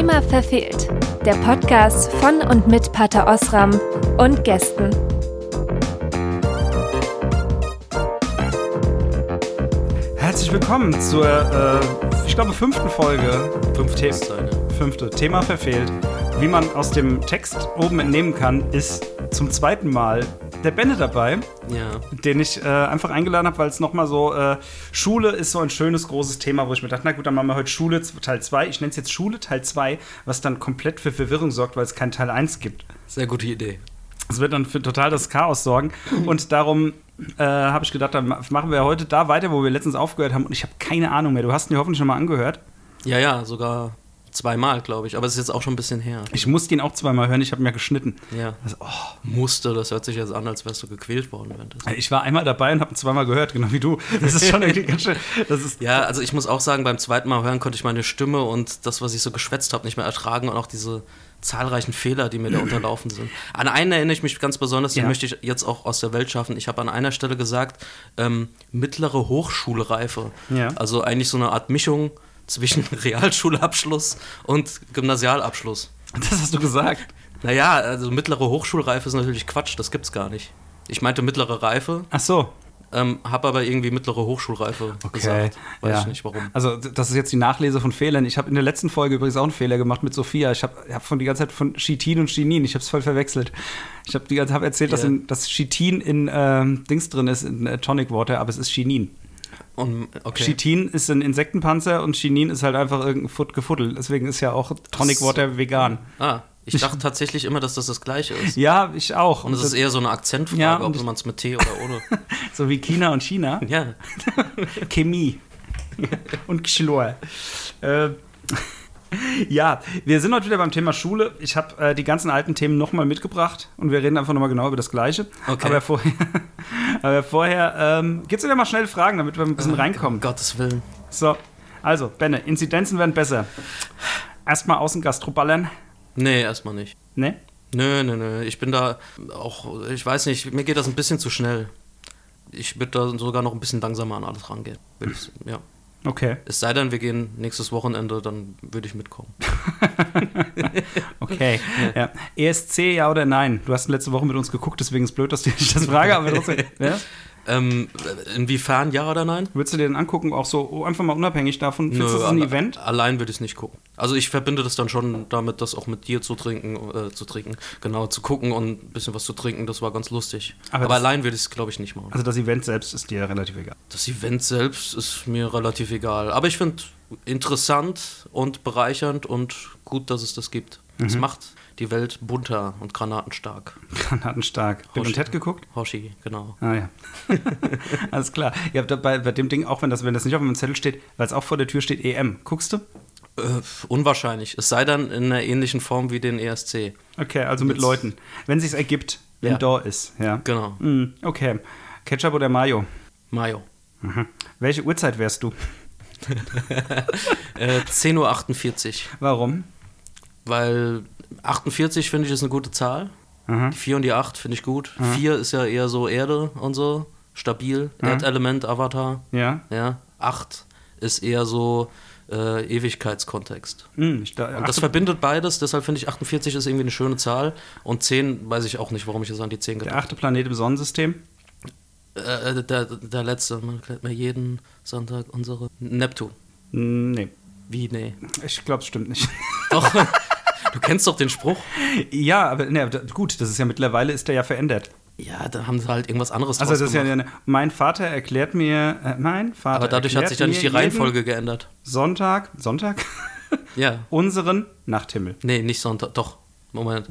Thema verfehlt. Der Podcast von und mit Pater Osram und Gästen. Herzlich willkommen zur, äh, ich glaube, fünften Folge. Fünfte The. Fünfte. Thema verfehlt. Wie man aus dem Text oben entnehmen kann, ist zum zweiten Mal der Benne dabei, Ja. den ich äh, einfach eingeladen habe, weil es nochmal so, äh, Schule ist so ein schönes, großes Thema, wo ich mir dachte, na gut, dann machen wir heute Schule Teil 2. Ich nenne es jetzt Schule Teil 2, was dann komplett für Verwirrung sorgt, weil es keinen Teil 1 gibt. Sehr gute Idee. Es wird dann für total das Chaos sorgen. Und darum äh, habe ich gedacht, dann ma- machen wir heute da weiter, wo wir letztens aufgehört haben. Und ich habe keine Ahnung mehr. Du hast ihn dir hoffentlich schon mal angehört. Ja, ja, sogar zweimal, glaube ich. Aber es ist jetzt auch schon ein bisschen her. Ich musste ihn auch zweimal hören. Ich habe ihn ja geschnitten. Ja. Also, oh, Musste, das hört sich jetzt an, als wärst du gequält worden währenddessen. ich war einmal dabei und habe ihn zweimal gehört, genau wie du. Das ist schon irgendwie ganz schön. Das ist, Ja, also ich muss auch sagen, beim zweiten Mal hören konnte ich meine Stimme und das, was ich so geschwätzt habe, nicht mehr ertragen und auch diese zahlreichen Fehler, die mir da unterlaufen sind. An einen erinnere ich mich ganz besonders, den Ja. möchte ich jetzt auch aus der Welt schaffen. Ich habe an einer Stelle gesagt, ähm, mittlere Hochschulreife. Ja. Also eigentlich so eine Art Mischung zwischen Realschulabschluss und Gymnasialabschluss. das hast du gesagt. Naja, also mittlere Hochschulreife ist natürlich Quatsch, das gibt's gar nicht. Ich meinte mittlere Reife, Ach so. ähm, habe aber irgendwie mittlere Hochschulreife gesagt. Weiß ja. ich nicht warum. Also, das ist jetzt die Nachlese von Fehlern. Ich habe in der letzten Folge übrigens auch einen Fehler gemacht mit Sophia. Ich habe hab von die ganze Zeit von Chitin und Chinin. Ich habe es voll verwechselt. Ich habe die ganze hab erzählt, dass, Ja. in, dass Chitin in ähm, Dings drin ist, in äh, Tonic Water, aber es ist Chinin. Und, okay. Chitin ist ein Insektenpanzer und Chinin ist halt einfach irgendein Fut Gefuddel. Deswegen ist ja auch Tonic. Water vegan. Ah, ich dachte tatsächlich immer, dass das das gleiche ist. Ja, ich auch. Und es ist eher so eine Akzentfrage, Ja, ob man es mit T oder ohne. so wie China und China. ja. Chemie und Chlor. Äh, ja, wir sind heute wieder beim Thema Schule. Ich habe äh, die ganzen alten Themen nochmal mitgebracht und wir reden einfach nochmal genau über das Gleiche. Okay. Aber vorher, aber vorher ähm, gibt es wieder mal schnell Fragen, damit wir ein bisschen Um reinkommen. Gottes Willen. So, also, Benne, Inzidenzen werden besser. Erstmal außen Gastroballern. Nee, erstmal nicht. Ne? Nö, nö, nö. Ich bin da auch, ich weiß nicht, mir geht das ein bisschen zu schnell. Ich würde da sogar noch ein bisschen langsamer an alles rangehen. Ja. Okay, Es sei denn, wir gehen nächstes Wochenende, dann würde ich mitkommen. okay. ja. ESC, ja oder nein? Du hast letzte Woche mit uns geguckt, deswegen ist blöd, dass ich das frage, aber trotzdem. ja? Ähm, inwiefern ja oder nein? Würdest du dir den angucken, auch so oh, einfach mal unabhängig davon? Findest du das ein Event? Allein würde ich es nicht gucken. Also ich verbinde das dann schon damit, das auch mit dir zu trinken, äh, zu trinken, genau, zu gucken und ein bisschen was zu trinken, das war ganz lustig. Aber Aber, das- allein würde ich es, glaube ich, nicht machen. Also das Event selbst ist dir relativ egal. Das Event selbst ist mir relativ egal. Aber ich finde interessant und bereichernd und gut, dass es das gibt. Es Mhm. macht die Welt bunter und granatenstark. Granatenstark. Bill und Hoshi. Ted geguckt? Hoshi, genau. Ah ja. Alles klar. Ihr habt dabei bei dem Ding, auch wenn das, wenn das nicht auf meinem Zettel steht, weil es auch vor der Tür steht, EM. Guckst du? Äh, unwahrscheinlich. Es sei dann in einer ähnlichen Form wie den ESC. Okay, also mit Jetzt- Leuten. Wenn sich's ergibt, wenn Ja. da ist, ja. Genau. Mm, okay. Ketchup oder Mayo? Mayo. Mhm. Welche Uhrzeit wärst du? Äh, 10.48 Uhr. Warum? Weil 48 finde ich ist eine gute Zahl. Mhm. Die 4 und die 8 finde ich gut. 4 ist ja eher so Erde und so. Stabil. Mhm. Erdelement, Avatar. Ja. Ja. 8 ist eher so äh, Ewigkeitskontext. Ich, da, Und das verbindet beides, deshalb finde ich 48 ist irgendwie eine schöne Zahl. Und 10 weiß ich auch nicht, warum ich jetzt an die 10 der gedacht achte Planet im Sonnensystem? habe. Äh, der, der letzte, man erklärt mir jeden Sonntag unsere. Neptun. Nee. Wie? Nee. Ich glaube, es stimmt nicht. Doch. du kennst doch den Spruch. ja, aber ne, gut, das ist ja mittlerweile ist der ja verändert. Ja, da haben sie halt irgendwas anderes Also das ist ja eine, mein Vater erklärt mir, äh, mein Vater Aber dadurch hat sich ja nicht die Reihenfolge geändert. Sonntag, Sonntag, Ja. unseren Nachthimmel. Nee, nicht Sonntag. Doch. Moment.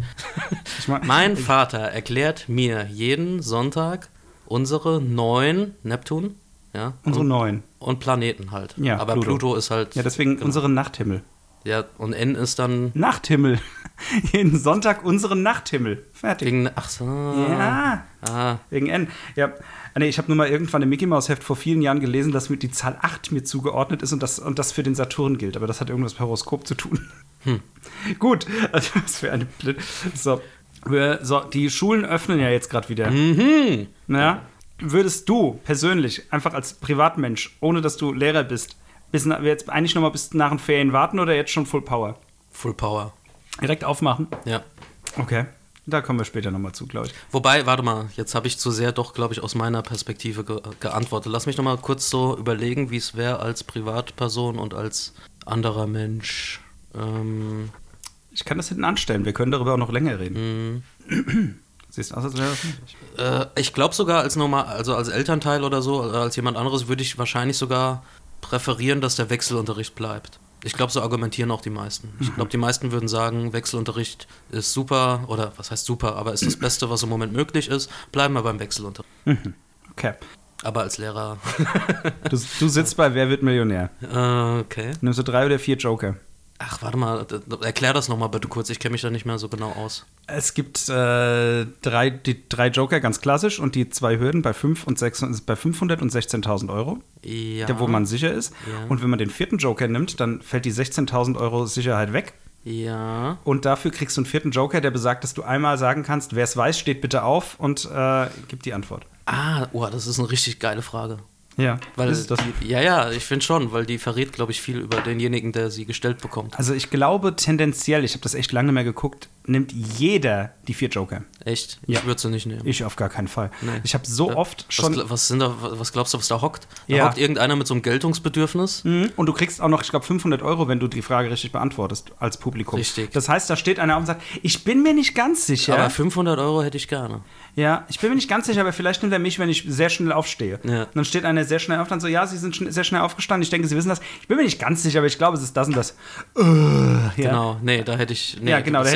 Ich mein, Mein Vater erklärt mir jeden Sonntag unsere neun Neptun. Ja. unsere und, neun. und Planeten halt. Ja, Aber Pluto. Pluto, ist halt. Ja, deswegen genau. unseren Nachthimmel. Ja, und N ist dann Nachthimmel. Jeden Sonntag unseren Nachthimmel. Fertig. wegen. Ach so. ja, Ah, wegen N. Ja, ah, nee, ich habe nur mal irgendwann im Mickey Mouse Heft vor vielen Jahren gelesen, dass mir die Zahl 8 mir zugeordnet ist und das, und das für den Saturn gilt. Aber das hat irgendwas mit Horoskop zu tun. Hm. Gut, also was für eine Blöd. So. So, die Schulen öffnen ja jetzt gerade wieder. Mhm. Ja? Würdest du persönlich, einfach als Privatmensch, ohne dass du Lehrer bist, bis na, jetzt eigentlich noch mal bis nach den Ferien warten oder jetzt schon Full Power? Full Power. Direkt aufmachen. Ja. Okay. Da kommen wir später nochmal zu, glaube ich. Wobei, warte mal, jetzt habe ich zu sehr doch, glaube ich, aus meiner Perspektive ge geantwortet. Lass mich nochmal kurz so überlegen, wie es wäre als Privatperson und als anderer Mensch. Ähm, Ich kann das hinten anstellen. Wir können darüber auch noch länger reden. Mhm. Siehst du aus, als wäre das nicht. äh, ich glaube sogar als normal, also als Elternteil oder so, oder als jemand anderes würde ich wahrscheinlich sogar präferieren, dass der Wechselunterricht bleibt. Ich glaube, so argumentieren auch die meisten. Ich glaube, die meisten würden sagen, Wechselunterricht ist super, oder was heißt super, aber ist das Beste, was im Moment möglich ist. Bleiben wir beim Wechselunterricht. Okay. Aber als Lehrer, Du, du sitzt bei Wer wird Millionär? äh, okay. Nimmst du drei oder vier Joker? Ach, warte mal, erklär das nochmal bitte kurz. Ich kenne mich da nicht mehr so genau aus. Es gibt äh, drei, die drei Joker ganz klassisch und die zwei Hürden bei, fünf und sechs, bei 500 und 16.000 Euro, Ja. der, wo man sicher ist. Ja. Und wenn man den vierten Joker nimmt, dann fällt die 16.000 Euro Sicherheit weg. Ja. Und dafür kriegst du einen vierten Joker, der besagt, dass du einmal sagen kannst, wer es weiß, steht bitte auf und äh, gibt die Antwort. Ah, oh, das ist eine richtig geile Frage. Ja, Weil ist das. die, ja, ja, ich finde schon, weil die verrät, glaube ich, viel über denjenigen, der sie gestellt bekommt. Also ich glaube tendenziell, ich habe das echt lange mehr geguckt, nimmt jeder die vier Joker. Echt? Ja. Ich würde sie nicht nehmen. Ich auf gar keinen Fall. Nee. Ich habe so Ja. oft was, schon. gl- was, sind da, was glaubst du, was da hockt? Da Ja. hockt irgendeiner mit so einem Geltungsbedürfnis. Mhm. Und du kriegst auch noch, ich glaube, 500 Euro, wenn du die Frage richtig beantwortest als Publikum. Richtig. Das heißt, da steht einer auf und sagt, ich bin mir nicht ganz sicher. Aber 500 Euro hätte ich gerne. ja, ich bin mir nicht ganz sicher, aber vielleicht nimmt er mich, wenn ich sehr schnell aufstehe. Ja. Und dann steht einer sehr schnell auf, dann so, ja, Sie sind schn sehr schnell aufgestanden. Ich denke, Sie wissen das. Ich bin mir nicht ganz sicher, aber ich glaube, es ist das und das. Äh, ja. Genau, nee, da hätte ich. Nee, Ja, genau, da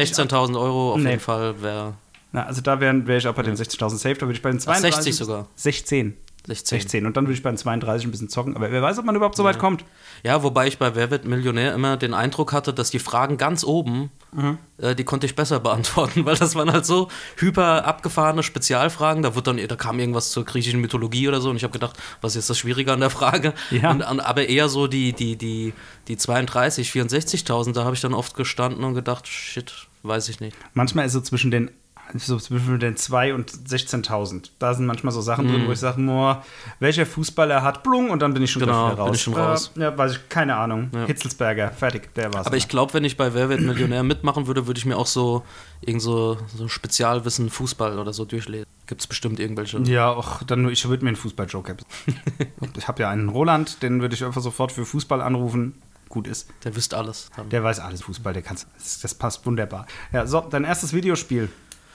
hätte ich- 16.000 Euro auf Nee. jeden Fall wäre Na, also da wäre wär ich auch bei den 60.000 safe, da würde ich bei den Ach, 32. 60 sogar. 16. 16. 16. Und dann würde ich bei den 32 ein bisschen zocken. Aber wer weiß, ob man überhaupt so weit kommt. Ja, wobei ich bei Wer wird Millionär immer den Eindruck hatte, dass die Fragen ganz oben, Mhm. äh, die konnte ich besser beantworten, weil das waren halt so hyper abgefahrene Spezialfragen. Da, wurde dann, da kam irgendwas zur griechischen Mythologie oder so und ich habe gedacht, was ist jetzt das Schwierige an der Frage? Ja. Und, an, aber eher so die, die, die, die 32, 64.000, da habe ich dann oft gestanden und gedacht, shit, weiß ich nicht. Manchmal ist so zwischen den so zwischen den 2 und 16.000. Da sind manchmal so Sachen drin, wo ich sage, boah, welcher Fußballer hat Blung und dann bin ich schon Mhm. Genau, wieder raus. bin ich schon raus. Äh, ja, weiß ich, keine Ahnung. Ja. Hitzelsberger, fertig, der war's. Aber ich glaube, wenn ich bei Wer wird Millionär mitmachen würde, würde ich mir auch so irgend so, so Spezialwissen Fußball oder so durchlesen. Gibt es bestimmt irgendwelche. ja, auch dann nur, ich würde mir einen Fußball-Joker. ich habe ja einen Roland, den würde ich einfach sofort für Fußball anrufen. Gut ist. Der wisst alles. Dann. Der weiß alles Fußball, der kann das, das passt wunderbar. Ja, so, dein erstes Videospiel.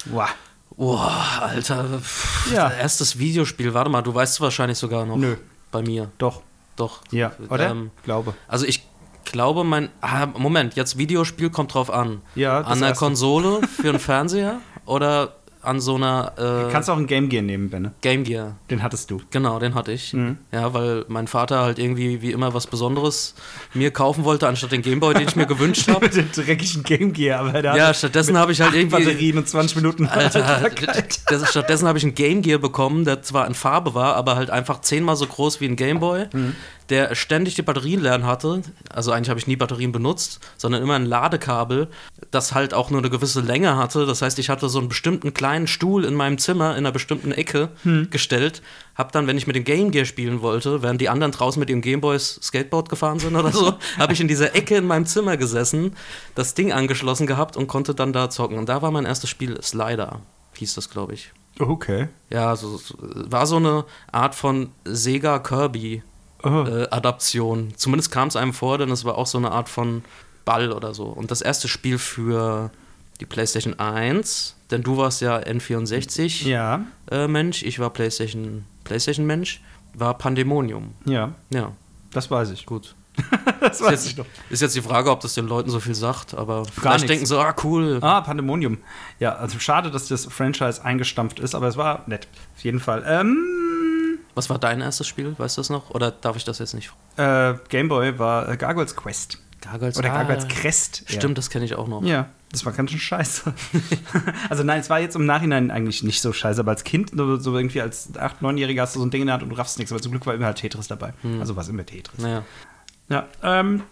Wow. Boah, Alter. Pff, Ja. Erstes Videospiel. Warte mal, du weißt es wahrscheinlich sogar noch. Nö. Bei mir. Doch. Doch. Ja, oder? Ähm, Glaube. also ich glaube, mein. Ah, Moment, jetzt Videospiel kommt drauf an. Ja, An der. Konsole für einen Fernseher oder an so einer äh, Kannst auch ein Game Gear nehmen, Benne. Game Gear. Den hattest du. Genau, den hatte ich. Mhm. Ja, weil mein Vater halt irgendwie wie immer was Besonderes mir kaufen wollte, anstatt den Gameboy, den ich mir gewünscht habe. Mit dem dreckigen Game Gear, aber der Ja, stattdessen habe ich halt irgendwie. Batterien und 20 Minuten. Alter, das, stattdessen habe ich einen Game Gear bekommen, der zwar in Farbe war, aber halt einfach zehnmal so groß wie ein Game Boy, der ständig die Batterien leeren hatte. Also eigentlich habe ich nie Batterien benutzt, sondern immer ein Ladekabel, das halt auch nur eine gewisse Länge hatte. Das heißt, ich hatte so einen bestimmten kleinen Stuhl in meinem Zimmer in einer bestimmten Ecke gestellt. Hab dann, wenn ich mit dem Game Gear spielen wollte, während die anderen draußen mit ihrem Game Boys Skateboard gefahren sind oder so, habe ich in dieser Ecke in meinem Zimmer gesessen, das Ding angeschlossen gehabt und konnte dann da zocken. Und da war mein erstes Spiel Slider, hieß das, glaube ich. Okay. Ja, so, war so eine Art von Sega Kirby. Äh, Adaption. Zumindest kam es einem vor, denn es war auch so eine Art von Ball oder so. Und das erste Spiel für die PlayStation 1, denn du warst ja N64 Ja, äh, Mensch, ich war PlayStation PlayStation Mensch, war Pandemonium. ja, Ja, das weiß ich. gut. Das Ist jetzt, ist jetzt die Frage, ob das den Leuten so viel sagt, aber vielleicht nichts. denken sie, ah, cool. Ah, Pandemonium. Ja, also schade, dass das Franchise eingestampft ist, aber es war nett. Auf jeden Fall. Ähm, Was war dein erstes Spiel? Weißt du das noch? Oder darf ich das jetzt nicht? äh, Gameboy war äh, Gargoyles Quest. Gargoyles, Oder ah, Gargoyles Crest. Stimmt, das kenne ich auch noch. Ja. ja, das war ganz schön scheiße. also nein, es war jetzt im Nachhinein eigentlich nicht so scheiße, aber als Kind, so irgendwie als 8-, 9-Jähriger hast du so ein Ding in der Hand und du raffst nichts, aber zum Glück war immer halt Tetris dabei. Also war es immer Tetris. Naja. Ja, ähm,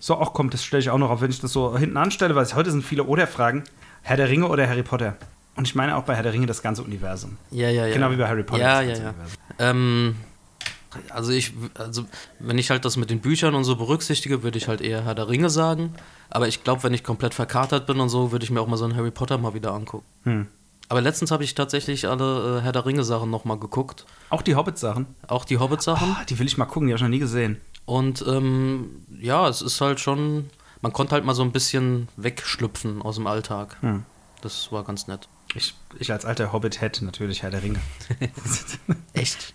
so auch kommt, das stelle ich auch noch auf, wenn ich das so hinten anstelle, weil heute sind viele Oder-Fragen. Herr der Ringe oder Harry Potter? Und ich meine auch bei Herr der Ringe das ganze Universum. Ja, ja, ja. Genau wie bei Harry Potter. Ja, das ja, ganze ja. Universum. Ähm, Also ich, also wenn ich halt das mit den Büchern und so berücksichtige, würde ich halt eher Herr der Ringe sagen. Aber ich glaube, wenn ich komplett verkatert bin und so, würde ich mir auch mal so einen Harry Potter mal wieder angucken. Hm. Aber letztens habe ich tatsächlich alle äh, Herr der Ringe Sachen nochmal geguckt. Auch die Hobbit-Sachen. Auch die Hobbit-Sachen. Ah, die will ich mal gucken, die habe ich noch nie gesehen. Und ähm, ja, es ist halt schon, man konnte halt mal so ein bisschen wegschlüpfen aus dem Alltag. Hm. Das war ganz nett. Ich, ich als alter Hobbit hätte natürlich Herr der Ringe. Echt?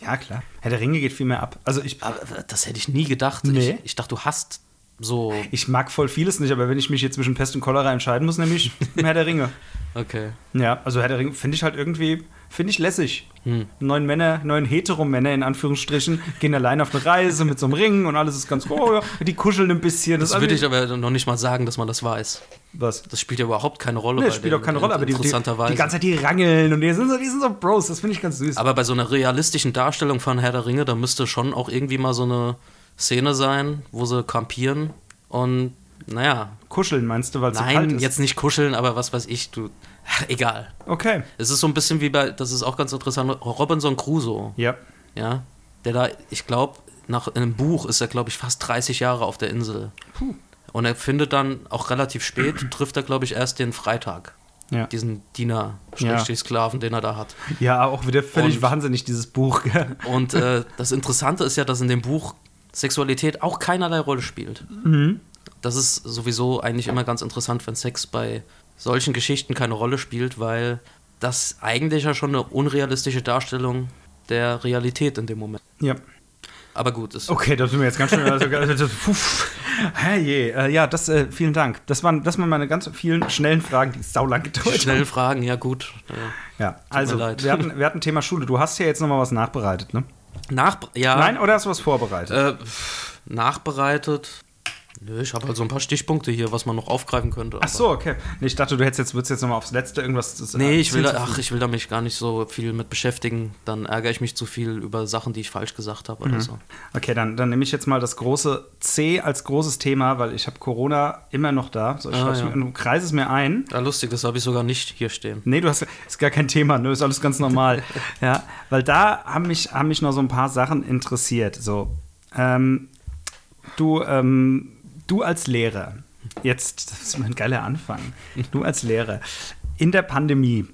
Ja, klar. Herr der Ringe geht viel mehr ab. Also ich, Aber das hätte ich nie gedacht. Nee. Ich, ich dachte, du hast so. ich mag voll vieles nicht, aber wenn ich mich jetzt zwischen Pest und Cholera entscheiden muss, nämlich Herr der Ringe. Okay. Ja, also Herr der Ringe finde ich halt irgendwie, finde ich lässig. Hm. Neun Männer, neun Heteromänner in Anführungsstrichen, gehen allein auf eine Reise mit so einem Ring und alles ist ganz, oh ja, die kuscheln ein bisschen. Das ist würde ich aber noch nicht mal sagen, dass man das weiß. Was? Das spielt ja überhaupt keine Rolle. Nee, das spielt auch keine Rolle, aber die, die, interessanterweise. die ganze Zeit die rangeln und die sind so, die sind so Bros, das finde ich ganz süß. aber bei so einer realistischen Darstellung von Herr der Ringe, da müsste schon auch irgendwie mal so eine Szene sein, wo sie kampieren und naja, Kuscheln meinst du, weil es so kalt nein, ist? jetzt nicht kuscheln, aber was weiß ich, du. Egal. Okay. Es ist so ein bisschen wie bei, das ist auch ganz interessant, Robinson Crusoe, Ja. ja, der da, ich glaube, nach in einem Buch ist er, glaube ich, fast 30 Jahre auf der Insel. Und er findet dann auch relativ spät, trifft er, glaube ich, erst den Freitag. Ja. Diesen Diener. Schrägstrich Sklaven, den er da hat. Ja, auch wieder völlig Und- wahnsinnig, dieses Buch. gell? Und äh, das Interessante ist ja, dass in dem Buch Sexualität auch keinerlei Rolle spielt. Mhm. Das ist sowieso eigentlich immer ganz interessant, wenn Sex bei solchen Geschichten keine Rolle spielt, weil das eigentlich ja schon eine unrealistische Darstellung der Realität in dem Moment. ja. Aber gut, es Okay, da sind wir jetzt ganz schön. Also, also, puff. Herrje. Äh, ja, das, äh, vielen Dank. Das waren, das waren meine ganz vielen schnellen Fragen, die saulang gedauert haben. fragen, ja gut. Äh, Ja, also, wir hatten, wir hatten Thema Schule. Du hast ja jetzt nochmal was nachbereitet, ne? nach, ja, Nein, oder hast du was vorbereitet? Äh, nachbereitet. Nö, ich habe halt so ein paar Stichpunkte hier, was man noch aufgreifen könnte. Ach so, okay. Nee, ich dachte, du hättest jetzt, würdest jetzt nochmal aufs Letzte irgendwas. das- Nee, ich will, da, ach, ich will da mich gar nicht so viel mit beschäftigen. Dann ärgere ich mich zu viel über Sachen, die ich falsch gesagt habe Mhm. oder so. Okay, dann, dann nehme ich jetzt mal das große C als großes Thema, weil ich habe Corona immer noch da. So, ich Ah, ja. mir, du kreise es mir ein. Ja, lustig, das habe ich sogar nicht hier stehen. Nee, du hast ist gar kein Thema, ne? Ist alles ganz normal. ja, weil da haben mich, haben mich noch so ein paar Sachen interessiert. So, ähm, du, ähm, du als Lehrer, jetzt, das ist mal ein geiler Anfang. Du als Lehrer, in der Pandemie,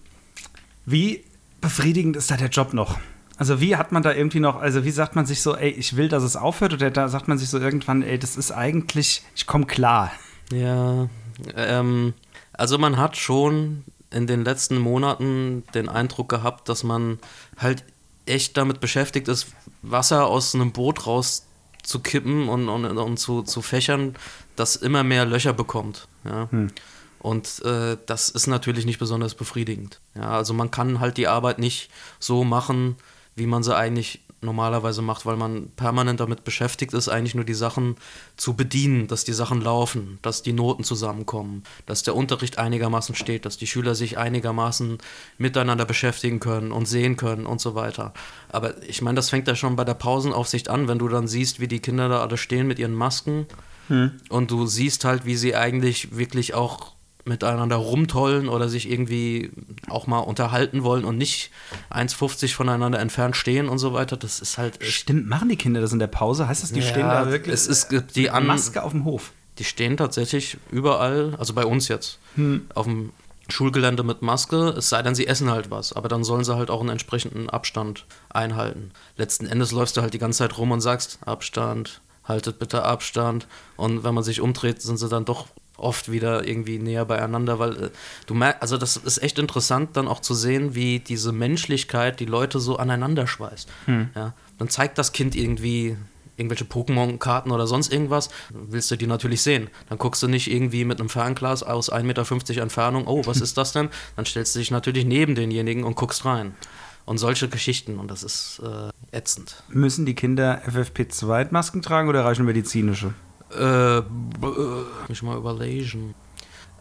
wie befriedigend ist da der Job noch? Also wie hat man da irgendwie noch, also wie sagt man sich so, ey, ich will, dass es aufhört, oder da sagt man sich so irgendwann, ey, das ist eigentlich, ich komme klar. Ja, ähm, also man hat schon in den letzten Monaten den Eindruck gehabt, dass man halt echt damit beschäftigt ist, Wasser aus einem Boot rauszukippen und, und, und zu, zu fächern, das immer mehr Löcher bekommt. Ja. Und äh, das ist natürlich nicht besonders befriedigend. Ja, also man kann halt die Arbeit nicht so machen, wie man sie eigentlich normalerweise macht, weil man permanent damit beschäftigt ist, eigentlich nur die Sachen zu bedienen, dass die Sachen laufen, dass die Noten zusammenkommen, dass der Unterricht einigermaßen steht, dass die Schüler sich einigermaßen miteinander beschäftigen können und sehen können und so weiter. Aber ich meine, das fängt ja schon bei der Pausenaufsicht an, wenn du dann siehst, wie die Kinder da alle stehen mit ihren Masken und du siehst halt, wie sie eigentlich wirklich auch miteinander rumtollen oder sich irgendwie auch mal unterhalten wollen und nicht 1,50 voneinander entfernt stehen und so weiter. Das ist halt. Stimmt, machen die Kinder das in der Pause? Heißt das, die stehen da wirklich Es ist gibt die mit an, Maske auf dem Hof? die stehen tatsächlich überall, also bei uns jetzt, auf dem Schulgelände mit Maske, es sei denn, sie essen halt was, aber dann sollen sie halt auch einen entsprechenden Abstand einhalten. Letzten Endes läufst du halt die ganze Zeit rum und sagst, Abstand, haltet bitte Abstand. Und wenn man sich umdreht, sind sie dann doch oft wieder irgendwie näher beieinander, weil äh, du merkst, also das ist echt interessant, dann auch zu sehen, wie diese Menschlichkeit die Leute so aneinander schweißt. Ja, dann zeigt das Kind irgendwie irgendwelche Pokémon-Karten oder sonst irgendwas, willst du die natürlich sehen. Dann guckst du nicht irgendwie mit einem Fernglas aus 1,50 Meter Entfernung, oh, was ist das denn? Dann stellst du dich natürlich neben denjenigen und guckst rein. Und solche Geschichten, und das ist äh, ätzend. Müssen die Kinder FFP2-Masken tragen oder reichen medizinische? Äh, äh, mich mal überlegen.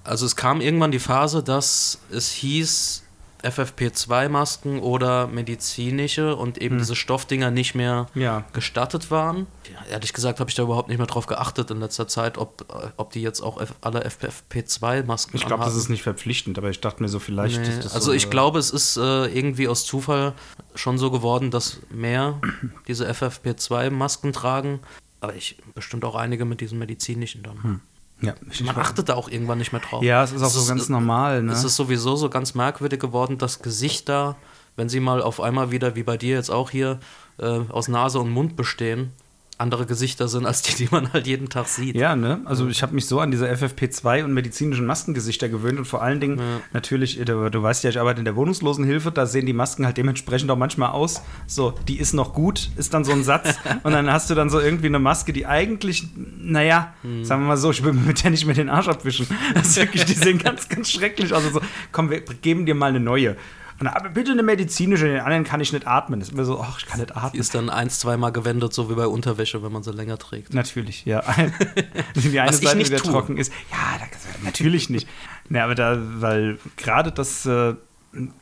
Also es kam irgendwann die Phase, dass es hieß, FFP2-Masken oder medizinische und eben diese Stoffdinger nicht mehr Ja. gestattet waren. Ehrlich gesagt habe ich da überhaupt nicht mehr drauf geachtet in letzter Zeit, ob, äh, ob die jetzt auch alle FFP2-Masken Ich glaube, das ist nicht verpflichtend, aber ich dachte mir so, vielleicht Nee, ist das also so ich glaube, es ist äh, irgendwie aus Zufall schon so geworden, dass mehr diese FFP2-Masken tragen. Aber ich bestimmt auch einige mit diesen medizinischen dann. Ja, ich, Man achtet da auch irgendwann nicht mehr drauf. ja, es ist auch so ganz normal, ne? Es ist sowieso so ganz merkwürdig geworden, dass Gesichter, wenn sie mal auf einmal wieder, wie bei dir jetzt auch hier, äh, aus Nase und Mund bestehen, andere Gesichter sind als die, die man halt jeden Tag sieht. Ja, ne? Also ich habe mich so an diese FFP2 und medizinischen Maskengesichter gewöhnt und vor allen Dingen natürlich, äh, du, du weißt ja, ich arbeite in der Wohnungslosenhilfe, da sehen die Masken halt dementsprechend auch manchmal aus. So, die ist noch gut, ist dann so ein Satz und dann hast du dann so irgendwie eine Maske, die eigentlich, naja, sagen wir mal so, ich will mit der nicht mehr den Arsch abwischen. Das ist wirklich, die sehen ganz, ganz schrecklich aus. Also so, komm, wir geben dir mal eine neue. Aber bitte eine medizinische, den anderen kann ich nicht atmen. Das ist mir so, ach, ich kann nicht Die atmen. ist dann ein, zweimal gewendet, so wie bei Unterwäsche, wenn man sie länger trägt. Natürlich, ja. die eine Was Seite nicht wieder tue. trocken ist. Ja, natürlich nicht. Ne, aber da, weil gerade das, äh,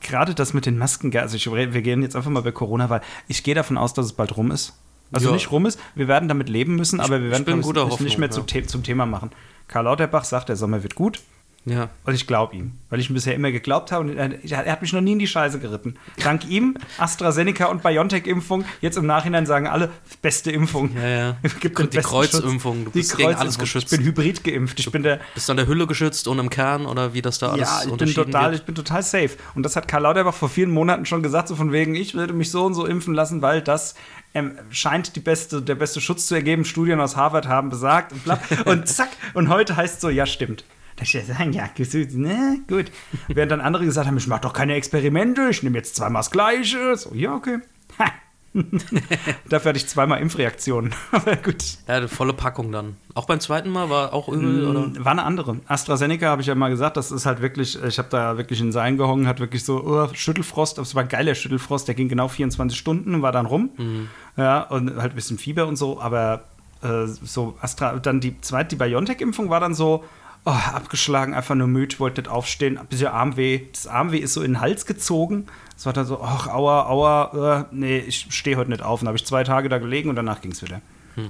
gerade das mit den Masken, also ich, wir gehen jetzt einfach mal bei Corona, weil ich gehe davon aus, dass es bald rum ist. Also Ja. nicht rum ist, wir werden damit leben müssen, aber wir werden es nicht mehr ja. zum Thema machen. Karl Lauterbach sagt, der Sommer wird gut. Ja. Und ich glaube ihm, weil ich ihm bisher immer geglaubt habe und er, er hat mich noch nie in die Scheiße geritten. Dank ihm, AstraZeneca und BioNTech-Impfung, jetzt im Nachhinein sagen alle, beste Impfung. Ja, ja. Gibt Die Kreuzimpfung, du bist gegen alles geschützt. Ich bin hybrid geimpft. Ich bin der, Bist du an der Hülle geschützt und im Kern oder wie das da alles ja, ich bin total, wird? ich bin total safe. Und das hat Karl Lauterbach vor vielen Monaten schon gesagt, so von wegen, ich würde mich so und so impfen lassen, weil das ähm, scheint die beste, der beste Schutz zu ergeben. Studien aus Harvard haben besagt und bla. Und zack. Und heute heißt es so, ja, stimmt. Ich ja sagen, ja, ne, gut. Während dann andere gesagt haben, ich mache doch keine Experimente, ich nehme jetzt zweimal das Gleiche. So, ja, okay. Ha. Dafür hatte ich zweimal Impfreaktionen. Aber gut. Ja, die volle Packung dann. Auch beim zweiten Mal war auch übel, oder? War eine andere. AstraZeneca habe ich ja mal gesagt, das ist halt wirklich, ich habe da wirklich in Sein gehongen, hat wirklich so oh, Schüttelfrost, aber es war ein geiler Schüttelfrost, der ging genau 24 Stunden, war dann rum. Ja, und halt ein bisschen Fieber und so, aber äh, so Astra, dann die zweite, die BioNTech-Impfung war dann so, oh, abgeschlagen, einfach nur müde, wollte nicht aufstehen, ein bisschen Armweh. Das Armweh ist so in den Hals gezogen. Es war dann so, ach, aua, aua, äh, nee, ich stehe heute nicht auf. Und habe ich zwei Tage da gelegen und danach ging es wieder.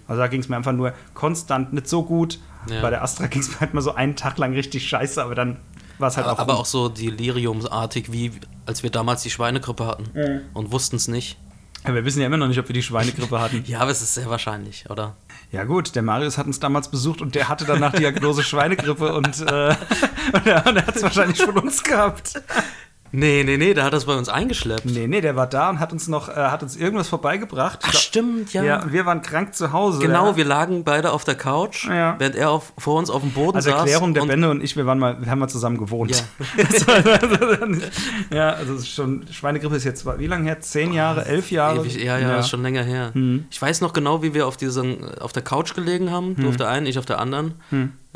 Also da ging es mir einfach nur konstant nicht so gut. Ja. Bei der Astra ging es mir halt mal so einen Tag lang richtig scheiße, aber dann war es halt auch. Aber rum. auch so deliriumsartig, wie als wir damals die Schweinegrippe hatten und wussten es nicht. Ja, wir wissen ja immer noch nicht, ob wir die Schweinegrippe hatten. Ja, aber es ist sehr wahrscheinlich, oder? Ja gut, der Marius hat uns damals besucht und der hatte danach Diagnose Schweinegrippe und, äh, und er, und er hat es wahrscheinlich von uns gehabt. Nee, nee, nee, da hat das bei uns eingeschleppt. Nee, nee, der war da und hat uns noch, äh, hat uns irgendwas vorbeigebracht. Ach, stimmt, ja. Ja, und wir waren krank zu Hause. Genau, ja. wir lagen beide auf der Couch, Ja. während er auf, vor uns auf dem Boden Also saß. Erklärung, der Benne und ich, wir waren mal, wir haben mal zusammen gewohnt. Ja. ja, also schon, Schweinegrippe ist jetzt, wie lange her? Zehn Jahre, elf Jahre? Ewig, ja, ja, ist schon länger her. Mhm. Ich weiß noch genau, wie wir auf, diesen, auf der Couch gelegen haben. Du auf der einen, ich auf der anderen.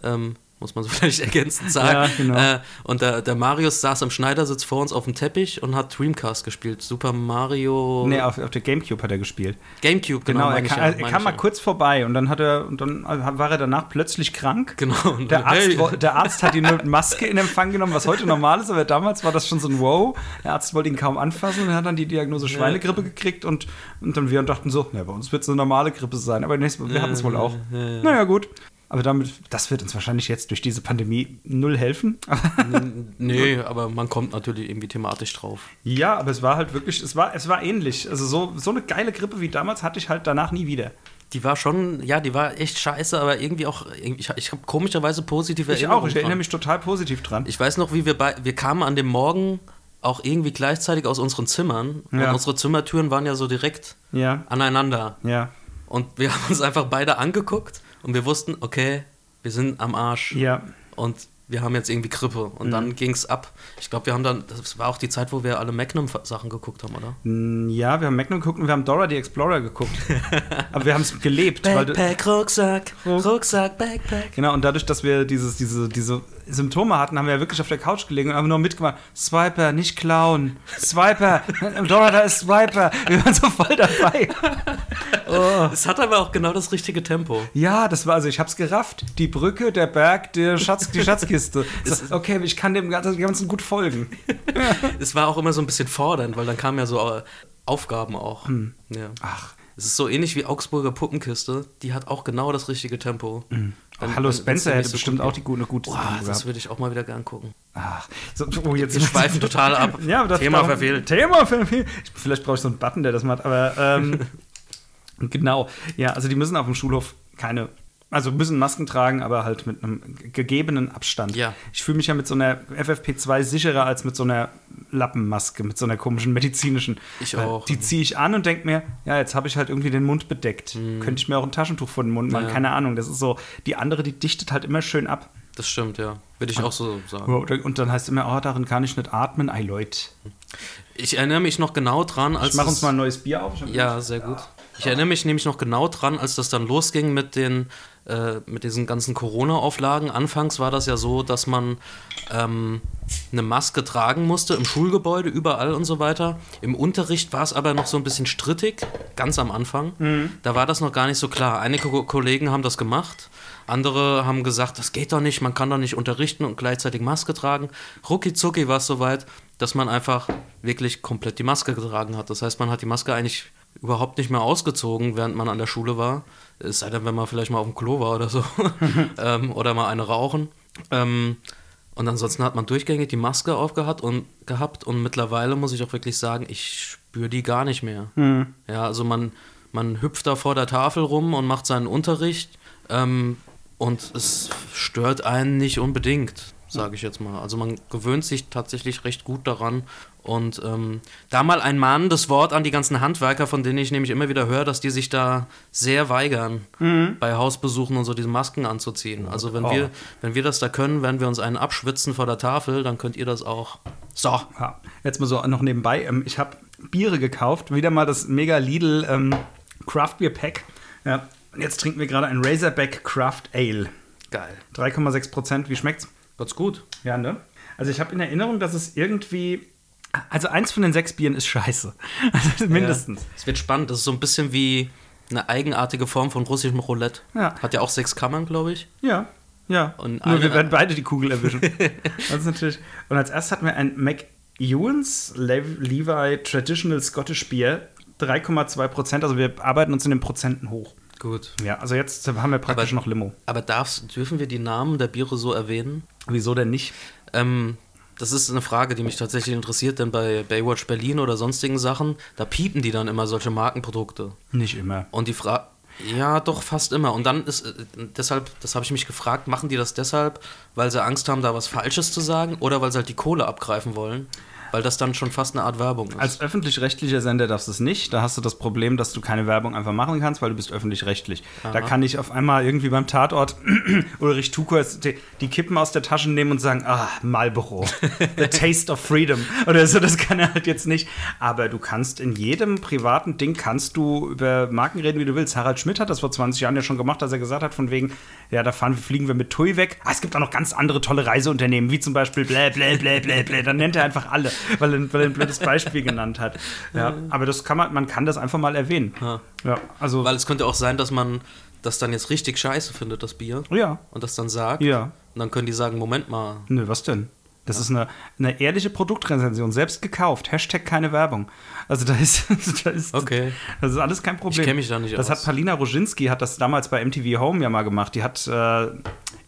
Ähm, muss man so vielleicht ergänzend sagen. Ja, genau. äh, und der, der Marius saß im Schneidersitz vor uns auf dem Teppich und hat Dreamcast gespielt. Super Mario. Nee, auf, auf der Gamecube hat er gespielt. Gamecube, genau. Genau, er, kam, ja, er kam mal ja. kurz vorbei und dann hat er und dann war er danach plötzlich krank. Genau. Der Arzt, hey, der Arzt hat ihn mit Maske in Empfang genommen, was heute normal ist, aber damals war das schon so ein Wow. Der Arzt wollte ihn kaum anfassen und hat dann die Diagnose Schweinegrippe gekriegt und, und dann wir dachten so, na, bei uns wird es eine normale Grippe sein, aber nächstes Mal, wir hatten es wohl auch. Naja, gut. Aber damit, das wird uns wahrscheinlich jetzt durch diese Pandemie null helfen. nee, aber man kommt natürlich irgendwie thematisch drauf. ja, aber es war halt wirklich, es war, es war ähnlich. Also so, so eine geile Grippe wie damals hatte ich halt danach nie wieder. Die war schon, ja, die war echt scheiße, aber irgendwie auch, ich, ich habe komischerweise positive Ich Erinnerungen auch, ich erinnere dran. mich total positiv dran. Ich weiß noch, wie wir bei, wir kamen an dem Morgen auch irgendwie gleichzeitig aus unseren Zimmern Ja. und unsere Zimmertüren waren ja so direkt Ja, aneinander ja, und wir haben uns einfach beide angeguckt und wir wussten, okay, wir sind am Arsch ja. und wir haben jetzt irgendwie Grippe und Mhm. dann ging es ab. Ich glaube, wir haben dann, das war auch die Zeit, wo wir alle Magnum-Sachen geguckt haben, oder? Ja, wir haben Magnum geguckt und wir haben Dora the Explorer geguckt. Aber wir haben es gelebt. Backpack, Rucksack, Rucksack, Backpack. genau, und dadurch, dass wir dieses, diese, diese Symptome hatten, haben wir ja wirklich auf der Couch gelegen und haben nur mitgemacht. Swiper, nicht klauen. Swiper. Dora, da ist Swiper. Wir waren so voll dabei. Es hat aber auch genau das richtige Tempo. Ja, das war, also ich hab's gerafft. Die Brücke, der Berg, der Schatz, die Schatzkiste. So, okay, ich kann dem Ganzen gut folgen. Es war auch immer so ein bisschen fordernd, weil dann kamen ja so äh, Aufgaben auch. Hm. Ja. Ach, Es ist so ähnlich wie Augsburger Puppenkiste. Die hat auch genau das richtige Tempo. Wenn- Hallo Spencer hätte so bestimmt auch die gute, eine gute Boah, das würde ich auch mal wieder gern gucken. Ach, so, oh, jetzt Wir schweifen total ab. Ja, Thema verfehlt. Thema verfehlt. Ich- Vielleicht brauche ich so einen Button, der das macht, aber ähm, genau. Ja, also die müssen auf dem Schulhof keine, also müssen Masken tragen, aber halt mit einem gegebenen Abstand. Ja. Ich fühle mich ja mit so einer FFP2 sicherer als mit so einer Lappenmaske, mit so einer komischen medizinischen. Ich auch. Die ziehe ich an und denke mir, ja, jetzt habe ich halt irgendwie den Mund bedeckt. Könnte ich mir auch ein Taschentuch vor den Mund machen, Mhm. Ja. keine Ahnung. Das ist so, die andere, die dichtet halt immer schön ab. Das stimmt, ja. Würde ich auch so sagen. Und dann heißt immer, oh, darin kann ich nicht atmen. Ei, Leute. Ich erinnere mich noch genau dran, als. Ich mache uns mal ein neues Bier auf. Ja, sehr gut. Ich erinnere mich nämlich noch genau dran, als das dann losging mit den äh, mit diesen ganzen Corona-Auflagen. Anfangs war das ja so, dass man ähm, eine Maske tragen musste im Schulgebäude, überall und so weiter. Im Unterricht war es aber noch so ein bisschen strittig, ganz am Anfang. Da war das noch gar nicht so klar. Einige Ko Kollegen haben das gemacht. Andere haben gesagt, das geht doch nicht, man kann doch nicht unterrichten und gleichzeitig Maske tragen. Rucki zucki war es soweit, dass man einfach wirklich komplett die Maske getragen hat. Das heißt, man hat die Maske eigentlich überhaupt nicht mehr ausgezogen, während man an der Schule war. Es sei denn, wenn man vielleicht mal auf dem Klo war oder so. ähm, oder mal eine rauchen. Ähm, und ansonsten hat man durchgängig die Maske aufgehabt und gehabt und mittlerweile muss ich auch wirklich sagen, ich spüre die gar nicht mehr. Ja, also man, man hüpft da vor der Tafel rum und macht seinen Unterricht ähm, und es stört einen nicht unbedingt, sage ich jetzt mal. Also man gewöhnt sich tatsächlich recht gut daran und ähm, da mal ein mahnendes Wort an die ganzen Handwerker, von denen ich nämlich immer wieder höre, dass die sich da sehr weigern, bei Hausbesuchen und so diese Masken anzuziehen. Also wenn, Oh. wir, wenn wir das da können, wenn wir uns einen abschwitzen vor der Tafel, dann könnt ihr das auch. So. Ja, jetzt mal so noch nebenbei. Ähm, ich habe Biere gekauft. Wieder mal das Mega Lidl ähm, Craft Beer Pack. Ja, und jetzt trinken wir gerade ein Razorback Craft Ale. Geil. 3,6 Prozent. Wie schmeckt's? Ganz gut. Ja, ne? Also ich habe in Erinnerung, dass es irgendwie. Also eins von den sechs Bieren ist scheiße. Also mindestens. Ja. Es wird spannend. Das ist so ein bisschen wie eine eigenartige Form von russischem Roulette. Ja. Hat ja auch sechs Kammern, glaube ich. Ja. Ja. Und Nur wir werden beide die Kugel erwischen. das ist natürlich. Und als erstes hatten wir ein McEwan's Le- Levi Traditional Scottish Beer. 3,2 Prozent. Also wir arbeiten uns in den Prozenten hoch. Gut. Ja, also jetzt haben wir praktisch Aber- noch Limo. Aber darfst, dürfen wir die Namen der Biere so erwähnen? Wieso denn nicht? Ähm, das ist eine Frage, die mich tatsächlich interessiert, denn bei Baywatch Berlin oder sonstigen Sachen, da piepen die dann immer solche Markenprodukte. Nicht immer. Und die Frage. Ja, doch, fast immer. Und dann ist äh, deshalb, das habe ich mich gefragt, machen die das deshalb, weil sie Angst haben, da was Falsches zu sagen oder weil sie halt die Kohle abgreifen wollen? Weil das dann schon fast eine Art Werbung ist. Als öffentlich-rechtlicher Sender darfst du es nicht. Da hast du das Problem, dass du keine Werbung einfach machen kannst, weil du bist öffentlich-rechtlich. Da kann ich auf einmal irgendwie beim Tatort Ulrich die, die Kippen aus der Tasche nehmen und sagen, ah, Marlboro, the taste of freedom. Oder so, das kann er halt jetzt nicht. Aber du kannst in jedem privaten Ding kannst du über Marken reden, wie du willst. Harald Schmidt hat das vor 20 Jahren ja schon gemacht, dass er gesagt hat, von wegen, ja, da fahren, fliegen wir mit TUI weg. Ah, es gibt auch noch ganz andere tolle Reiseunternehmen, wie zum Beispiel blä, blä, blä, blä, blä. Dann nennt er einfach alle, weil er, weil er ein blödes Beispiel genannt hat. Ja, aber das kann man, man kann das einfach mal erwähnen. Ja, also, Weil es könnte auch sein, dass man das dann jetzt richtig scheiße findet, das Bier. ja, Und das dann sagt. Ja. Und dann können die sagen, Moment mal. nö, was denn? Das ist eine, eine ehrliche Produktrezension, selbst gekauft. Hashtag keine Werbung. Also da ist, da ist Okay. das ist alles kein Problem. Ich kenn mich da nicht Das aus. hat Palina Roginski hat das damals bei MTV Home ja mal gemacht. Die hat äh,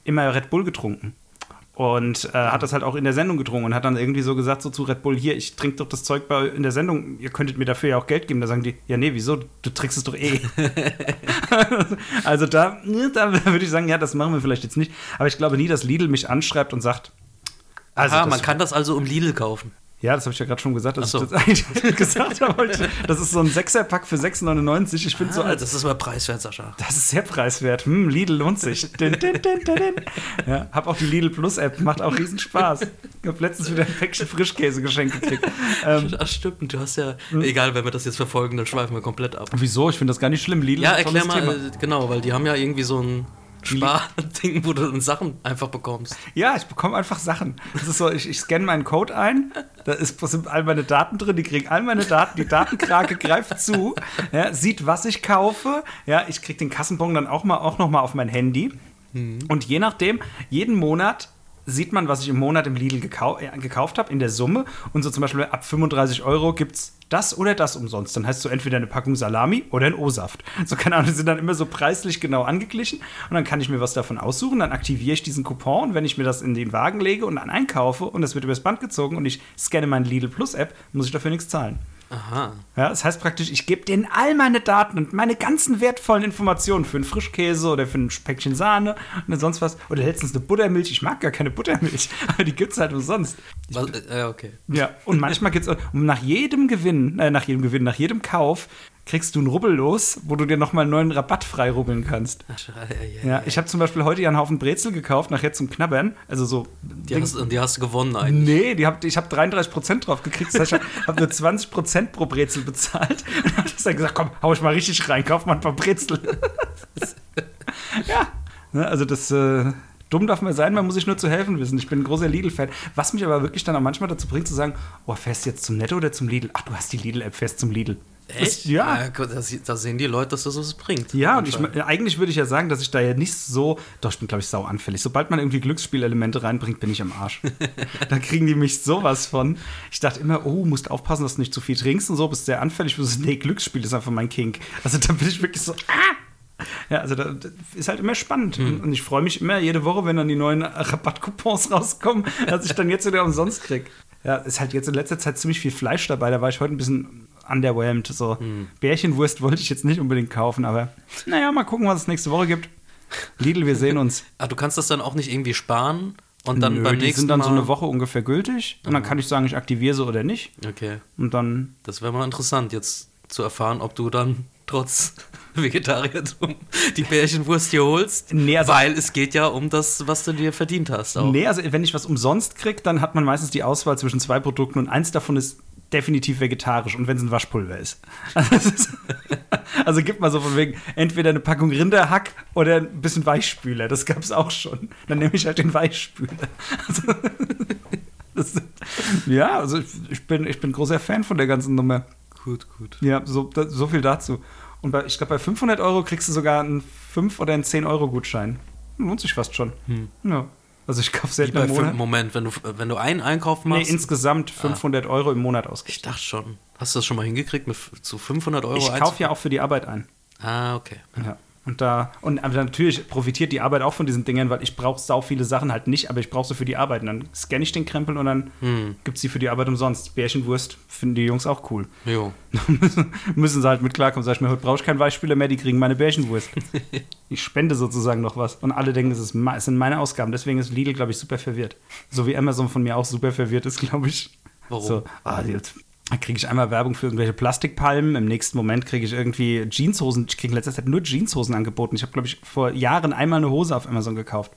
immer Red Bull getrunken. Und äh, hat das halt auch in der Sendung getrunken und hat dann irgendwie so gesagt, so zu Red Bull, hier, ich trinke doch das Zeug bei, in der Sendung, ihr könntet mir dafür ja auch Geld geben. Da sagen die, ja, nee, wieso? Du trinkst es doch eh. also da, da würde ich sagen, ja, das machen wir vielleicht jetzt nicht. Aber ich glaube nie, dass Lidl mich anschreibt und sagt, also ah, das- man kann das also im Lidl kaufen. Ja, das habe ich ja gerade schon gesagt, dass so. ich das eigentlich gesagt habe. Das ist so ein Sechserpack für 6,99. Ich finde so, Ah, als das ist aber preiswert, Sascha. das ist sehr preiswert. Hm, Lidl lohnt sich. Din, din, din. Ja, hab auch die Lidl Plus App, macht auch riesen Spaß. Ich habe letztens wieder ein Päckchen Frischkäse geschenkt gekriegt. Ähm, Ach, stimmt. Du hast ja. Egal, wenn wir das jetzt verfolgen, dann schweifen wir komplett ab. wieso? Ich finde das gar nicht schlimm. Lidl Ja, erklär mal, Thema. äh, genau, weil die haben ja irgendwie so ein, Sparding, wo du dann Sachen einfach bekommst. Ja, ich bekomme einfach Sachen. Das ist so, ich, ich scanne meinen Code ein, da ist, sind all meine Daten drin, die kriegen all meine Daten, die Datenkrake greift zu, ja, sieht, was ich kaufe. Ja, ich kriege den Kassenbon dann auch, mal, auch noch mal auf mein Handy. Und je nachdem, jeden Monat sieht man, was ich im Monat im Lidl gekau äh, gekauft habe, in der Summe. Und so zum Beispiel ab 35 Euro gibt es das oder das umsonst. Dann heißt so entweder eine Packung Salami oder ein O-Saft. So, keine Ahnung, die sind dann immer so preislich genau angeglichen. Und dann kann ich mir was davon aussuchen. Dann aktiviere ich diesen Coupon. Und wenn ich mir das in den Wagen lege und dann einkaufe und das wird übers Band gezogen und ich scanne meine Lidl Plus App, muss ich dafür nichts zahlen. Aha. Ja, das heißt praktisch, ich gebe denen all meine Daten und meine ganzen wertvollen Informationen für einen Frischkäse oder für ein Päckchen Sahne und sonst was. Oder letztens eine Buttermilch. Ich mag gar keine Buttermilch, aber die gibt es halt umsonst. Was, äh, okay. Ja, und manchmal gibt es nach jedem Gewinn, äh, nach jedem Gewinn, nach jedem Kauf kriegst du einen Rubbel los, wo du dir nochmal einen neuen Rabatt frei rubbeln kannst. Ach, ja, ja, Ja, ich habe zum Beispiel heute ja einen Haufen Brezel gekauft, nachher zum Knabbern. Also so. Die hast, und die hast du gewonnen eigentlich. Nee, die hab, ich habe 33% drauf gekriegt. Das heißt, ich habe nur 20% pro Brezel bezahlt. Und dann hat er gesagt, komm, hau ich mal richtig rein, kauf mal ein paar Brezel. ja, ne, also das, äh, dumm darf man sein, man muss sich nur zu helfen wissen. Ich bin ein großer Lidl-Fan. Was mich aber wirklich dann auch manchmal dazu bringt, zu sagen, oh, fährst du jetzt zum Netto oder zum Lidl? Ach, du hast die Lidl-App, fährst zum Lidl. Das, ja. Da, sehen die Leute, dass das was bringt. Ja, und ich, eigentlich würde ich ja sagen, dass ich da ja nicht so. Doch, ich bin, glaube ich, sau anfällig. Sobald man irgendwie Glücksspielelemente reinbringt, bin ich am Arsch. da kriegen die mich sowas von. Ich dachte immer, oh, musst aufpassen, dass du nicht zu viel trinkst und so, bist sehr anfällig. So, nee, Glücksspiel ist einfach mein Kink. Also da bin ich wirklich so, ah! Ja, also da, das ist halt immer spannend. Und- Und ich freue mich immer jede Woche, wenn dann die neuen Rabattcoupons rauskommen, dass ich dann jetzt wieder umsonst krieg. Ja, ist halt jetzt in letzter Zeit ziemlich viel Fleisch dabei. Da war ich heute ein bisschen underwhelmed. So Bärchenwurst wollte ich jetzt nicht unbedingt kaufen, aber naja, mal gucken, was es nächste Woche gibt. Lidl, wir sehen uns. Ah, du kannst das dann auch nicht irgendwie sparen und dann Nö, beim die nächsten sind dann Mal. so eine Woche ungefähr gültig. Und dann kann ich sagen, ich aktiviere sie oder nicht. Okay, Und dann das wäre mal interessant, jetzt zu erfahren, ob du dann trotz Vegetariertum die Bärchenwurst hier holst. Nee, also- weil es geht ja um das, was du dir verdient hast. Auch. Nee, also wenn ich was umsonst kriege, dann hat man meistens die Auswahl zwischen zwei Produkten und eins davon ist definitiv vegetarisch und wenn es ein Waschpulver ist. Also, ist- also gibt mal so von wegen entweder eine Packung Rinderhack oder ein bisschen Weichspüler. Das gab es auch schon. Dann nehme ich halt den Weichspüler. Also, das, ja, also ich, ich, bin, ich bin großer Fan von der ganzen Nummer. Gut, gut. Ja, so, da, so viel dazu. Und bei, ich glaube, bei 500 Euro kriegst du sogar einen 5 oder einen 10 Euro Gutschein. Lohnt sich fast schon. Ja. Also ich kaufe selten im Monat. Moment, wenn du, wenn du einen Einkauf Nee, machst. insgesamt 500 Euro im Monat ausgegeben. ich dachte schon. Hast du das schon mal hingekriegt, mit zu 500 Euro Ich kaufe ja auch für die Arbeit ein. Ah, okay. Ja. Und da, und natürlich profitiert die Arbeit auch von diesen Dingern, weil ich brauche sau viele Sachen halt nicht, aber ich brauche sie für die Arbeit. Und dann scanne ich den Krempel und dann Hm. gibt es sie für die Arbeit umsonst. Bärchenwurst finden die Jungs auch cool. Jo. müssen, sie halt mit klarkommen. Sag ich mir, heute brauche ich keinen Weichspüler mehr, die kriegen meine Bärchenwurst. ich spende sozusagen noch was. Und alle denken, es, ist, es sind meine Ausgaben. Deswegen ist Lidl, glaube ich, super verwirrt. So wie Amazon von mir auch super verwirrt ist, glaube ich. Warum? So, ah, jetzt kriege ich einmal Werbung für irgendwelche Plastikpalmen. Im nächsten Moment kriege ich irgendwie Jeanshosen. Ich kriege in letzter Zeit nur Jeanshosen angeboten. Ich habe, glaube ich, vor Jahren einmal eine Hose auf Amazon gekauft.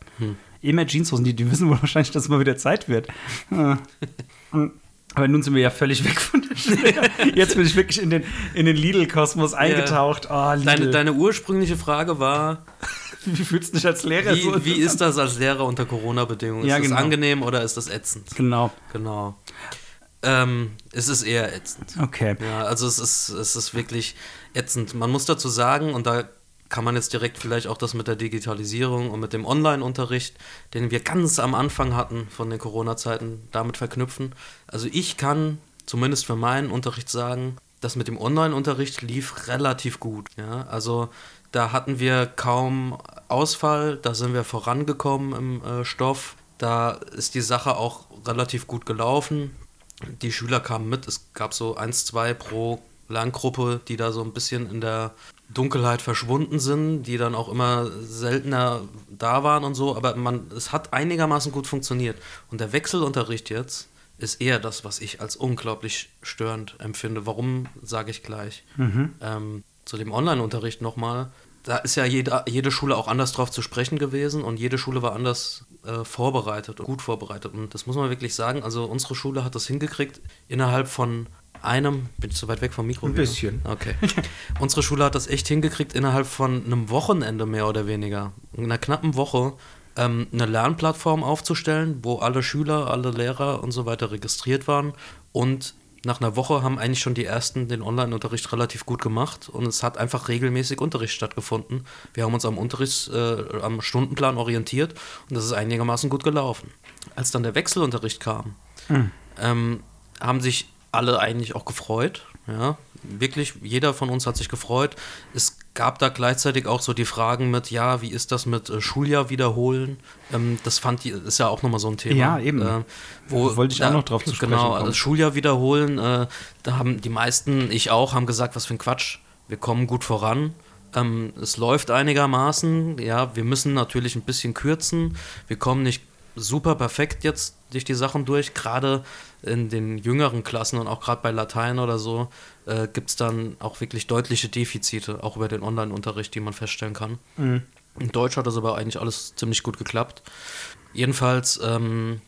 Immer Jeanshosen. Die, die wissen wohl wahrscheinlich, dass es mal wieder Zeit wird. Ah. Aber nun sind wir ja völlig weg von der Schule. Jetzt bin ich wirklich in den, in den Lidl-Kosmos eingetaucht. Oh, Lidl. Deine, deine ursprüngliche Frage war, wie fühlst du dich als Lehrer wie, so? wie ist das als Lehrer unter Corona-Bedingungen? Ja, ist das genau. angenehm oder ist das ätzend? Genau. Genau. Ähm, es ist eher ätzend. Okay. Ja, also es ist, es ist wirklich ätzend. Man muss dazu sagen, und da kann man jetzt direkt vielleicht auch das mit der Digitalisierung und mit dem Online-Unterricht, den wir ganz am Anfang hatten von den Corona-Zeiten, damit verknüpfen. Also ich kann zumindest für meinen Unterricht sagen, das mit dem Online-Unterricht lief relativ gut. Ja, also da hatten wir kaum Ausfall, da sind wir vorangekommen im äh, Stoff. Da ist die Sache auch relativ gut gelaufen. Die Schüler kamen mit, es gab so eins, zwei pro Lerngruppe, die da so ein bisschen in der Dunkelheit verschwunden sind, die dann auch immer seltener da waren und so, aber man, es hat einigermaßen gut funktioniert. Und der Wechselunterricht jetzt ist eher das, was ich als unglaublich störend empfinde. Warum, sage ich gleich. Ähm, zu dem Online-Unterricht nochmal. Da ist ja jede, jede Schule auch anders drauf zu sprechen gewesen und jede Schule war anders äh, vorbereitet und gut vorbereitet. Und das muss man wirklich sagen. Also unsere Schule hat das hingekriegt, innerhalb von einem, bin ich zu weit weg vom Mikro? Ein bisschen. Okay. Unsere Schule hat das echt hingekriegt, innerhalb von einem Wochenende mehr oder weniger, in einer knappen Woche, ähm, eine Lernplattform aufzustellen, wo alle Schüler, alle Lehrer und so weiter registriert waren. Und nach einer Woche haben eigentlich schon die ersten den Online-Unterricht relativ gut gemacht und es hat einfach regelmäßig Unterricht stattgefunden. Wir haben uns am Unterrichts, äh, am Stundenplan orientiert und das ist einigermaßen gut gelaufen. Als dann der Wechselunterricht kam, ähm, haben sich alle eigentlich auch gefreut. Ja, wirklich, jeder von uns hat sich gefreut. Es gab da gleichzeitig auch so die Fragen mit, ja, wie ist das mit äh, Schuljahr wiederholen? Ähm, das fand die, ist ja auch nochmal so ein Thema. Ja, eben. Äh, wo Wollte ich da, auch noch drauf zu sprechen Genau, kommen. also Schuljahr wiederholen, äh, da haben die meisten, ich auch, haben gesagt, was für ein Quatsch. Wir kommen gut voran. Ähm, es läuft einigermaßen. Ja, wir müssen natürlich ein bisschen kürzen. Wir kommen nicht super perfekt jetzt durch die Sachen durch. Gerade in den jüngeren Klassen und auch gerade bei Latein oder so äh, gibt es dann auch wirklich deutliche Defizite, auch über den Online-Unterricht, die man feststellen kann. Mhm. In Deutsch hat das aber eigentlich alles ziemlich gut geklappt. Jedenfalls ähm,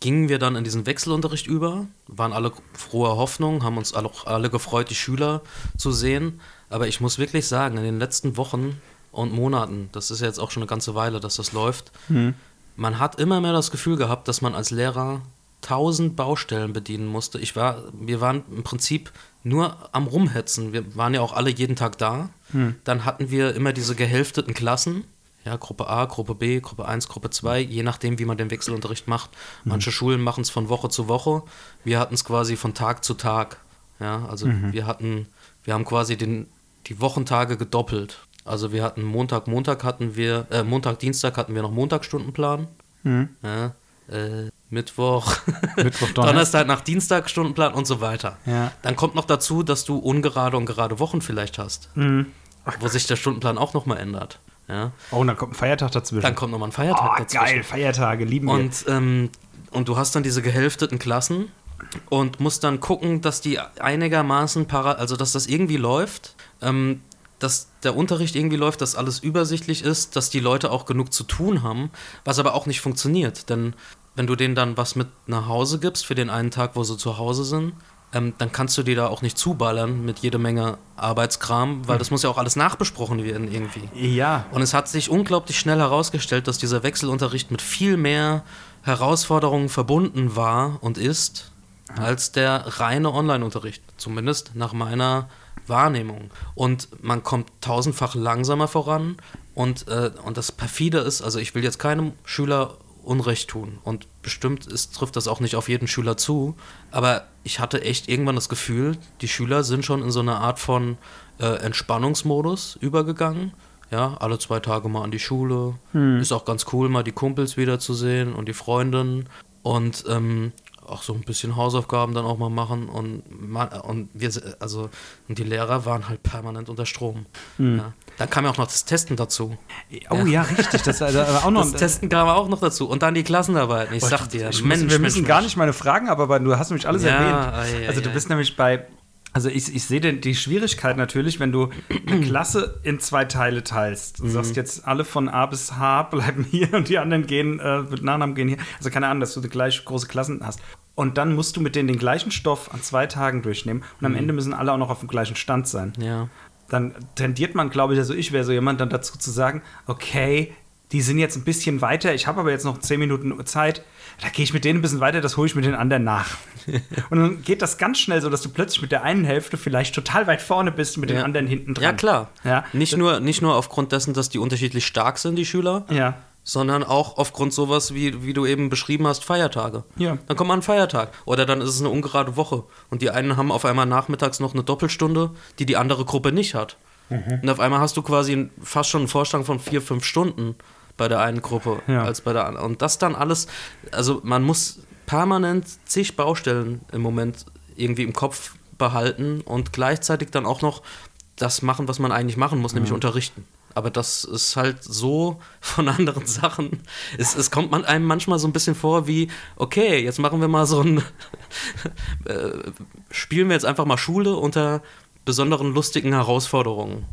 gingen wir dann in diesen Wechselunterricht über, waren alle froher Hoffnung, haben uns alle, alle gefreut, die Schüler zu sehen. Aber ich muss wirklich sagen, in den letzten Wochen und Monaten, das ist ja jetzt auch schon eine ganze Weile, dass das läuft, man hat immer mehr das Gefühl gehabt, dass man als Lehrer tausend Baustellen bedienen musste. Ich war, wir waren im Prinzip nur am Rumhetzen. Wir waren ja auch alle jeden Tag da. Dann hatten wir immer diese gehälfteten Klassen. Ja, Gruppe A, Gruppe B, Gruppe 1, Gruppe 2, je nachdem, wie man den Wechselunterricht macht. Manche Schulen machen es von Woche zu Woche. Wir hatten es quasi von Tag zu Tag. Ja, also wir hatten, wir haben quasi den, die Wochentage gedoppelt. Also wir hatten Montag, Montag hatten wir, äh, Montag, Dienstag hatten wir noch Montagsstundenplan. Ja, äh, Mittwoch, Mittwoch, Donnerstag. Donnerstag nach Dienstag Stundenplan und so weiter. Ja. Dann kommt noch dazu, dass du ungerade und gerade Wochen vielleicht hast, Mhm. wo sich der Stundenplan auch nochmal ändert. Ja. Oh, und dann kommt ein Feiertag dazwischen. Dann kommt nochmal ein Feiertag oh, dazwischen. geil, Feiertage, lieben wir. Und, ähm, und du hast dann diese gehälfteten Klassen und musst dann gucken, dass die einigermaßen para also dass das irgendwie läuft, ähm, dass der Unterricht irgendwie läuft, dass alles übersichtlich ist, dass die Leute auch genug zu tun haben, was aber auch nicht funktioniert. Denn wenn du denen dann was mit nach Hause gibst für den einen Tag, wo sie zu Hause sind, ähm, dann kannst du die da auch nicht zuballern mit jede Menge Arbeitskram, weil das muss ja auch alles nachbesprochen werden irgendwie. ja, Und es hat sich unglaublich schnell herausgestellt, dass dieser Wechselunterricht mit viel mehr Herausforderungen verbunden war und ist, als der reine Online-Unterricht. Zumindest nach meiner Wahrnehmung. Und man kommt tausendfach langsamer voran. Und, äh, und das perfide ist, also ich will jetzt keinem Schüler Unrecht tun. Und bestimmt ist, trifft das auch nicht auf jeden Schüler zu. Aber ich hatte echt irgendwann das Gefühl, die Schüler sind schon in so eine Art von äh, Entspannungsmodus übergegangen. Ja, alle zwei Tage mal an die Schule. Ist auch ganz cool, mal die Kumpels wiederzusehen und die Freundinnen. Und ähm, auch so ein bisschen Hausaufgaben dann auch mal machen. Und, man, und wir, also, und die Lehrer waren halt permanent unter Strom. Ja. Dann kam ja auch noch das Testen dazu. oh ja, richtig. Das also, aber auch noch Das Testen kam auch noch dazu. Und dann die Klassenarbeiten. Ich sag dir, ich Mensch, muss, wir Mensch, müssen gar Mensch. nicht meine Fragen abarbeiten. Du hast nämlich alles Ja, erwähnt. ei, also du ei. bist nämlich bei. Also ich, ich sehe die Schwierigkeit natürlich, wenn du eine Klasse in zwei Teile teilst. Du Mhm. sagst jetzt, alle von A bis H bleiben hier und die anderen gehen äh, mit Nachnamen gehen hier. Also keine Ahnung, dass du die gleich große Klassen hast. Und dann musst du mit denen den gleichen Stoff an zwei Tagen durchnehmen. Und am Mhm. Ende müssen alle auch noch auf dem gleichen Stand sein. Ja. Dann tendiert man, glaube ich, also ich wäre so jemand, dann dazu zu sagen, okay, die sind jetzt ein bisschen weiter, ich habe aber jetzt noch zehn Minuten Zeit, da gehe ich mit denen ein bisschen weiter, das hole ich mit den anderen nach. und dann geht das ganz schnell so, dass du plötzlich mit der einen Hälfte vielleicht total weit vorne bist, mit den Ja. anderen hinten dran. Ja, klar. Ja. Nicht, nur, nicht nur aufgrund dessen, dass die unterschiedlich stark sind, die Schüler, Ja. Sondern auch aufgrund sowas, wie, wie du eben beschrieben hast, Feiertage. Ja. Dann kommt mal ein Feiertag. Oder dann ist es eine ungerade Woche. Und die einen haben auf einmal nachmittags noch eine Doppelstunde, die die andere Gruppe nicht hat. Mhm. Und auf einmal hast du quasi fast schon einen Vorstand von vier, fünf Stunden bei der einen Gruppe Ja. als bei der anderen. Und das dann alles, also man muss permanent zig Baustellen im Moment irgendwie im Kopf behalten und gleichzeitig dann auch noch das machen, was man eigentlich machen muss, nämlich unterrichten. Aber das ist halt so von anderen Sachen. Es, es kommt man einem manchmal so ein bisschen vor wie, okay, jetzt machen wir mal so ein, äh, spielen wir jetzt einfach mal Schule unter besonderen lustigen Herausforderungen.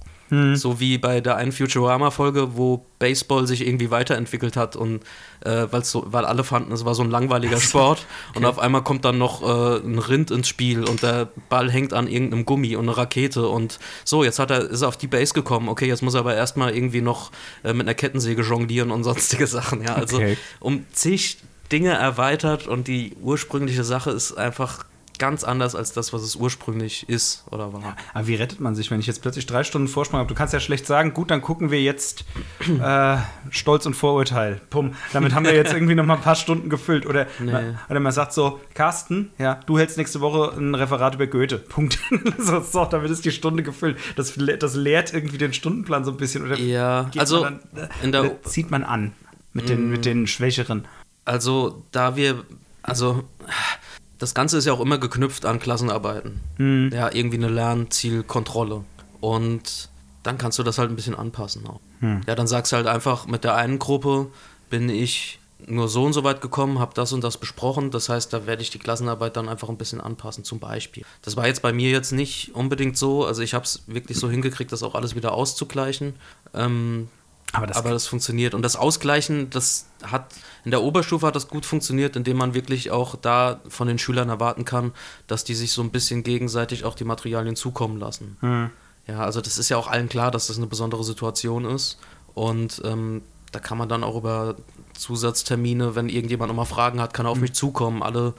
So wie bei der einen Futurama-Folge, wo Baseball sich irgendwie weiterentwickelt hat und äh, weil's so, weil alle fanden, es war so ein langweiliger Sport. Und auf einmal kommt dann noch äh, ein Rind ins Spiel und der Ball hängt an irgendeinem Gummi und eine Rakete und so, jetzt hat er, ist er auf die Base gekommen, okay, jetzt muss er aber erstmal irgendwie noch äh, mit einer Kettensäge jonglieren und sonstige Sachen, ja, also Okay. um zig Dinge erweitert und die ursprüngliche Sache ist einfach ganz anders als das, was es ursprünglich ist oder war. Aber wie rettet man sich, wenn ich jetzt plötzlich drei Stunden Vorsprung habe? Du kannst ja schlecht sagen, gut, dann gucken wir jetzt äh, Stolz und Vorurteil. Pum. Damit haben wir jetzt irgendwie noch mal ein paar Stunden gefüllt. Oder, Nee. man, oder man sagt so, Carsten, ja, du hältst nächste Woche ein Referat über Goethe. Punkt. so, so, damit ist die Stunde gefüllt. Das, das leert irgendwie den Stundenplan so ein bisschen. Oder Ja, also dann, in der- zieht man an mit den, mit den Schwächeren. Also, da wir, also, das Ganze ist ja auch immer geknüpft an Klassenarbeiten. Ja, irgendwie eine Lernzielkontrolle. Und dann kannst du das halt ein bisschen anpassen auch. Ja, dann sagst du halt einfach, mit der einen Gruppe bin ich nur so und so weit gekommen, habe das und das besprochen. Das heißt, da werde ich die Klassenarbeit dann einfach ein bisschen anpassen, zum Beispiel. Das war jetzt bei mir jetzt nicht unbedingt so. Also ich habe es wirklich so hingekriegt, das auch alles wieder auszugleichen. Ähm, Aber das, aber das funktioniert. Und das Ausgleichen, das hat in der Oberstufe hat das gut funktioniert, indem man wirklich auch da von den Schülern erwarten kann, dass die sich so ein bisschen gegenseitig auch die Materialien zukommen lassen. Ja, also das ist ja auch allen klar, dass das eine besondere Situation ist. Und ähm, da kann man dann auch über Zusatztermine, wenn irgendjemand nochmal Fragen hat, kann er auf mich zukommen. Alle,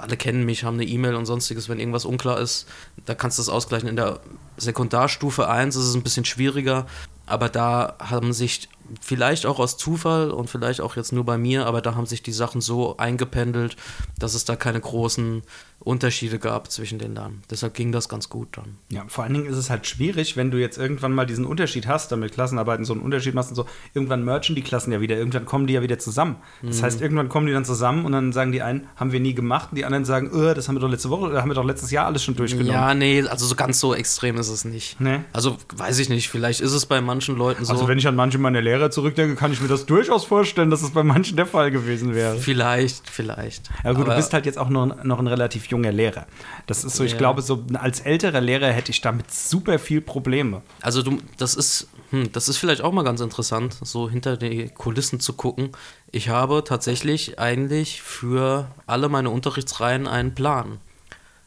alle kennen mich, haben eine E-Mail und sonstiges, wenn irgendwas unklar ist, da kannst du das ausgleichen. In der Sekundarstufe 1 ist es ein bisschen schwieriger, aber da haben sich vielleicht auch aus Zufall und vielleicht auch jetzt nur bei mir, aber da haben sich die Sachen so eingependelt, dass es da keine großen Unterschiede gab zwischen den Lernen. Deshalb ging das ganz gut dann. Ja, vor allen Dingen ist es halt schwierig, wenn du jetzt irgendwann mal diesen Unterschied hast, damit Klassenarbeiten so einen Unterschied machst und so, irgendwann merchen die Klassen ja wieder, irgendwann kommen die ja wieder zusammen. Das heißt, irgendwann kommen die dann zusammen und dann sagen die einen, haben wir nie gemacht und die anderen sagen, öh, das haben wir doch letzte Woche, oder haben wir doch letztes Jahr alles schon durchgenommen. Ja, nee, also so ganz so extrem ist es nicht. Nee. Also weiß ich nicht, vielleicht ist es bei manchen Leuten so. Also wenn ich an manche meiner Lehrer zurückdenke, kann ich mir das durchaus vorstellen, dass es bei manchen der Fall gewesen wäre. vielleicht, vielleicht. Ja gut, Aber- du bist halt jetzt auch noch, noch ein relativ junger Lehrer. Das ist so, ich Ja. glaube, so als älterer Lehrer hätte ich damit super viel Probleme. Also du, das ist, hm, das ist vielleicht auch mal ganz interessant, so hinter die Kulissen zu gucken. Ich habe tatsächlich eigentlich für alle meine Unterrichtsreihen einen Plan.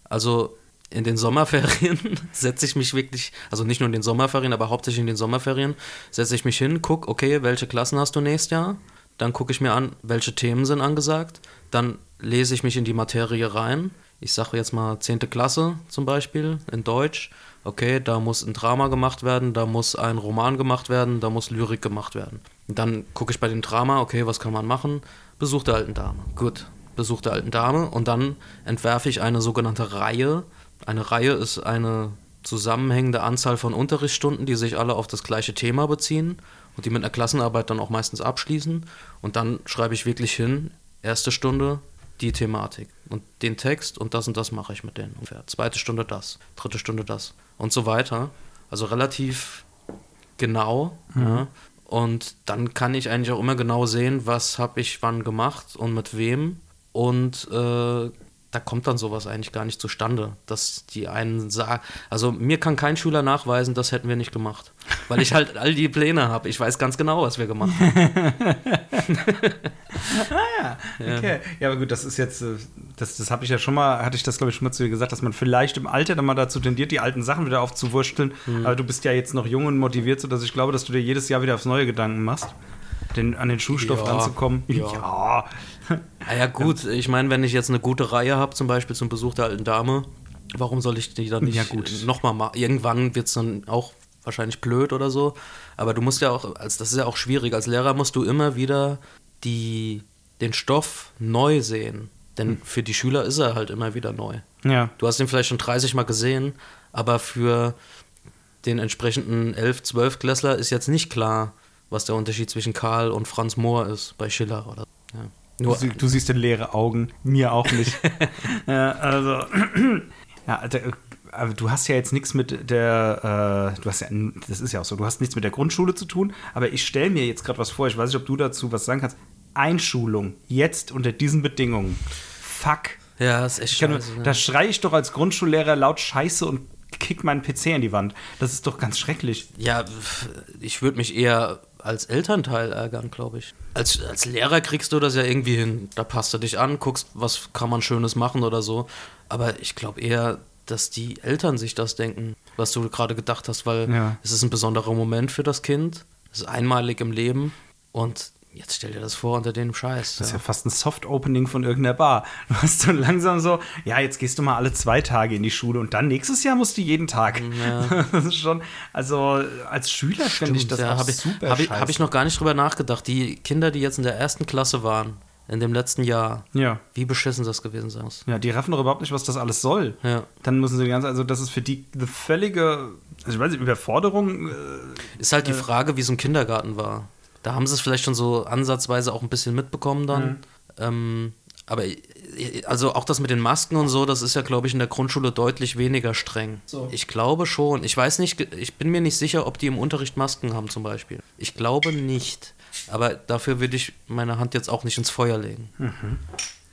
Also in den Sommerferien setze ich mich wirklich, also nicht nur in den Sommerferien, aber hauptsächlich in den Sommerferien, setze ich mich hin, guck, okay, welche Klassen hast du nächstes Jahr? Dann gucke ich mir an, welche Themen sind angesagt. Dann lese ich mich in die Materie rein. Ich sage jetzt mal 10. Klasse zum Beispiel in Deutsch. Okay, da muss ein Drama gemacht werden, da muss ein Roman gemacht werden, da muss Lyrik gemacht werden. Und dann gucke ich bei dem Drama, okay, was kann man machen? Besuch der alten Dame. Gut, Besuch der alten Dame. Und dann entwerfe ich eine sogenannte Reihe. Eine Reihe ist eine zusammenhängende Anzahl von Unterrichtsstunden, die sich alle auf das gleiche Thema beziehen und die mit einer Klassenarbeit dann auch meistens abschließen. Und dann schreibe ich wirklich hin, erste Stunde die Thematik und den Text und das und das mache ich mit denen ungefähr. Zweite Stunde das, dritte Stunde das und so weiter. Also relativ genau. Ja. Und dann kann ich eigentlich auch immer genau sehen, was habe ich wann gemacht und mit wem. Und äh, da kommt dann sowas eigentlich gar nicht zustande, dass die einen sagen, also mir kann kein Schüler nachweisen, das hätten wir nicht gemacht, weil ich halt all die Pläne habe. Ich weiß ganz genau, was wir gemacht haben. Okay. Ja, aber gut, das ist jetzt, äh, das, das habe ich ja schon mal, hatte ich das glaube ich schon mal zu dir gesagt, dass man vielleicht im Alter dann mal dazu tendiert, die alten Sachen wieder aufzuwursteln. Mhm. Aber du bist ja jetzt noch jung und motiviert, sodass ich glaube, dass du dir jedes Jahr wieder aufs neue Gedanken machst, den, an den Schulstoff Ja, ranzukommen. ja. Ah ja gut, ich meine, wenn ich jetzt eine gute Reihe habe, zum Beispiel zum Besuch der alten Dame, warum soll ich die dann nicht Ja, gut. nochmal machen? Irgendwann wird es dann auch wahrscheinlich blöd oder so. Aber du musst ja auch, als das ist ja auch schwierig, als Lehrer musst du immer wieder die, den Stoff neu sehen. Denn für die Schüler ist er halt immer wieder neu. Ja. Du hast ihn vielleicht schon 30 Mal gesehen, aber für den entsprechenden 11-, 12 Klässler ist jetzt nicht klar, was der Unterschied zwischen Karl und Franz Mohr ist bei Schiller oder ja. Du, Nur, du siehst in leere Augen, mir auch nicht. ja, also, ja, aber du hast ja jetzt nichts mit der, äh, du hast ja, das ist ja auch so, du hast nichts mit der Grundschule zu tun, aber ich stelle mir jetzt gerade was vor, ich weiß nicht, ob du dazu was sagen kannst. Einschulung, jetzt unter diesen Bedingungen. Fuck. ja, ist echt nur- scheiße. ne? da schreie ich doch als Grundschullehrer laut Scheiße und kick meinen PC in die Wand. Das ist doch ganz schrecklich. Ja, ich würde mich eher als Elternteil ärgern, glaube ich. Als, als Lehrer kriegst du das ja irgendwie hin. Da passt du dich an, guckst, was kann man Schönes machen oder so. Aber ich glaube eher, dass die Eltern sich das denken, was du gerade gedacht hast, weil Ja. es ist ein besonderer Moment für das Kind. Es ist einmalig im Leben. Und jetzt stell dir das vor unter dem Scheiß. Das ist ja Ja. fast ein Soft-Opening von irgendeiner Bar. Du hast so langsam so, ja, jetzt gehst du mal alle zwei Tage in die Schule und dann nächstes Jahr musst du jeden Tag. Ja. Das ist schon, also als Schüler finde ich das ja, auch habe ich, super hab ich, hab ich noch gar nicht drüber nachgedacht. Die Kinder, die jetzt in der ersten Klasse waren, in dem letzten Jahr, Ja. wie beschissen das gewesen sein muss. Ja, die raffen doch überhaupt nicht, was das alles soll. Ja. Dann müssen sie die ganze, also das ist für die eine völlige, also ich weiß nicht, Überforderung. Äh, Ist halt die Frage, wie so ein Kindergarten war. Da haben sie es vielleicht schon so ansatzweise auch ein bisschen mitbekommen dann. Mhm. Ähm, aber äh, also auch das mit den Masken und so, das ist ja, glaube ich, in der Grundschule deutlich weniger streng. So. Ich glaube schon. Ich weiß nicht, ich bin mir nicht sicher, ob die im Unterricht Masken haben zum Beispiel. Ich glaube nicht. Aber dafür würde ich meine Hand jetzt auch nicht ins Feuer legen. Mhm.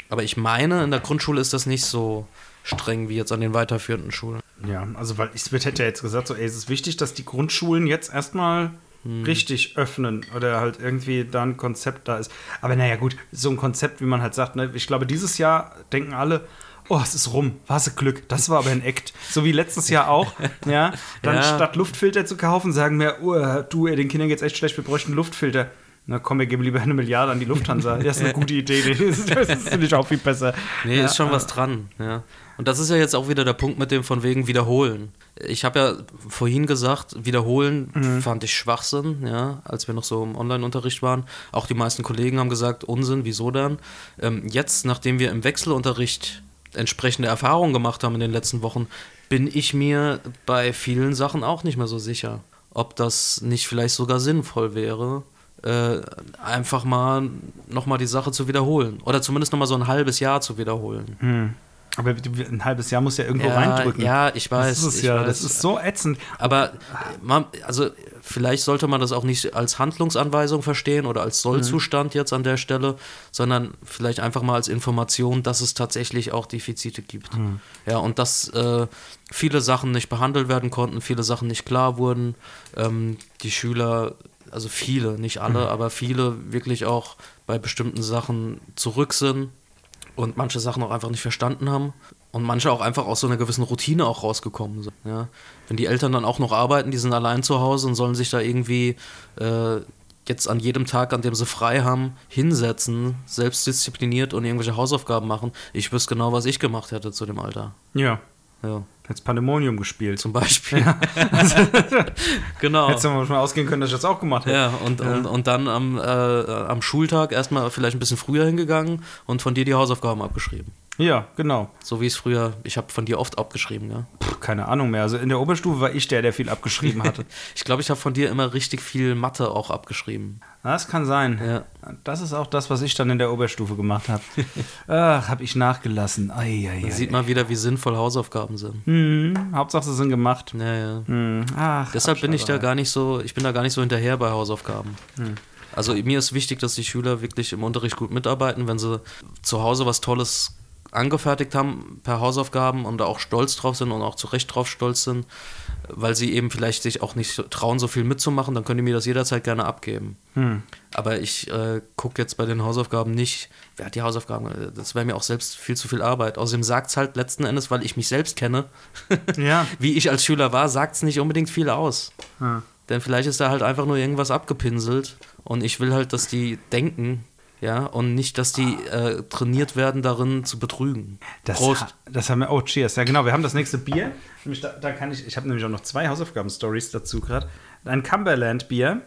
Aber ich meine, in der Grundschule ist das nicht so streng wie jetzt an den weiterführenden Schulen. ja, also weil ich hätte ja jetzt gesagt, so, ey, es ist wichtig, dass die Grundschulen jetzt erstmal Hm. richtig öffnen oder halt irgendwie da ein Konzept da ist. Aber naja, gut, so ein Konzept, wie man halt sagt, ne, ich glaube, dieses Jahr denken alle, oh, es ist rum, was ein Glück, das war aber ein Act. So wie letztes Jahr auch, ja. Dann Ja. statt Luftfilter zu kaufen, sagen wir, oh, du, den Kindern geht's echt schlecht, wir bräuchten Luftfilter. Na komm, wir geben lieber eine Milliarde an die Lufthansa. Das ist eine gute Idee. Das ist, das ist finde ich auch viel besser. Nee, ja, ist schon was dran, ja. Und das ist ja jetzt auch wieder der Punkt mit dem von wegen Wiederholen. Ich habe ja vorhin gesagt, Wiederholen Mhm. fand ich Schwachsinn, ja, als wir noch so im Online-Unterricht waren. Auch die meisten Kollegen haben gesagt, Unsinn, wieso dann? Ähm, jetzt, nachdem wir im Wechselunterricht entsprechende Erfahrungen gemacht haben in den letzten Wochen, bin ich mir bei vielen Sachen auch nicht mehr so sicher, ob das nicht vielleicht sogar sinnvoll wäre, äh, einfach mal nochmal die Sache zu wiederholen. Oder zumindest nochmal so ein halbes Jahr zu wiederholen. Aber ein halbes Jahr muss ja irgendwo Ja, reindrücken. ja, ich weiß, Das ist ja. weiß. Das ist so ätzend. Aber man, also vielleicht sollte man das auch nicht als Handlungsanweisung verstehen oder als Sollzustand jetzt an der Stelle, sondern vielleicht einfach mal als Information, dass es tatsächlich auch Defizite gibt. Ja, und dass äh, viele Sachen nicht behandelt werden konnten, viele Sachen nicht klar wurden, ähm, die Schüler, also viele, nicht alle, aber viele wirklich auch bei bestimmten Sachen zurück sind und manche Sachen auch einfach nicht verstanden haben und manche auch einfach aus so einer gewissen Routine auch rausgekommen sind. Ja. Wenn die Eltern dann auch noch arbeiten, die sind allein zu Hause und sollen sich da irgendwie äh, jetzt an jedem Tag, an dem sie frei haben, hinsetzen, selbstdiszipliniert und irgendwelche Hausaufgaben machen. Ich wüsste genau, was ich gemacht hätte zu dem Alter. Ja. Ja, Jetzt Pandemonium gespielt. zum Beispiel. genau. Hättest du mal ausgehen können, dass ich das auch gemacht hätte. Ja, und, Und, und dann am, äh, am Schultag erstmal vielleicht ein bisschen früher hingegangen und von dir die Hausaufgaben abgeschrieben. Ja, genau. So wie es früher, ich habe von dir oft abgeschrieben, ja. Puh, keine Ahnung mehr. Also in der Oberstufe war ich der, der viel abgeschrieben hatte. Ich glaube, ich habe von dir immer richtig viel Mathe auch abgeschrieben. Das kann sein. Ja. Das ist auch das, was ich dann in der Oberstufe gemacht habe. Ach, habe ich nachgelassen. Ei, Da ei. sieht man wieder, wie sinnvoll Hausaufgaben sind. Hm, Hauptsache, sie sind gemacht. Ja, ja. Hm. Ach, Deshalb bin ich da gar nicht so, ich bin da gar nicht so hinterher bei Hausaufgaben. Also mir ist wichtig, dass die Schüler wirklich im Unterricht gut mitarbeiten, wenn sie zu Hause was Tolles angefertigt haben per Hausaufgaben und da auch stolz drauf sind und auch zu Recht drauf stolz sind, weil sie eben vielleicht sich auch nicht trauen, so viel mitzumachen, dann können die mir das jederzeit gerne abgeben. Hm. Aber ich äh, gucke jetzt bei den Hausaufgaben nicht, wer hat die Hausaufgaben? Äh, Das wäre mir auch selbst viel zu viel Arbeit. Außerdem sagt es halt letzten Endes, weil ich mich selbst kenne, Ja. wie ich als Schüler war, sagt es nicht unbedingt viel aus. Hm. Denn vielleicht ist da halt einfach nur irgendwas abgepinselt und ich will halt, dass die denken, ja, und nicht, dass die äh, trainiert werden, darin zu betrügen. Das, Prost. das haben wir. Oh, cheers. Ja, genau. Wir haben das nächste Bier. Da, da kann ich. Ich habe nämlich auch noch zwei Hausaufgaben-Stories dazu gerade. Ein Cumberland-Bier.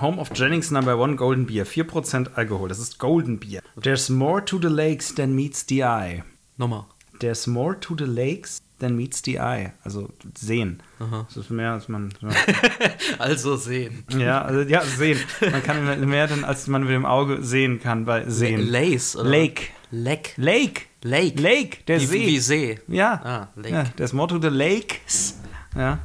Home of Jennings Number One Golden Beer. 4% Alkohol. Das ist Golden Beer. There's more to the lakes than meets the eye. Nochmal. There's more to the lakes than meets the eye. Also sehen. Aha. Das ist mehr, als man. Also sehen. Ja, also, ja, sehen. Man kann mehr- mehr, denn, als man mit dem Auge sehen kann bei Sehen. Lace, oder? Lake. Leck. Lake. Lake. Lake, der Wie, See. wie See. Ja. Ah, Lake. ja. There's more to the lakes Ja.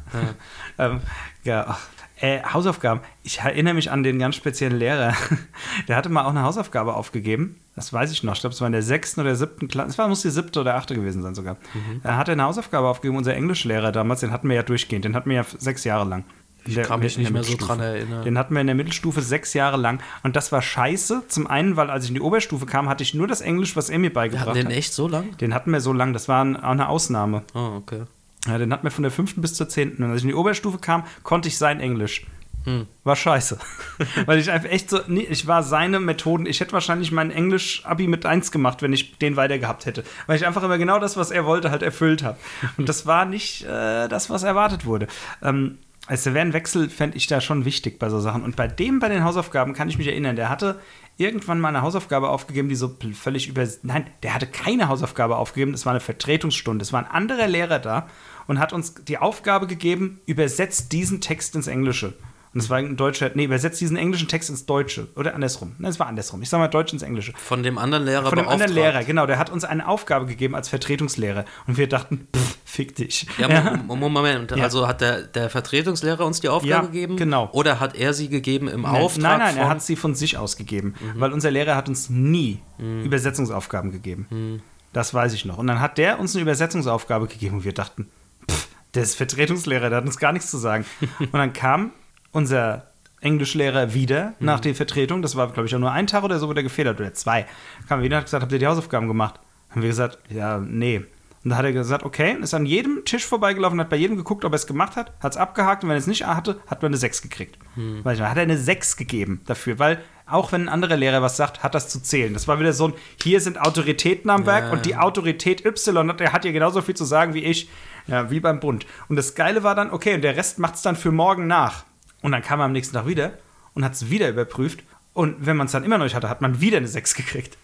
ähm, ja äh, Hausaufgaben. Ich erinnere mich an den ganz speziellen Lehrer. Der hatte mal auch eine Hausaufgabe aufgegeben. Das weiß ich noch. Ich glaube, es war in der sechsten oder siebten Klasse. Es war, muss die siebte oder achte gewesen sein sogar. Mhm. Da hat er eine Hausaufgabe aufgegeben. Unser Englischlehrer damals, den hatten wir ja durchgehend. Den hatten wir ja sechs Jahre lang. Ich Der- kann mich nicht mehr so dran erinnern. Den hatten wir in der Mittelstufe sechs Jahre lang. Und das war scheiße. Zum einen, weil als ich in die Oberstufe kam, hatte ich nur das Englisch, was er mir beigebracht hatten den hat. echt so lang? Den hatten wir so lang. Das war ein- eine Ausnahme. Oh, okay. Ja, den hatten wir von der fünften bis zur zehnten. Und als ich in die Oberstufe kam, konnte ich sein Englisch. Hm. War scheiße. Weil ich einfach echt so, nee, ich war seine Methoden. Ich hätte wahrscheinlich mein Englisch-Abi mit eins gemacht, wenn ich den weiter gehabt hätte. Weil ich einfach immer genau das, was er wollte, halt erfüllt habe. Und das war nicht äh, das, was erwartet wurde. Ähm, also wäre ein Wechsel, fände ich da schon wichtig bei so Sachen. Und bei dem, bei den Hausaufgaben, kann ich mich erinnern, der hatte irgendwann mal eine Hausaufgabe aufgegeben, die so völlig über. Nein, der hatte keine Hausaufgabe aufgegeben, das war eine Vertretungsstunde. Es war ein anderer Lehrer da und hat uns die Aufgabe gegeben, übersetzt diesen Text ins Englische. Und es war ein deutscher, nee, übersetzt diesen englischen Text ins Deutsche. Oder andersrum. Nein, es war andersrum. Ich sag mal Deutsch ins Englische. Von dem anderen Lehrer Von dem anderen. Lehrer, genau. Der hat uns eine Aufgabe gegeben als Vertretungslehrer. Und wir dachten, pff, fick dich. Ja, Mo- Moment. Ja. Also hat der, der Vertretungslehrer uns die Aufgabe Ja, gegeben? genau. Oder hat er sie gegeben im Nein, Auftrag? nein, nein, er von- hat sie von sich aus gegeben, weil unser Lehrer hat uns nie Übersetzungsaufgaben gegeben. Das weiß ich noch. Und dann hat der uns eine Übersetzungsaufgabe gegeben und wir dachten, pff, der ist Vertretungslehrer, der hat uns gar nichts zu sagen. und dann kam unser Englischlehrer wieder nach der Vertretung, das war, glaube ich, auch nur ein Tag oder so, wo der gefehlt hat, oder zwei. Kam wieder und hat gesagt, habt ihr die Hausaufgaben gemacht? Haben wir gesagt, ja, nee. Und da hat er gesagt, okay, ist an jedem Tisch vorbeigelaufen, hat bei jedem geguckt, ob er es gemacht hat, hat es abgehakt und wenn er es nicht hatte, hat man eine 6 gekriegt. Weil ich, hat er eine 6 gegeben dafür, weil auch wenn ein anderer Lehrer was sagt, hat das zu zählen. Das war wieder so ein, hier sind Autoritäten am Werk und die Autorität Y, hat- der hat ja genauso viel zu sagen wie ich, ja, wie beim Bund. Und das Geile war dann, okay, und der Rest macht es dann für morgen nach. Und dann kam er am nächsten Tag wieder und hat es wieder überprüft. Und wenn man es dann immer noch nicht hatte, hat man wieder eine 6 gekriegt.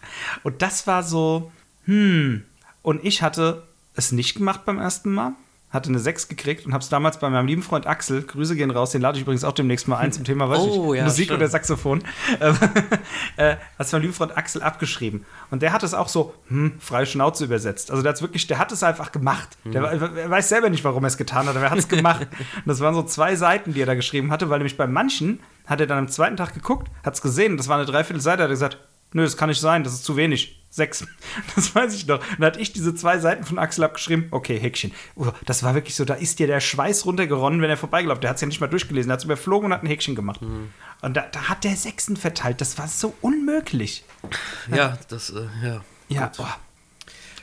Und das war so, hm. Und ich hatte es nicht gemacht beim ersten Mal, hatte eine 6 gekriegt und habe es damals bei meinem lieben Freund Axel, Grüße gehen raus, den lade ich übrigens auch demnächst mal ein zum Thema, weiß Oh, ich, ja, Musik stimmt. oder Saxophon, ähm, äh, hat meinem lieben Freund Axel abgeschrieben. Und der hat es auch so, hm, freie Schnauze übersetzt. Also der hat wirklich, der hat es einfach gemacht. Der, Mhm. wa- er weiß selber nicht, warum er es getan hat, aber er hat es gemacht. und das waren so zwei Seiten, die er da geschrieben hatte, weil nämlich bei manchen hat er dann am zweiten Tag geguckt, hat es gesehen, das war eine Dreiviertelseite, hat er gesagt, nö, das kann nicht sein, das ist zu wenig. Sechs. Das weiß ich noch. Und dann hatte ich diese zwei Seiten von Axel abgeschrieben. Okay, Häkchen. Oh, das war wirklich so, da ist dir der Schweiß runtergeronnen, wenn er vorbeigelaufen Der hat es ja nicht mal durchgelesen. Er hat es überflogen und hat ein Häkchen gemacht. Und da, da hat der Sechsen verteilt. Das war so unmöglich. Ja, das, äh, ja. Ja, Gut. boah.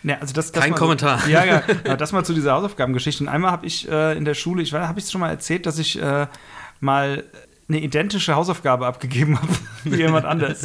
Ja, also das, das Kein mal Kommentar. Ja, ja, aber das mal zu dieser Hausaufgabengeschichte. Und einmal habe ich äh, in der Schule, ich habe ich es schon mal erzählt, dass ich äh, mal eine identische Hausaufgabe abgegeben habe wie jemand anders.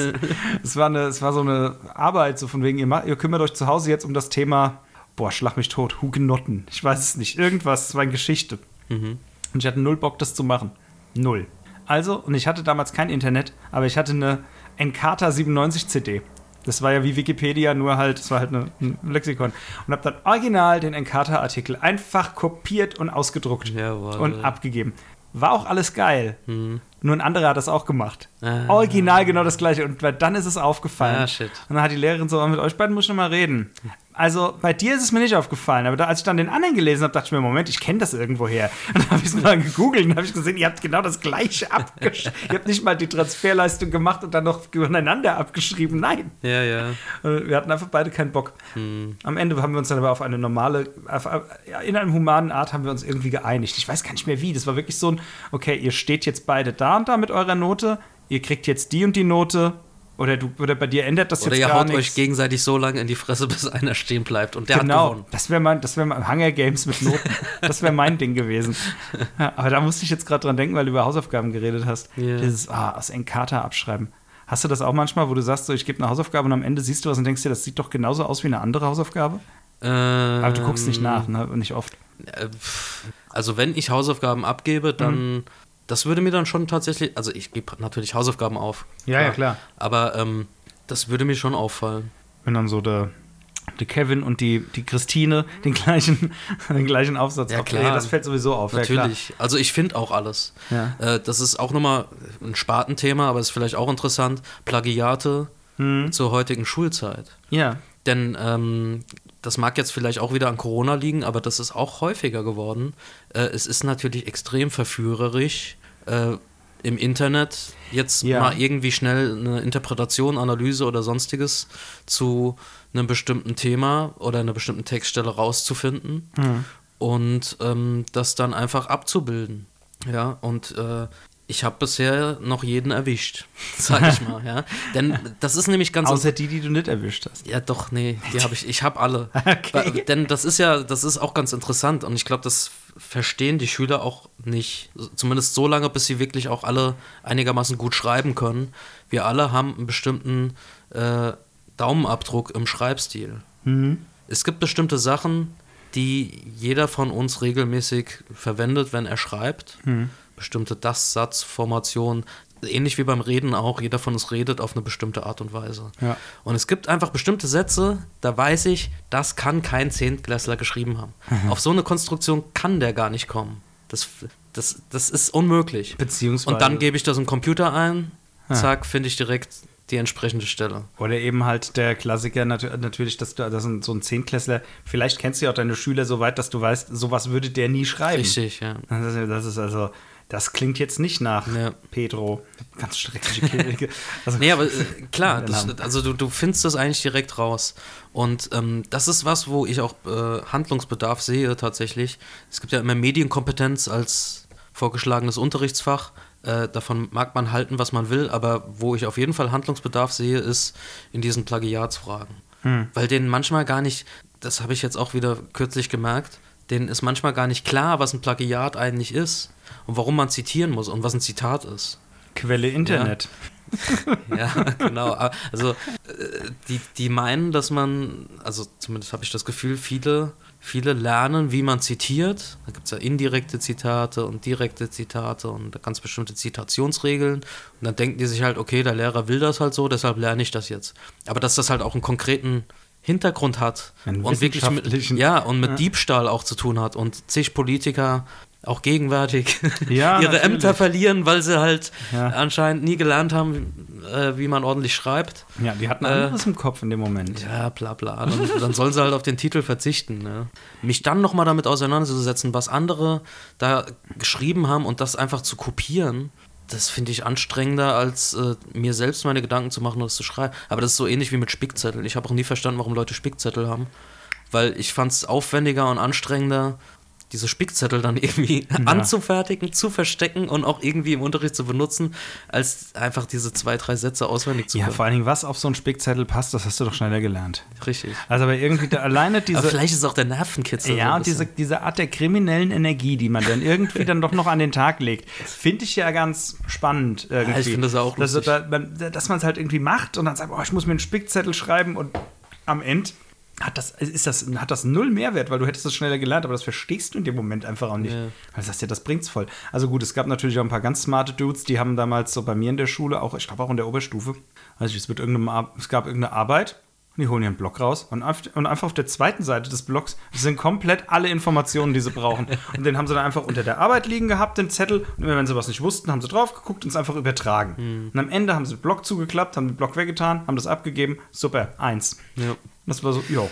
Es war, eine, es war so eine Arbeit, so von wegen, ihr, macht, ihr kümmert euch zu Hause jetzt um das Thema, boah, schlag mich tot, Hugenotten. Ich weiß es nicht, irgendwas, es war eine Geschichte. Und ich hatte null Bock, das zu machen. Null. Also, und ich hatte damals kein Internet, aber ich hatte eine Encarta 97 CD. Das war ja wie Wikipedia, nur halt, es war halt eine, ein Lexikon. Und habe dann original den Encarta-Artikel einfach kopiert und ausgedruckt Jawohl. und abgegeben. War auch alles geil. Hm. Nur ein anderer hat das auch gemacht. Ah. Original genau das gleiche. Und dann ist es aufgefallen. Ah, shit. Und dann hat die Lehrerin so, mit euch beiden muss ich noch mal reden. Also bei dir ist es mir nicht aufgefallen, aber da, als ich dann den anderen gelesen habe, dachte ich mir, Moment, ich kenne das irgendwoher. Und dann habe ich es mal gegoogelt und habe ich gesehen, ihr habt genau das gleiche abgeschrieben. ihr habt nicht mal die Transferleistung gemacht und dann noch übereinander abgeschrieben. Nein. Ja, ja. Und Wir hatten einfach beide keinen Bock. Am Ende haben wir uns dann aber auf eine normale, auf, in einem humanen Art haben wir uns irgendwie geeinigt. Ich weiß gar nicht mehr wie. Das war wirklich so ein, okay, ihr steht jetzt beide da und da mit eurer Note, ihr kriegt jetzt die und die Note. Oder, du, oder bei dir ändert das Oder jetzt ihr gar haut nichts. euch gegenseitig so lange in die Fresse, bis einer stehen bleibt. Und der hat genau, gewonnen. das wäre mein, das mein Hunger Games mit Noten. das wäre mein Ding gewesen. Ja, aber da musste ich jetzt gerade dran denken, weil du über Hausaufgaben geredet hast. Ja. Dieses, ah, aus Encarta abschreiben. Hast du das auch manchmal, wo du sagst, so, ich gebe eine Hausaufgabe und am Ende siehst du was und denkst dir, das sieht doch genauso aus wie eine andere Hausaufgabe? Aber du guckst nicht nach, ne? Nicht oft. Äh, Also wenn ich Hausaufgaben abgebe, dann das würde mir dann schon tatsächlich, also ich gebe natürlich Hausaufgaben auf. Ja, ja, klar. Aber ähm, das würde mir schon auffallen. Wenn dann so der, der Kevin und die, die Christine den gleichen, den gleichen Aufsatz Ja, klar. Das fällt sowieso auf. Natürlich. also ich finde auch alles. Ja. Äh, das ist auch nochmal ein Spartenthema, aber ist vielleicht auch interessant. Plagiate Ja, klar. Hm. zur heutigen Schulzeit. ja. Denn ähm, das mag jetzt vielleicht auch wieder an Corona liegen, aber das ist auch häufiger geworden. Äh, es ist natürlich extrem verführerisch, äh, im Internet jetzt Ja. mal irgendwie schnell eine Interpretation, Analyse oder sonstiges zu einem bestimmten Thema oder einer bestimmten Textstelle rauszufinden und ähm, das dann einfach abzubilden. Ja, und äh, ich habe bisher noch jeden erwischt, sag ich mal, ja. Denn das ist nämlich ganz Außer die, die du nicht erwischt hast. ja, doch, nee, die habe ich, ich habe alle. Okay. Denn das ist ja, das ist auch ganz interessant und ich glaube, das verstehen die Schüler auch nicht. Zumindest so lange, bis sie wirklich auch alle einigermaßen gut schreiben können. Wir alle haben einen bestimmten äh, Daumenabdruck im Schreibstil. Es gibt bestimmte Sachen, die jeder von uns regelmäßig verwendet, wenn er schreibt. Bestimmte Das-Satz-Formationen. Ähnlich wie beim Reden auch. Jeder von uns redet auf eine bestimmte Art und Weise. Ja. Und es gibt einfach bestimmte Sätze, da weiß ich, das kann kein Zehntklässler geschrieben haben. Auf so eine Konstruktion kann der gar nicht kommen. Das, das, das ist unmöglich. Beziehungsweise. Und dann gebe ich das im Computer ein, zack, finde ich direkt die entsprechende Stelle. Oder eben halt der Klassiker nat natürlich, dass du dass so ein Zehntklässler, vielleicht kennst du ja auch deine Schüler so weit, dass du weißt, sowas würde der nie schreiben. Richtig, ja. Das ist also, das klingt jetzt nicht nach Ja. Pedro. Ganz schreckliche Kirche. Also, Nee, aber äh, klar, das, also du, du findest das eigentlich direkt raus. Und ähm, das ist was, wo ich auch äh, Handlungsbedarf sehe tatsächlich. Es gibt ja immer Medienkompetenz als vorgeschlagenes Unterrichtsfach. Äh, davon mag man halten, was man will, aber wo ich auf jeden Fall Handlungsbedarf sehe, ist in diesen Plagiatsfragen. Weil denen manchmal gar nicht, das habe ich jetzt auch wieder kürzlich gemerkt, denen ist manchmal gar nicht klar, was ein Plagiat eigentlich ist und warum man zitieren muss und was ein Zitat ist. Quelle Internet. Ja, genau. Also äh, die, die meinen, dass man, also zumindest habe ich das Gefühl, viele, viele lernen, wie man zitiert. Da gibt es ja indirekte Zitate und direkte Zitate und ganz bestimmte Zitationsregeln. Und dann denken die sich halt, okay, der Lehrer will das halt so, deshalb lerne ich das jetzt. Aber dass das halt auch einen konkreten Hintergrund hat Einen und wirklich mit, ja, und mit Ja. Diebstahl auch zu tun hat und zig Politiker auch gegenwärtig Ja, ihre natürlich. Ämter verlieren, weil sie halt Ja. anscheinend nie gelernt haben, äh, wie man ordentlich schreibt. Ja, die hatten Äh, anderes im Kopf in dem Moment. Ja, bla bla. Dann, dann sollen sie halt auf den Titel verzichten. Ne? Mich dann nochmal damit auseinanderzusetzen, was andere da geschrieben haben und das einfach zu kopieren, das finde ich anstrengender, als äh, mir selbst meine Gedanken zu machen und das zu schreiben. Aber das ist so ähnlich wie mit Spickzetteln. Ich habe auch nie verstanden, warum Leute Spickzettel haben. Weil ich fand es aufwendiger und anstrengender, diese Spickzettel dann irgendwie anzufertigen, zu verstecken und auch irgendwie im Unterricht zu benutzen, als einfach diese zwei, drei Sätze auswendig zu Ja, können. vor allen Dingen, was auf so einen Spickzettel passt, das hast du doch schneller gelernt. Richtig. Also aber irgendwie da, alleine diese. Aber vielleicht ist es auch der Nervenkitzel. so Ja, ein und diese, diese Art der kriminellen Energie, die man dann irgendwie dann doch noch an den Tag legt, finde ich ja ganz spannend irgendwie. ich finde das auch dass, lustig. da, man, dass man es halt irgendwie macht und dann sagt, oh, ich muss mir einen Spickzettel schreiben und am Ende hat das, ist das, hat das null Mehrwert, weil du hättest es schneller gelernt, aber das verstehst du in dem Moment einfach auch nicht. Ja. Weil du sagst ja, das bringt's voll. Also gut, es gab natürlich auch ein paar ganz smarte Dudes, die haben damals so bei mir in der Schule, auch ich glaube auch in der Oberstufe, also es, wird irgendeine, es gab irgendeine Arbeit und die holen ihren Block raus und, einfach auf der zweiten Seite des Blocks sind komplett alle Informationen, die sie brauchen. Und den haben sie dann einfach unter der Arbeit liegen gehabt, den Zettel. Und immer wenn sie was nicht wussten, haben sie drauf geguckt und es einfach übertragen. Und am Ende haben sie den Block zugeklappt, haben den Block weggetan, haben das abgegeben. Super, eins. Ja. Das war so, jo.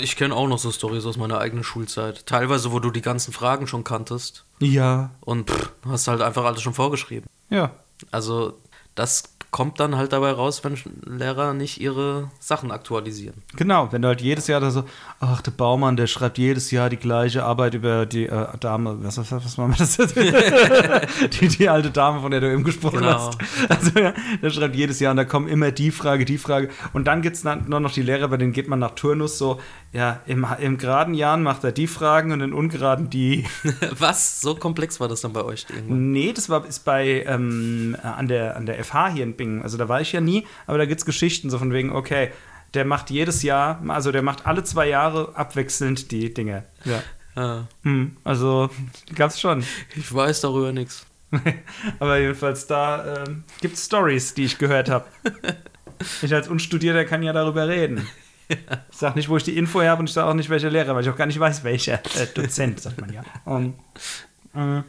Ich kenne auch noch so Stories aus meiner eigenen Schulzeit. Teilweise, wo du die ganzen Fragen schon kanntest Ja. und pff, hast halt einfach alles schon vorgeschrieben. Ja. Also das kommt dann halt dabei raus, wenn Lehrer nicht ihre Sachen aktualisieren. Genau, wenn du halt jedes Jahr da so, ach, der Baumann, der schreibt jedes Jahr die gleiche Arbeit über die äh, Dame, was, was, was war das? die, die alte Dame, von der du eben gesprochen Genau. hast. Also ja, der schreibt jedes Jahr und da kommen immer die Frage, die Frage. Und dann gibt es dann noch die Lehrer, bei denen geht man nach Turnus so, ja, im, im geraden Jahren macht er die Fragen und in ungeraden die. Was? So komplex war das dann bei euch irgendwann? Nee, das war ist bei ähm, an, der, an der FH hier in Bingen. Also da war ich ja nie, aber da gibt es Geschichten so von wegen, okay, der macht jedes Jahr, also der macht alle zwei Jahre abwechselnd die Dinge. Ja. Ah, Hm, also gab's schon. ich weiß darüber nichts. aber jedenfalls da ähm, gibt es Stories, die ich gehört habe. ich als Unstudierter kann ja darüber reden. Ich sag nicht, wo ich die Info her habe und ich sage auch nicht, welcher Lehrer, weil ich auch gar nicht weiß, welcher äh, Dozent, sagt man ja. Und, äh,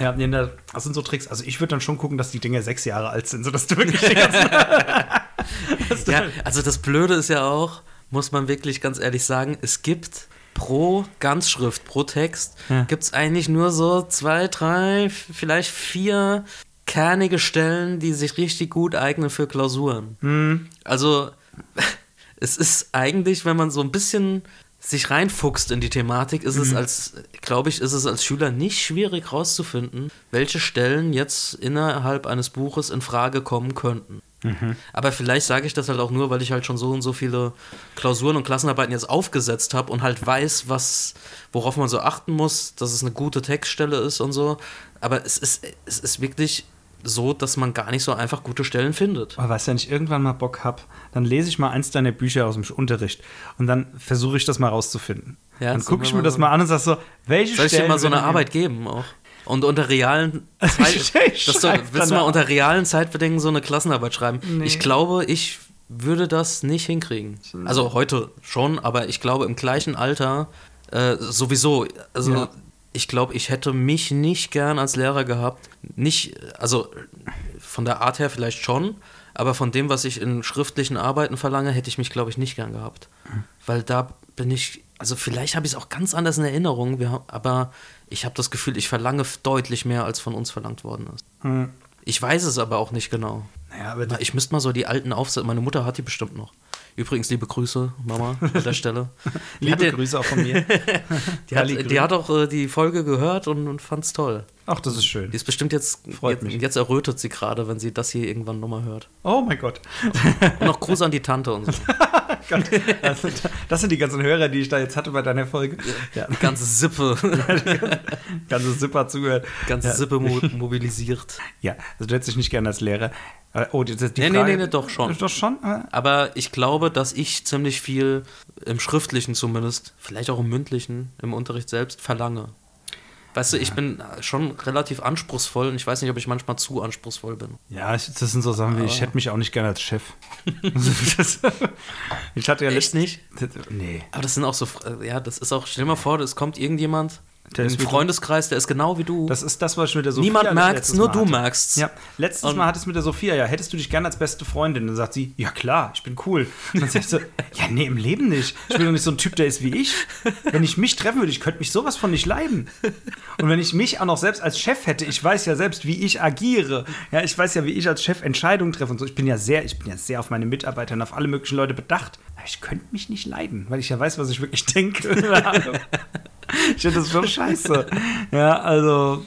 ja, nee, da- das sind so Tricks. Also ich würde dann schon gucken, dass die Dinger sechs Jahre alt sind, sodass du wirklich die ganzen Ja, also das Blöde ist ja auch, muss man wirklich ganz ehrlich sagen, es gibt pro Ganzschrift, pro Text, Ja. gibt es eigentlich nur so zwei, drei, vielleicht vier kernige Stellen, die sich richtig gut eignen für Klausuren. Hm. Also, es ist eigentlich, wenn man so ein bisschen sich reinfuchst in die Thematik, ist Mhm. es als, glaube ich, ist es als Schüler nicht schwierig rauszufinden, welche Stellen jetzt innerhalb eines Buches in Frage kommen könnten. Mhm. Aber vielleicht sage ich das halt auch nur, weil ich halt schon so und so viele Klausuren und Klassenarbeiten jetzt aufgesetzt habe und halt weiß, was, worauf man so achten muss, dass es eine gute Textstelle ist und so. Aber es ist, es ist wirklich so, dass man gar nicht so einfach gute Stellen findet. Aber weißt du, wenn ich irgendwann mal Bock habe, dann lese ich mal eins deiner Bücher aus dem Unterricht und dann versuche ich das mal rauszufinden. Ja, dann gucke ich mir das mal an und sag so, welche Soll ich dir mal so eine Arbeit geben auch? Und unter realen Zeit, dass du, willst du mal unter realen Zeitbedingungen so eine Klassenarbeit schreiben? Nee. Ich glaube, ich würde das nicht hinkriegen. Also heute schon, aber ich glaube im gleichen Alter äh, sowieso. Also Ja. Ich glaube, ich hätte mich nicht gern als Lehrer gehabt. Nicht, also von der Art her vielleicht schon, aber von dem, was ich in schriftlichen Arbeiten verlange, hätte ich mich, glaube ich, nicht gern gehabt. Weil da bin ich, also vielleicht habe ich es auch ganz anders in Erinnerung, wir, aber ich habe das Gefühl, ich verlange deutlich mehr, als von uns verlangt worden ist. Hm. Ich weiß es aber auch nicht genau. Naja, aber Ich müsste mal so die alten Aufsätze, meine Mutter hat die bestimmt noch. Übrigens, liebe Grüße, Mama, an der Stelle. Liebe Grüße auch von mir. die hat, die hat auch äh, die Folge gehört und, und fand es toll. Ach, das ist schön. Die ist bestimmt jetzt, Freut jetzt, mich. jetzt errötet sie gerade, wenn sie das hier irgendwann nochmal hört. Oh mein Gott. Und noch Gruß an die Tante und so. Gott. Also, das sind die ganzen Hörer, die ich da jetzt hatte bei deiner Folge. Ja, Die ganze Sippe, ganze Zipper zugehört. ganze Ja. Sippe mo mobilisiert. Ja, also du hättest dich nicht gerne als Lehrer. Äh, Oh, die, die Nee, nee, Frage, nee, nee, doch schon. Doch schon? äh, Aber ich glaube, dass ich ziemlich viel im Schriftlichen zumindest, vielleicht auch im Mündlichen, im Unterricht selbst verlange. Weißt du, ich bin schon relativ anspruchsvoll und ich weiß nicht, ob ich manchmal zu anspruchsvoll bin. Ja, das sind so Sachen wie, ich hätte mich auch nicht gerne als Chef. ich hatte ja Echt nicht? Nee. Aber das sind auch so, ja, das ist auch, stell dir mal vor, es kommt irgendjemand Der ist im. Freundeskreis, der ist genau wie du. Das ist das, was ich mit der Sophia Niemand merkt's, nur Mal du hatte. merkst's. Ja, letztes Und- Mal hattest du mit der Sophia, ja, hättest du dich gerne als beste Freundin? Dann sagt sie, ja klar, ich bin cool. Und dann sagst du, ja, nee, im Leben nicht. Ich bin doch nicht so ein Typ, der ist wie ich. Wenn ich mich treffen würde, ich könnte mich sowas von nicht leiden. Und wenn ich mich auch noch selbst als Chef hätte, ich weiß ja selbst, wie ich agiere. Ja, ich weiß ja, wie ich als Chef Entscheidungen treffe und so. Ich bin ja sehr, ich bin ja sehr auf meine Mitarbeiter und auf alle möglichen Leute bedacht. Aber ich könnte mich nicht leiden, weil ich ja weiß, was ich wirklich denke. ich finde das schon scheiße. Ja, also.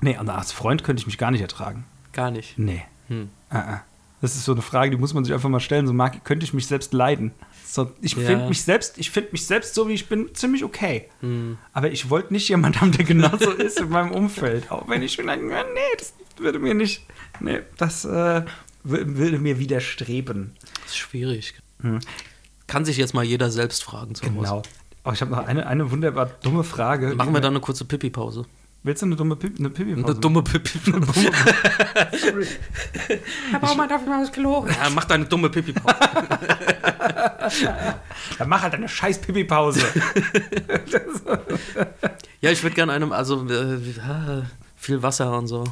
Nee, und als Freund könnte ich mich gar nicht ertragen. Gar nicht. Nee. Hm. Ah, ah. Das ist so eine Frage, die muss man sich einfach mal stellen. So mag, könnte ich mich selbst leiden. So, ich Ja. finde mich selbst, ich finde mich selbst so wie ich bin ziemlich okay. Hm. Aber ich wollte nicht jemand haben, der genauso ist in meinem Umfeld. Auch wenn ich schon denke, nee, das würde mir nicht, nee, das äh, wür- würde mir widerstreben. Das ist schwierig. Hm. Kann sich jetzt mal jeder selbst fragen zu Hause. Genau. Aber ich habe noch eine, eine wunderbar dumme Frage. Machen wir dann eine kurze Pipi-Pause. Willst du eine dumme Pipi? Eine Pipi Eine dumme Pipi. Herr Baumann, darf ich mal aufs Klo? ja, mach deine dumme Pipi-Pause. Dann mach halt eine scheiß Pipi-Pause. Ja, ich würde gerne einem, also äh, ah, viel Wasser und so.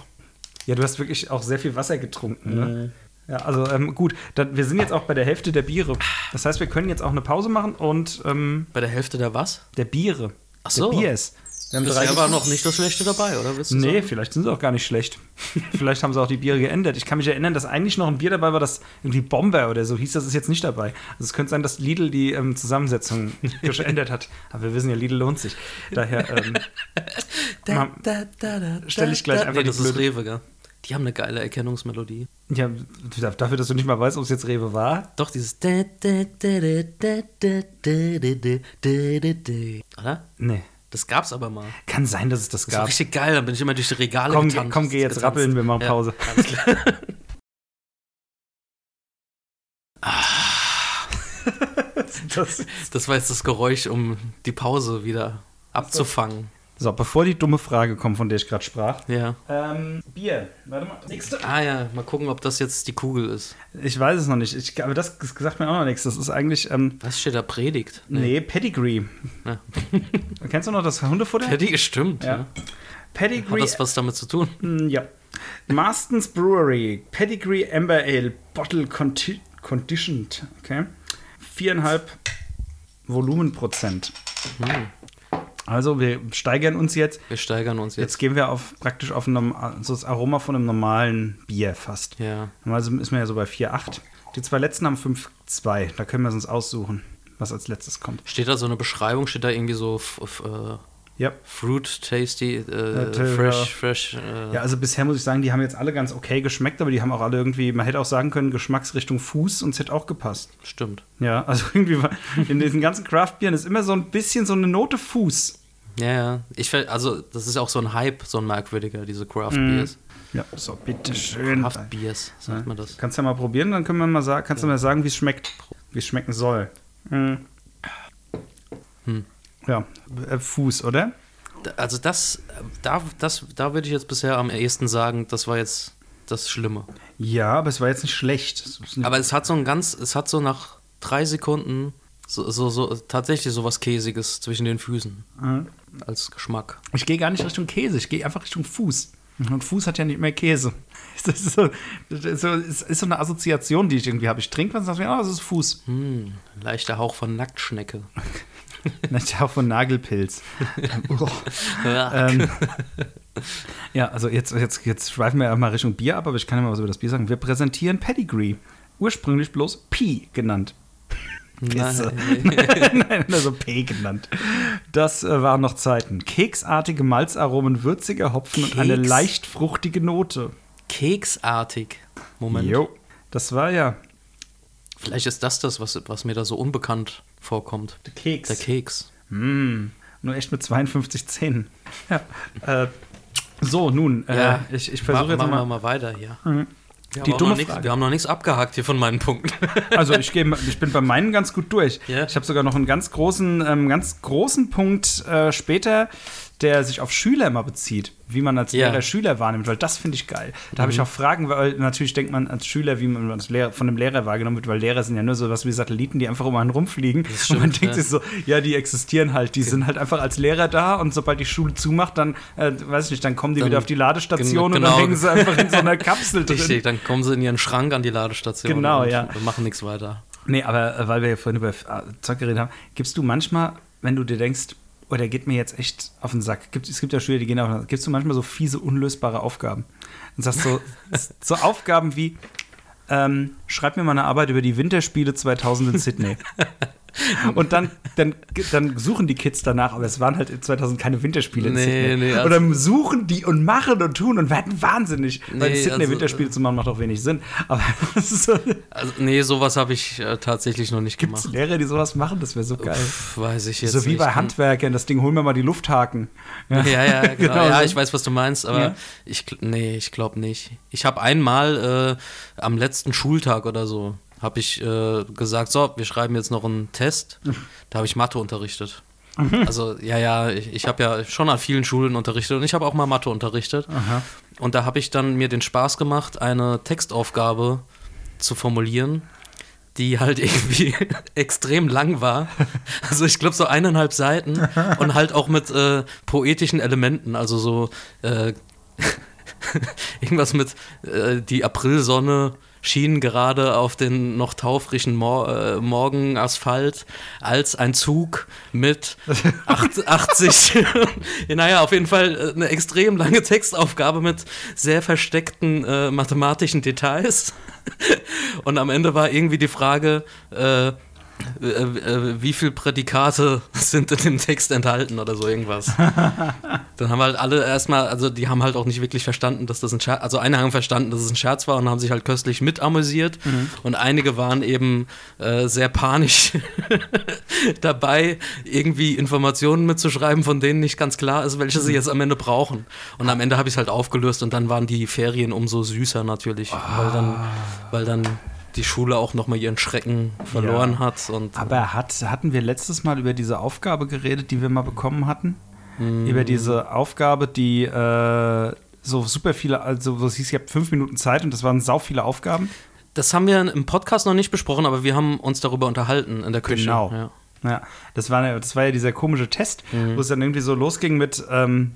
Ja, du hast wirklich auch sehr viel Wasser getrunken, ne? Ja, also ähm, gut, dann, wir sind jetzt auch bei der Hälfte der Biere. Das heißt, wir können jetzt auch eine Pause machen und ähm, Bei der Hälfte der was? der Biere. Ach so. Der Biers. Wir haben drei war noch nicht das Schlechte dabei, oder? Willst Nee, sagen? vielleicht sind sie auch gar nicht schlecht. vielleicht haben sie auch die Biere geändert. Ich kann mich erinnern, dass eigentlich noch ein Bier dabei war, das irgendwie Bomber oder so hieß, das ist jetzt nicht dabei. Also es könnte sein, dass Lidl die ähm, Zusammensetzung geändert hat. Aber wir wissen ja, Lidl lohnt sich. Daher, ähm, Da, Ma- da, da, da, stell ich gleich einfach nee, das die ist blöde- Rewe, gell? Die haben eine geile Erkennungsmelodie. Ja, dafür, dass du nicht mal weißt, ob es jetzt Rewe war. Doch, dieses. Oder? Nee. Das gab's aber mal. Kann sein, dass es das gab. Das ist richtig geil, dann bin ich immer durch die Regale Komm, getanzt, komm geh jetzt rappeln, wir machen Pause. Ja, alles klar. das, das war jetzt das Geräusch, um die Pause wieder abzufangen so, bevor die dumme Frage kommt, von der ich gerade sprach. Ja. Ähm, Bier. Warte mal. Nächste. Ah ja, mal gucken, ob das jetzt die Kugel ist. Ich weiß es noch nicht. Ich, aber das sagt mir auch noch nichts. Das ist eigentlich, ähm, Was steht da? Predigt? nee, Pedigree. Ja. Kennst du noch das Hundefutter? Predigt, stimmt. Ja. Ja. Hat Pedigree. das was damit zu tun? Mm, ja. Marston's Brewery. Pedigree Amber Ale. Bottle conti conditioned. Okay. Viereinhalb Volumenprozent. Also wir steigern uns jetzt. Wir steigern uns Jetzt jetzt. gehen wir auf praktisch auf ein, norm- so das Aroma von einem normalen Bier fast. Ja. Normalerweise ist man ja so bei 4,8. Die zwei letzten haben 5,2. Da können wir es uns aussuchen, was als letztes kommt. Steht da so eine Beschreibung? Steht da irgendwie so Ja. Fruit, Tasty, äh, Äh, Fresh, ja. Fresh? Äh, Ja, also bisher muss ich sagen, die haben jetzt alle ganz okay geschmeckt, aber die haben auch alle irgendwie, man hätte auch sagen können, Geschmacksrichtung Fuß und es hätte auch gepasst. Stimmt. Ja, also irgendwie war in diesen ganzen Craft-Bieren ist immer so ein bisschen so eine Note Fuß. Ja, ja. Ich, also, das ist auch so ein Hype, so ein merkwürdiger, diese Craft Mhm. Beers. Ja, so, bitteschön. Craft Beers, sagt man das. Kannst ja mal probieren, dann können wir mal sagen, kannst du mal sagen, wie es schmeckt, wie es schmecken soll. Mhm. Hm. Ja, äh, Fuß, oder? Also, das, da, das, da würde ich jetzt bisher am ehesten sagen, das war jetzt das Schlimme. Ja, aber es war jetzt nicht schlecht. Nicht- Aber es hat so ein ganz, es hat so nach drei Sekunden so, so, so tatsächlich so was Käsiges zwischen den Füßen Mhm. als Geschmack. Ich gehe gar nicht Richtung Käse, ich gehe einfach Richtung Fuß. Und Fuß hat ja nicht mehr Käse. Das ist so, das ist so, ist so eine Assoziation, die ich irgendwie habe. Ich trinke was und sage mir, oh, das ist Fuß. Hm, leichter Hauch von Nacktschnecke. Nicht auch von Nagelpilz. Uah. ähm, ja, also jetzt, jetzt, jetzt schweifen wir ja mal Richtung Bier ab, aber ich kann ja mal was über das Bier sagen. Wir präsentieren Pedigree. Ursprünglich bloß P genannt. Pisse. Nein, also P genannt. Das äh, waren noch Zeiten. Keksartige Malzaromen, würziger Hopfen und eine Keks? leicht fruchtige Note. Keksartig. Moment. Jo. Das war ja Vielleicht ist das das, was, was mir da so unbekannt vorkommt. der Keks. Der Keks. Mm, nur echt mit 52 Zähnen. Ja. Äh, so, nun, äh, Ja, ich, ich versuche jetzt Machen wir mal. mal weiter hier. Mhm. Wir Die dumme noch nichts- Frage. Wir haben noch nichts abgehakt hier von meinen Punkten. Also ich, geh, ich bin bei meinen ganz gut durch. Ja. Ich habe sogar noch einen ganz großen, ähm, ganz großen Punkt äh, später, der sich auf Schüler immer bezieht, wie man als Ja. Lehrer Schüler wahrnimmt, weil das finde ich geil. Da habe ich auch Fragen, weil natürlich denkt man als Schüler, wie man als Lehrer, von einem Lehrer wahrgenommen wird, weil Lehrer sind ja nur so was wie Satelliten, die einfach um einen rumfliegen. Das und man stimmt, denkt ja. sich so, ja, die existieren halt, die sind halt einfach als Lehrer da und sobald die Schule zumacht, dann, äh, weiß ich nicht, dann kommen die Dann- wieder auf die Ladestation Gen- und genau. dann hängen sie einfach in so einer Kapsel drin. Richtig, dann kommen sie in ihren Schrank an die Ladestation Genau, und ja. machen nichts weiter. Nee, aber äh, weil wir ja vorhin über äh, Zeug geredet haben, gibst du manchmal, wenn du dir denkst, oh, der geht mir jetzt echt auf den Sack. Gibt, es gibt ja Schüler, die gehen auf den Sack. Gibst du manchmal so fiese, unlösbare Aufgaben? Und sagst so, so Aufgaben wie, ähm, schreib mir mal eine Arbeit über die Winterspiele 2000 in Sydney. Und dann, dann, dann suchen die Kids danach, aber es waren halt in 2000 keine Winterspiele in Nee, Sydney. nee, also- und dann suchen die und machen und tun und werden wahnsinnig. Weil Nee, Sydney also- Winterspiele zu machen macht auch wenig Sinn. Aber so, Also, nee, sowas habe ich äh, tatsächlich noch nicht Gibt's gemacht. Lehrer, die sowas machen? Das wäre so geil. Pff, weiß ich jetzt so wie nicht. bei Handwerkern, das Ding, holen wir mal die Lufthaken. Ja, ja, genau. Genau ja, ich weiß, was du meinst, aber Ja. ich, nee, ich glaube nicht. Ich habe einmal äh, am letzten Schultag oder so, habe ich äh, gesagt, so, wir schreiben jetzt noch einen Test. Da habe ich Mathe unterrichtet. Mhm. Also, ja, ja, ich, ich habe ja schon an vielen Schulen unterrichtet und ich habe auch mal Mathe unterrichtet. Aha. Und da habe ich dann mir den Spaß gemacht, eine Textaufgabe zu formulieren, die halt irgendwie extrem lang war. Also ich glaube so eineinhalb Seiten und halt auch mit äh, poetischen Elementen, also so äh, irgendwas mit äh, die Aprilsonne schien gerade auf den noch taufrischen Mor äh, Morgenasphalt als ein Zug mit acht- 80, naja, auf jeden Fall äh, eine extrem lange Textaufgabe mit sehr versteckten äh, mathematischen Details. Und am Ende war irgendwie die Frage, äh, wie viele Prädikate sind in dem Text enthalten oder so irgendwas. Dann haben halt alle erstmal, also die haben halt auch nicht wirklich verstanden, dass das ein Scherz, also einige haben verstanden, dass es ein Scherz war und haben sich halt köstlich mit amüsiert und einige waren eben äh, sehr panisch dabei, irgendwie Informationen mitzuschreiben, von denen nicht ganz klar ist, welche sie jetzt am Ende brauchen. Und am Ende habe ich es halt aufgelöst und dann waren die Ferien umso süßer natürlich, weil dann, weil dann die Schule auch nochmal ihren Schrecken verloren Ja. hat. Und Aber hat, hatten wir letztes Mal über diese Aufgabe geredet, die wir mal bekommen hatten? Hm. Über diese Aufgabe, die äh, so super viele, also wo es hieß, ihr habt fünf Minuten Zeit und das waren sau viele Aufgaben. Das haben wir im Podcast noch nicht besprochen, aber wir haben uns darüber unterhalten in der Küche. Genau. Ja. Ja, das war, ja- das war ja dieser komische Test, Mhm. wo es dann irgendwie so losging mit, ähm,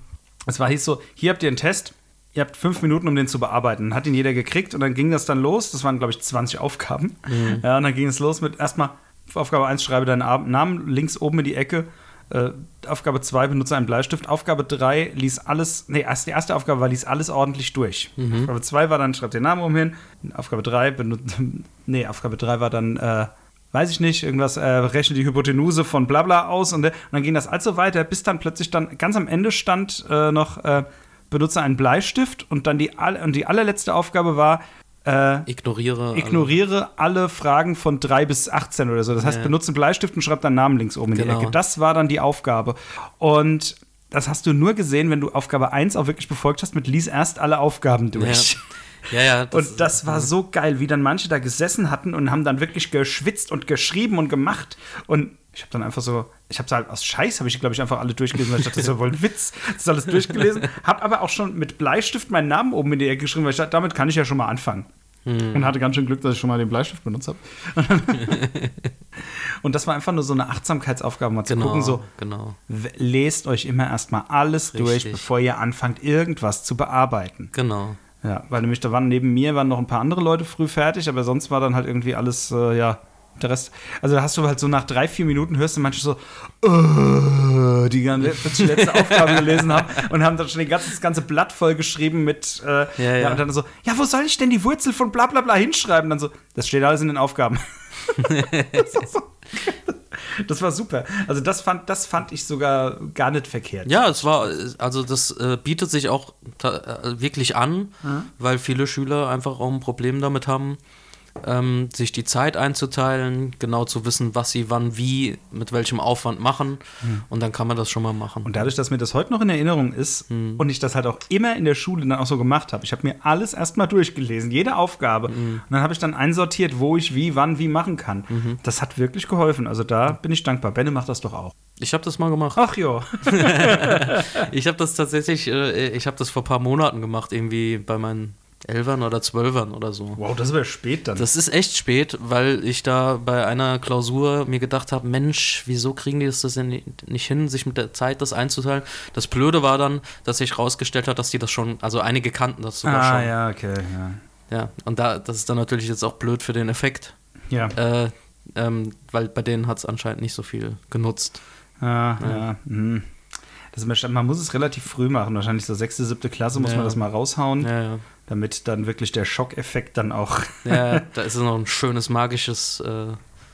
es war hieß so, hier habt ihr einen Test, ihr habt fünf Minuten, um den zu bearbeiten. Hat ihn jeder gekriegt und dann ging das dann los. Das waren, glaube ich, 20 Aufgaben. Mhm. Ja, und dann ging es los mit erstmal Aufgabe 1, schreibe deinen Namen links oben in die Ecke. Äh, Aufgabe 2, benutze einen Bleistift. Aufgabe 3, lies alles, nee, erst die erste Aufgabe war, lies alles ordentlich durch. Aufgabe 2 war dann, schreib den Namen oben hin. Aufgabe 3, benutze, nee, Aufgabe 3 war dann, äh, weiß ich nicht, irgendwas, äh, rechne die Hypotenuse von Blabla aus und, und dann ging das also weiter, bis dann plötzlich dann, ganz am Ende stand äh, noch, äh, benutze einen Bleistift und dann die, und die allerletzte Aufgabe war, äh, Ignoriere. Ignoriere alle Fragen von 3 bis 18 oder so. Das heißt, Ja. benutze einen Bleistift und schreib deinen Namen links oben in Genau. die Ecke. Das war dann die Aufgabe. Und das hast du nur gesehen, wenn du Aufgabe 1 auch wirklich befolgt hast mit lies erst alle Aufgaben durch. Ja, ja. Und das war so geil, wie dann manche da gesessen hatten und haben dann wirklich geschwitzt und geschrieben und gemacht. Und ich habe dann einfach so, ich habe halt aus Scheiß, habe ich glaube ich einfach alle durchgelesen, weil ich dachte, das ist ja wohl ein Witz. Das ist alles durchgelesen. Habe aber auch schon mit Bleistift meinen Namen oben in die Ecke geschrieben, weil ich dachte, damit kann ich ja schon mal anfangen. Und hatte ganz schön Glück, dass ich schon mal den Bleistift benutzt habe. und das war einfach nur so eine Achtsamkeitsaufgabe, mal zu genau, gucken, so, genau. lest euch immer erstmal alles durch, Richtig. bevor ihr anfangt, irgendwas zu bearbeiten. Genau. Ja, weil nämlich da waren neben mir waren noch ein paar andere Leute früh fertig, aber sonst war dann halt irgendwie alles, äh, ja, der Rest. Also da hast du halt so nach drei, vier Minuten hörst du manche so, äh, die ganze, die letzte Aufgabe gelesen haben und haben dann schon ganzen, das ganze Blatt voll geschrieben mit, äh, ja, ja. und dann so, ja, wo soll ich denn die Wurzel von bla bla bla hinschreiben? Dann so, das steht alles in den Aufgaben. das, war so, das war super. Also das fand, das fand ich sogar gar nicht verkehrt. Ja, es war, also das äh, bietet sich auch äh, wirklich an, weil viele Schüler einfach auch ein Problem damit haben, ähm, sich die Zeit einzuteilen, genau zu wissen, was sie wann wie, mit welchem Aufwand machen. Und dann kann man das schon mal machen. Und dadurch, dass mir das heute noch in Erinnerung ist und ich das halt auch immer in der Schule dann auch so gemacht habe, ich habe mir alles erstmal durchgelesen, jede Aufgabe. Und dann habe ich dann einsortiert, wo ich wie, wann, wie machen kann. Das hat wirklich geholfen. Also da bin ich dankbar. Benne macht das doch auch. ich habe das mal gemacht. Ach jo. Ich habe das tatsächlich, äh, ich habe das vor ein paar Monaten gemacht, irgendwie bei meinen Elfern oder Zwölfern oder so. Wow, das wäre spät dann. Das ist echt spät, weil ich da bei einer Klausur mir gedacht habe, Mensch, wieso kriegen die das denn nicht hin, sich mit der Zeit das einzuteilen? Das Blöde war dann, dass sich rausgestellt hat, dass die das schon, also einige kannten das sogar ah, schon. ja, okay, ja. Ja, und da, das ist dann natürlich jetzt auch blöd für den Effekt, Ja, äh, ähm, weil bei denen hat es anscheinend nicht so viel genutzt. ja, ja. mhm. Das ist, man muss es relativ früh machen, wahrscheinlich so sechste, siebte Klasse muss Ja. man das mal raushauen, Ja, ja. Damit dann wirklich der Schockeffekt dann auch ja da ist noch ein schönes magisches äh,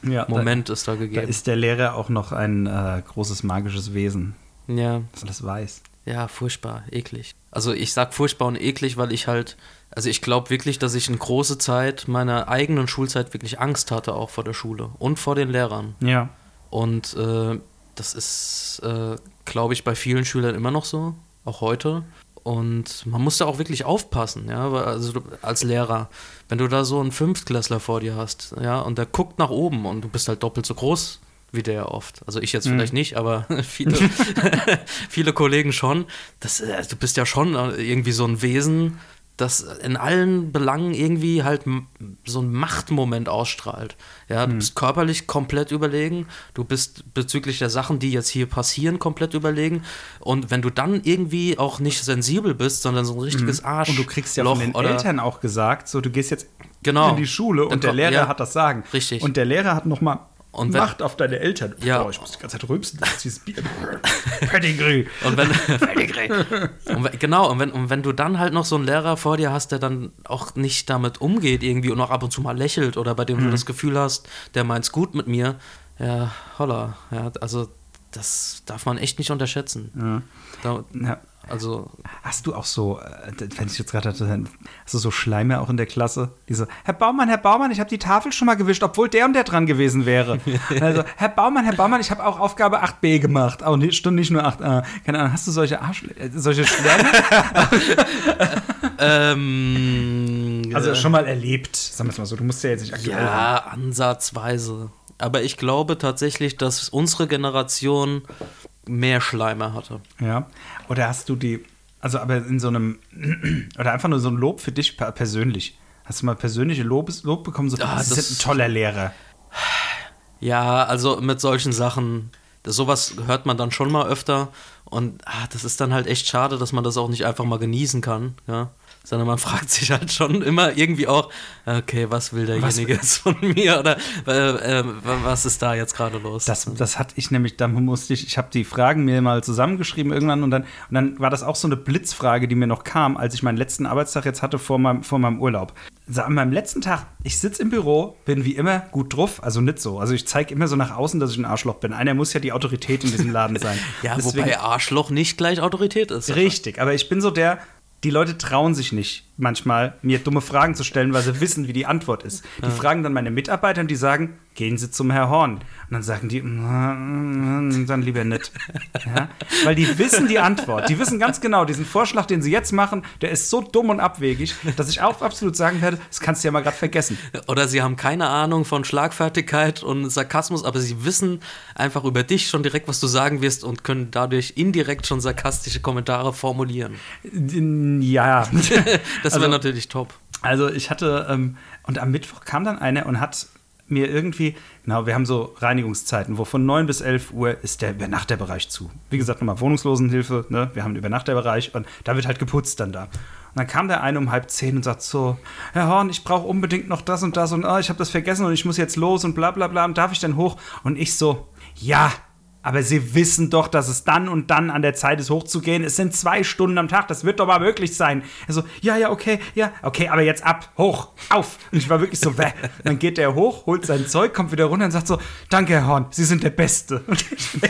ja, Moment ist da Da, da gegeben. ist der Lehrer auch noch ein äh, großes magisches Wesen, ja, das alles weiß. Ja, furchtbar, eklig. Also ich sag furchtbar und eklig, weil ich halt, also ich glaube wirklich, dass ich eine große Zeit meiner eigenen Schulzeit wirklich Angst hatte, auch vor der Schule und vor den Lehrern. Ja. Und äh, das ist, äh, glaube ich, bei vielen Schülern immer noch so, auch heute. Und man muss da auch wirklich aufpassen, ja, also als Lehrer, wenn du da so einen Fünftklässler vor dir hast, ja, und der guckt nach oben und du bist halt doppelt so groß wie der oft. Also ich jetzt vielleicht nicht, aber viele, viele Kollegen schon. Das, äh, du bist ja schon äh, irgendwie so ein Wesen, das in allen Belangen irgendwie halt so ein Machtmoment ausstrahlt. Ja, du bist körperlich komplett überlegen, du bist bezüglich der Sachen, die jetzt hier passieren, komplett überlegen. Und wenn du dann irgendwie auch nicht sensibel bist, sondern so ein richtiges Arsch. Und du kriegst ja von den Eltern auch gesagt, so du gehst jetzt Genau. in die Schule Dann und der kommt- Lehrer ja. hat das Sagen. Richtig. Und der Lehrer hat noch mal Und wenn- Macht auf deine Eltern. Ja. Boah, ich muss die ganze Zeit rülpsen. Das ist dieses Bier. Pedigree. Und wenn, und wenn, genau, und wenn, und wenn du dann halt noch so einen Lehrer vor dir hast, der dann auch nicht damit umgeht irgendwie und auch ab und zu mal lächelt oder bei dem du das Gefühl hast, der meint's gut mit mir, ja, holla, ja, also das darf man echt nicht unterschätzen. Da, Ja. Also, Hast du auch so, äh, wenn ich jetzt gerade hatte, hast du so Schleime auch in der Klasse? Diese, Herr Baumann, Herr Baumann, ich habe die Tafel schon mal gewischt, obwohl der und der dran gewesen wäre. also, Herr Baumann, Herr Baumann, ich habe auch Aufgabe 8b gemacht. Auch nicht, stimmt nicht nur 8a. Keine Ahnung, hast du solche Arsch, äh, solche Schwärme? ähm, also äh, schon mal erlebt, sagen wir es mal so. Du musst ja jetzt nicht aktuell. Ja, ansatzweise. Aber ich glaube tatsächlich, dass unsere Generation mehr Schleimer hatte. Ja. Oder hast du die, also aber in so einem, oder einfach nur so ein Lob für dich per- persönlich. Hast du mal persönliche Lob, Lob bekommen? So, Ah, das das- ist ein toller Lehrer. Ja, also mit solchen Sachen, das, sowas hört man dann schon mal öfter Und ah, das ist dann halt echt schade, dass man das auch nicht einfach mal genießen kann, ja. Sondern man fragt sich halt schon immer irgendwie auch, okay, was will derjenige jetzt von mir oder äh, äh, was ist da jetzt gerade los? Das, das hatte ich nämlich, da musste ich, ich habe die Fragen mir mal zusammengeschrieben irgendwann und dann, und dann war das auch so eine Blitzfrage, die mir noch kam, als ich meinen letzten Arbeitstag jetzt hatte vor meinem, vor meinem Urlaub. Also an meinem letzten Tag, ich sitze im Büro, bin wie immer gut drauf, also nicht so. Also ich zeige immer so nach außen, dass ich ein Arschloch bin. Einer muss ja die Autorität in diesem Laden sein. ja, Deswegen, wobei Arschloch nicht gleich Autorität ist. Richtig, aber ich bin so der, die Leute trauen sich nicht manchmal, mir dumme Fragen zu stellen, weil sie wissen, wie die Antwort ist. Die ja. fragen dann meine Mitarbeiter und die sagen, gehen Sie zum Herr Horn. Und dann sagen die, dann lieber nicht. Ja? Weil die wissen die Antwort. Die wissen ganz genau, diesen Vorschlag, den sie jetzt machen, der ist so dumm und abwegig, dass ich auch absolut sagen werde, das kannst du ja mal gerade vergessen. Oder sie haben keine Ahnung von Schlagfertigkeit und Sarkasmus, aber sie wissen einfach über dich schon direkt, was du sagen wirst und können dadurch indirekt schon sarkastische Kommentare formulieren. Ja. das wäre also, natürlich top. Also ich hatte, ähm, und am Mittwoch kam dann einer und hat mir irgendwie, genau, wir haben so Reinigungszeiten, wo von 9 bis 11 Uhr ist der Übernachterbereich zu. Wie gesagt, nochmal Wohnungslosenhilfe, ne? wir haben einen Übernachterbereich und da wird halt geputzt dann da. Und dann kam der eine um halb zehn und sagt so, Herr Horn, ich brauche unbedingt noch das und das und oh, ich habe das vergessen und ich muss jetzt los und bla bla bla und darf ich dann hoch? Und ich so, ja, aber sie wissen doch, dass es dann und dann an der Zeit ist, hochzugehen. Es sind zwei Stunden am Tag, das wird doch mal möglich sein. Also, ja, ja, okay, ja, okay, aber jetzt ab, hoch, auf. Und ich war wirklich so, wäh. Dann geht der hoch, holt sein Zeug, kommt wieder runter und sagt so, danke, Herr Horn, Sie sind der Beste. Und ich,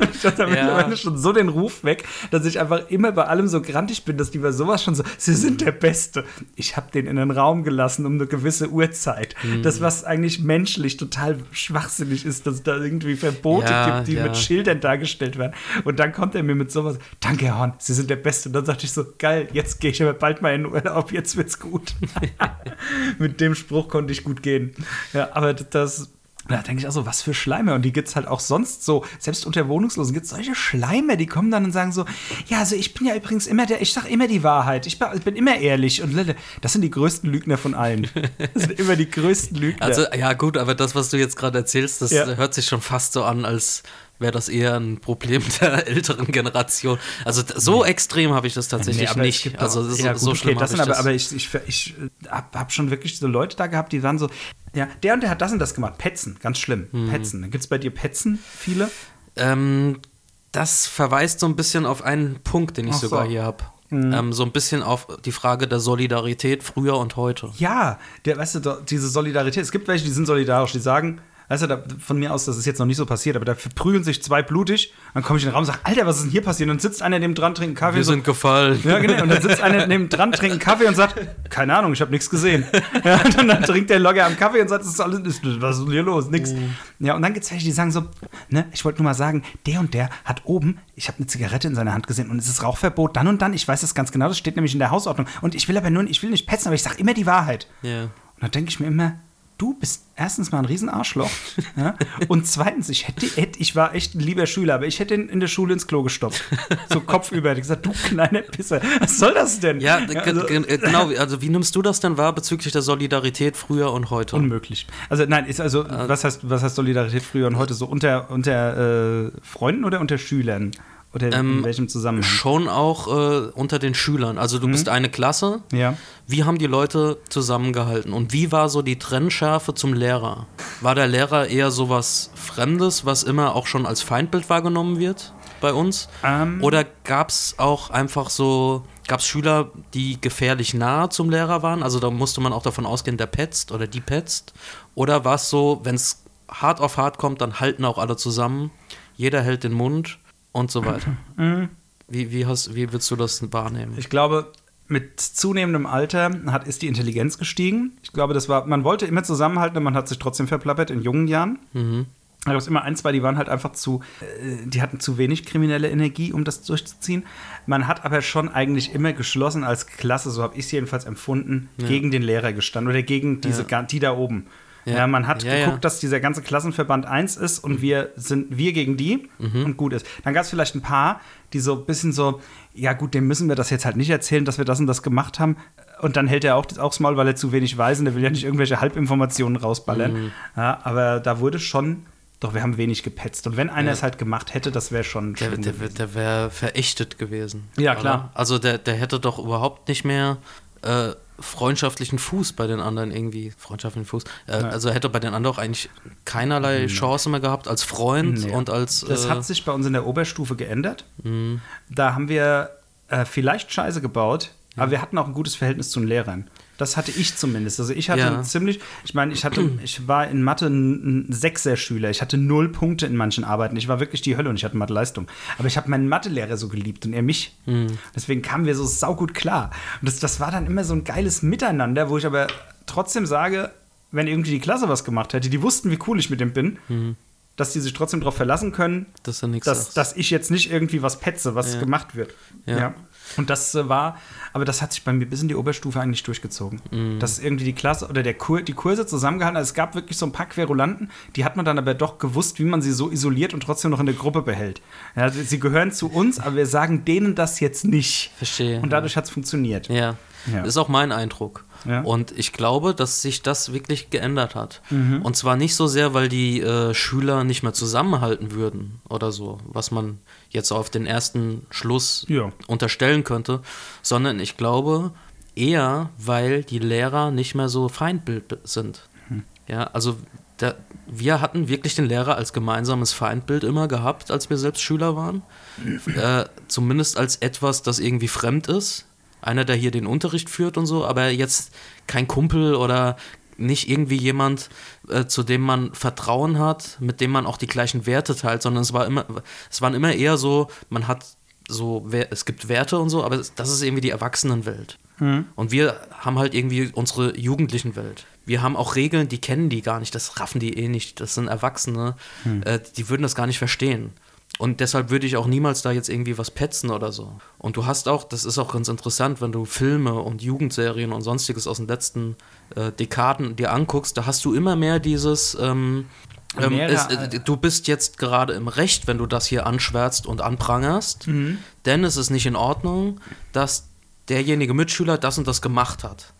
und ich hatte ja. mittlerweile schon so den Ruf weg, dass ich einfach immer bei allem so grantig bin, dass die bei sowas schon so, Sie sind der Beste. Ich habe den in den Raum gelassen um eine gewisse Uhrzeit. Mhm. Das, was eigentlich menschlich total schwachsinnig ist, dass da irgendwie irgendwie Verbote ja, gibt, die ja. mit Schildern dargestellt werden. Und dann kommt er mir mit sowas, danke Herr Horn, Sie sind der Beste. Und dann sagte ich so, geil, jetzt gehe ich aber bald mal in Urlaub, jetzt wird's gut. mit dem Spruch konnte ich gut gehen. Ja, aber das da denke ich auch so, was für Schleimer. Und die gibt es halt auch sonst so, selbst unter Wohnungslosen gibt es solche Schleimer, die kommen dann und sagen so, ja, also ich bin ja übrigens immer der, ich sage immer die Wahrheit, ich bin immer ehrlich. Und das sind die größten Lügner von allen. Das sind immer die größten Lügner. Also, ja, gut, aber das, was du jetzt gerade erzählst, das ja. hört sich schon fast so an, als wäre das eher ein Problem der älteren Generation. Also so nee. extrem habe ich das tatsächlich nee, nicht. Also so, ja, gut, so schlimm okay, das sind aber, aber ich, ich, ich äh, habe hab schon wirklich so Leute da gehabt, die waren so, ja, der und der hat das und das gemacht. Petzen, ganz schlimm. Mhm. Petzen. Gibt es bei dir Petzen viele? Ähm, das verweist so ein bisschen auf einen Punkt, den ich Ach sogar so. hier habe. Mhm. Ähm, so ein bisschen auf die Frage der Solidarität früher und heute. Ja, der, weißt du, diese Solidarität, es gibt welche, die sind solidarisch, die sagen, weißt du, da, von mir aus, das ist jetzt noch nicht so passiert, aber da verprügeln sich zwei blutig, dann komme ich in den Raum und sage, Alter, was ist denn hier passiert? Und dann sitzt einer neben dran, trinkt einen Kaffee. Wir so, sind gefallen. Ja, genau. Und dann sitzt einer neben dran, trinkt einen Kaffee und sagt, keine Ahnung, ich habe nichts gesehen. Ja, und dann, dann trinkt der Logger am Kaffee und sagt, das ist alles, was ist denn hier los? Nix. Mhm. Ja, und dann gibt es welche, die sagen so, ne, ich wollte nur mal sagen, der und der hat oben, ich habe eine Zigarette in seiner Hand gesehen und es ist Rauchverbot, dann und dann, ich weiß das ganz genau, das steht nämlich in der Hausordnung. Und ich will aber nur, ich will nicht petzen, aber ich sage immer die Wahrheit. Ja. Und dann denke ich mir immer, du bist erstens mal ein Riesenarschloch. ja? Und zweitens, ich hätte, hätte, ich war echt ein lieber Schüler, aber ich hätte ihn in der Schule ins Klo gestoppt. So kopfüber. Ich gesagt, du kleine Pisser, was soll das denn? Ja, ja also, genau. Also, wie nimmst du das denn wahr bezüglich der Solidarität früher und heute? Unmöglich. Also, nein, ist also, äh, was heißt, was heißt Solidarität früher und heute? So unter, unter äh, Freunden oder unter Schülern? Oder ähm, in welchem Zusammenhang? Schon auch äh, unter den Schülern. Also du mhm. bist eine Klasse. Ja. Wie haben die Leute zusammengehalten? Und wie war so die Trennschärfe zum Lehrer? War der Lehrer eher so was Fremdes, was immer auch schon als Feindbild wahrgenommen wird bei uns? Ähm. Oder gab es auch einfach so, gab es Schüler, die gefährlich nah zum Lehrer waren? Also da musste man auch davon ausgehen, der petzt oder die petzt. Oder war es so, wenn es hart auf hart kommt, dann halten auch alle zusammen. Jeder hält den Mund und so weiter. Mhm. Wie, wie, hast, wie willst du das wahrnehmen? Ich glaube, mit zunehmendem Alter hat, ist die Intelligenz gestiegen. Ich glaube, das war, man wollte immer zusammenhalten und man hat sich trotzdem verplappert in jungen Jahren. Mhm. Da gab es immer ein, zwei, die waren halt einfach zu, äh, die hatten zu wenig kriminelle Energie, um das durchzuziehen. Man hat aber schon eigentlich immer geschlossen als Klasse, so habe ich es jedenfalls empfunden, ja. gegen den Lehrer gestanden oder gegen diese, ja. die da oben. Ja. ja man hat ja, geguckt, dass dieser ganze Klassenverband eins ist und wir sind wir gegen die mhm. und gut ist. Dann gab es vielleicht ein paar, die so ein bisschen so, ja gut, dem müssen wir das jetzt halt nicht erzählen, dass wir das und das gemacht haben. Und dann hält er auch, auch das Maul, weil er zu wenig weiß und er will ja nicht irgendwelche Halbinformationen rausballern. Mhm. Ja, aber da wurde schon Doch wir haben wenig gepetzt. Und wenn einer Ja. es halt gemacht hätte, das wäre schon Der, der, gewesen. der wäre verächtet gewesen. Ja, oder? klar. Also der, der hätte doch überhaupt nicht mehr äh, freundschaftlichen Fuß bei den anderen irgendwie. Freundschaftlichen Fuß. Äh, Also hätte bei den anderen auch eigentlich keinerlei Chance mehr gehabt als Freund Nee. und als. Das äh, hat sich bei uns in der Oberstufe geändert. Mhm. Da haben wir äh, vielleicht Scheiße gebaut, aber wir hatten auch ein gutes Verhältnis zu den Lehrern. Das hatte ich zumindest. Also ich hatte Ja. ziemlich, ich meine, ich hatte, ich war in Mathe ein, Sechser-Schüler. Ich hatte null Punkte in manchen Arbeiten. Ich war wirklich die Hölle und ich hatte Mathe-Leistung. Aber ich habe meinen Mathelehrer so geliebt und er mich. Mhm. Deswegen kamen wir so saugut klar. Und das, das war dann immer so ein geiles Miteinander, wo ich aber trotzdem sage, wenn irgendwie die Klasse was gemacht hätte, die wussten, wie cool ich mit dem bin, Mhm. dass die sich trotzdem darauf verlassen können, dass dass, dass ich jetzt nicht irgendwie was petze, was Ja. gemacht wird. Ja. Ja. Und das äh, war, aber das hat sich bei mir bis in die Oberstufe eigentlich durchgezogen. Mhm. Dass irgendwie die Klasse oder der Kur, die Kurse zusammengehalten, also es gab wirklich so ein paar Querulanten, die hat man dann aber doch gewusst, wie man sie so isoliert und trotzdem noch in der Gruppe behält. Ja, sie gehören zu uns, aber wir sagen denen das jetzt nicht. Verstehe. Und dadurch hat es funktioniert. Ja. Ja. Das ist auch mein Eindruck. Ja. Und ich glaube, dass sich das wirklich geändert hat. Mhm. Und zwar nicht so sehr, weil die äh, Schüler nicht mehr zusammenhalten würden oder so, was man jetzt auf den ersten Schluss Ja. unterstellen könnte, sondern ich glaube eher, weil die Lehrer nicht mehr so Feindbild sind. Mhm. Ja, also da, wir hatten wirklich den Lehrer als gemeinsames Feindbild immer gehabt, als wir selbst Schüler waren. äh, zumindest als etwas, das irgendwie fremd ist. Einer, der hier den Unterricht führt und so, aber jetzt kein Kumpel oder nicht irgendwie jemand, äh, zu dem man Vertrauen hat, mit dem man auch die gleichen Werte teilt, sondern es war immer, es waren immer eher so, man hat so, es gibt Werte und so, aber das ist irgendwie die Erwachsenenwelt. Und wir haben halt irgendwie unsere jugendlichen Welt. Wir haben auch Regeln, die kennen die gar nicht, das raffen die eh nicht. Das sind Erwachsene, äh, die würden das gar nicht verstehen. Und deshalb würde ich auch niemals da jetzt irgendwie was petzen oder so. Und du hast auch, das ist auch ganz interessant, wenn du Filme und Jugendserien und sonstiges aus den letzten äh, Dekaden dir anguckst, da hast du immer mehr dieses, ähm, ähm, es, äh, du bist jetzt gerade im Recht, wenn du das hier anschwärzt und anprangerst, Mhm. denn es ist nicht in Ordnung, dass derjenige Mitschüler das und das gemacht hat.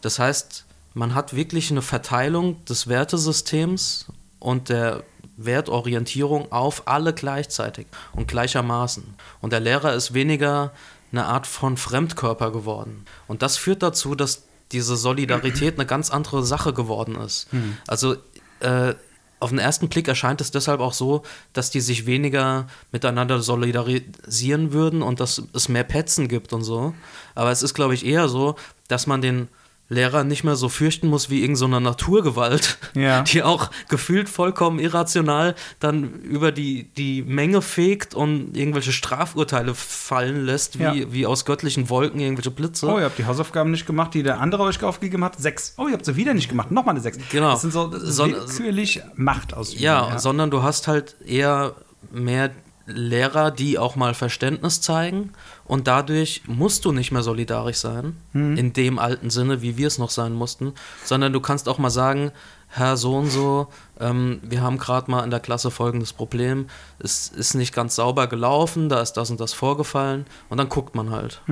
Das heißt, man hat wirklich eine Verteilung des Wertesystems und der Wertorientierung auf alle gleichzeitig und gleichermaßen. Und der Lehrer ist weniger eine Art von Fremdkörper geworden. Und das führt dazu, dass diese Solidarität eine ganz andere Sache geworden ist. Also äh, auf den ersten Blick erscheint es deshalb auch so, dass die sich weniger miteinander solidarisieren würden und dass es mehr Petzen gibt und so. Aber es ist, glaube ich, eher so, dass man den Lehrer nicht mehr so fürchten muss wie irgendeine so Naturgewalt, Ja. die auch gefühlt vollkommen irrational dann über die, die Menge fegt und irgendwelche Strafurteile fallen lässt, wie, Ja. wie aus göttlichen Wolken irgendwelche Blitze. Oh, ihr habt die Hausaufgaben nicht gemacht, die der andere euch aufgegeben hat. Sechs. Oh, ihr habt sie wieder nicht gemacht. Nochmal eine Sechs. Genau. Das sind so willkürlich Macht aus. Ja, sondern du hast halt eher mehr Lehrer, die auch mal Verständnis zeigen und dadurch musst du nicht mehr solidarisch sein, in dem alten Sinne, wie wir es noch sein mussten, sondern du kannst auch mal sagen, Herr so und so, ähm, wir haben gerade mal in der Klasse folgendes Problem, es ist nicht ganz sauber gelaufen, da ist das und das vorgefallen und dann guckt man halt.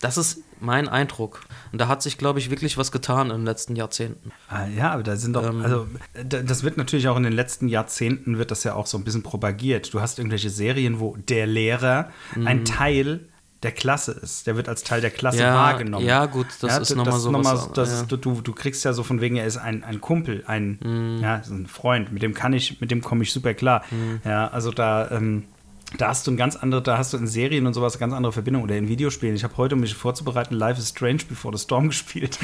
Das ist mein Eindruck. Und da hat sich, glaube ich, wirklich was getan in den letzten Jahrzehnten. Ah, ja, aber da sind doch, Ähm. also das wird natürlich auch in den letzten Jahrzehnten wird das ja auch so ein bisschen propagiert. Du hast irgendwelche Serien, wo der Lehrer Mhm. ein Teil der Klasse ist. Der wird als Teil der Klasse Ja, wahrgenommen. ja, gut, das ist d- noch mal so noch mal- was, das ja. ist, du, du kriegst ja so von wegen, er ist ein, ein Kumpel, ein, Mhm. ja, ein Freund, mit dem kann ich, mit dem komme ich super klar. Ja, also da, ähm, da hast du ein ganz andere, da hast du in Serien und sowas eine ganz andere Verbindung oder in Videospielen. Ich habe heute, um mich vorzubereiten, Life is Strange Before the Storm gespielt.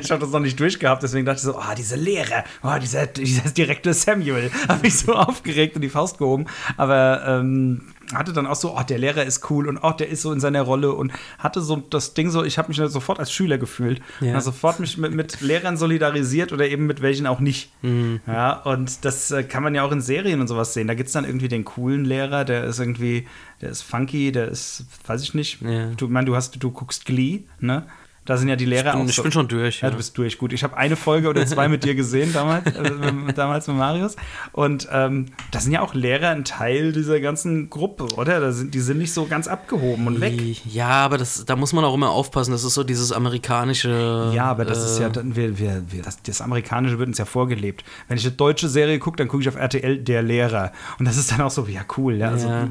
ich habe das noch nicht durchgehabt, deswegen dachte ich so, ah, diese Lehre, oh, dieser, dieser direkte Samuel, habe mich so aufgeregt und die Faust gehoben. Aber ähm, hatte dann auch so, oh, der Lehrer ist cool und oh, der ist so in seiner Rolle und hatte so das Ding so, ich habe mich sofort als Schüler gefühlt. Ja. Und habe sofort mich mit, mit Lehrern solidarisiert oder eben mit welchen auch nicht. Mhm. Ja, und das äh, kann man ja auch in Serien und sowas sehen. Da gibt es dann irgendwie den coolen Lehrer, der ist irgendwie, der ist funky, der ist, weiß ich nicht. Ja. Du, ich meine, du hast, du guckst Glee, ne? Da sind ja die Lehrer Ich bin, auch ich so. bin schon durch. Ja, du bist durch. Gut, ich habe eine Folge oder zwei mit dir gesehen damals, äh, mit- damals mit Marius. Und ähm, da sind ja auch Lehrer ein Teil dieser ganzen Gruppe, oder? Da sind, die sind nicht so ganz abgehoben und weg. Ja, aber das, da muss man auch immer aufpassen. Das ist so dieses amerikanische. Ja, aber das ist ja, äh, dann, wir, wir, wir, das, das Amerikanische wird uns ja vorgelebt. Wenn ich eine deutsche Serie gucke, dann gucke ich auf RTL Der Lehrer. Und das ist dann auch so, ja, cool. Ja, also, Ja, ja.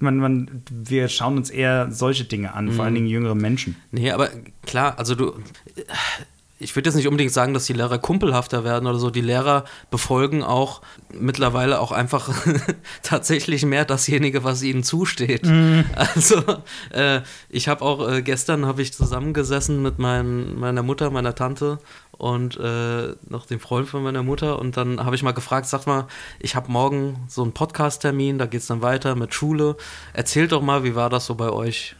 Man, man, wir schauen uns eher solche Dinge an, Mhm. vor allen Dingen jüngere Menschen. Nee, aber klar, also du. Ich würde jetzt nicht unbedingt sagen, dass die Lehrer kumpelhafter werden oder so. Die Lehrer befolgen auch mittlerweile auch einfach tatsächlich mehr dasjenige, was ihnen zusteht. Also äh, ich habe auch äh, gestern habe ich zusammengesessen mit mein, meiner Mutter, meiner Tante und äh, noch dem Freund von meiner Mutter und dann habe ich mal gefragt, sag mal, ich habe morgen so einen Podcast-Termin, da geht es dann weiter mit Schule. Erzählt doch mal, wie war das so bei euch?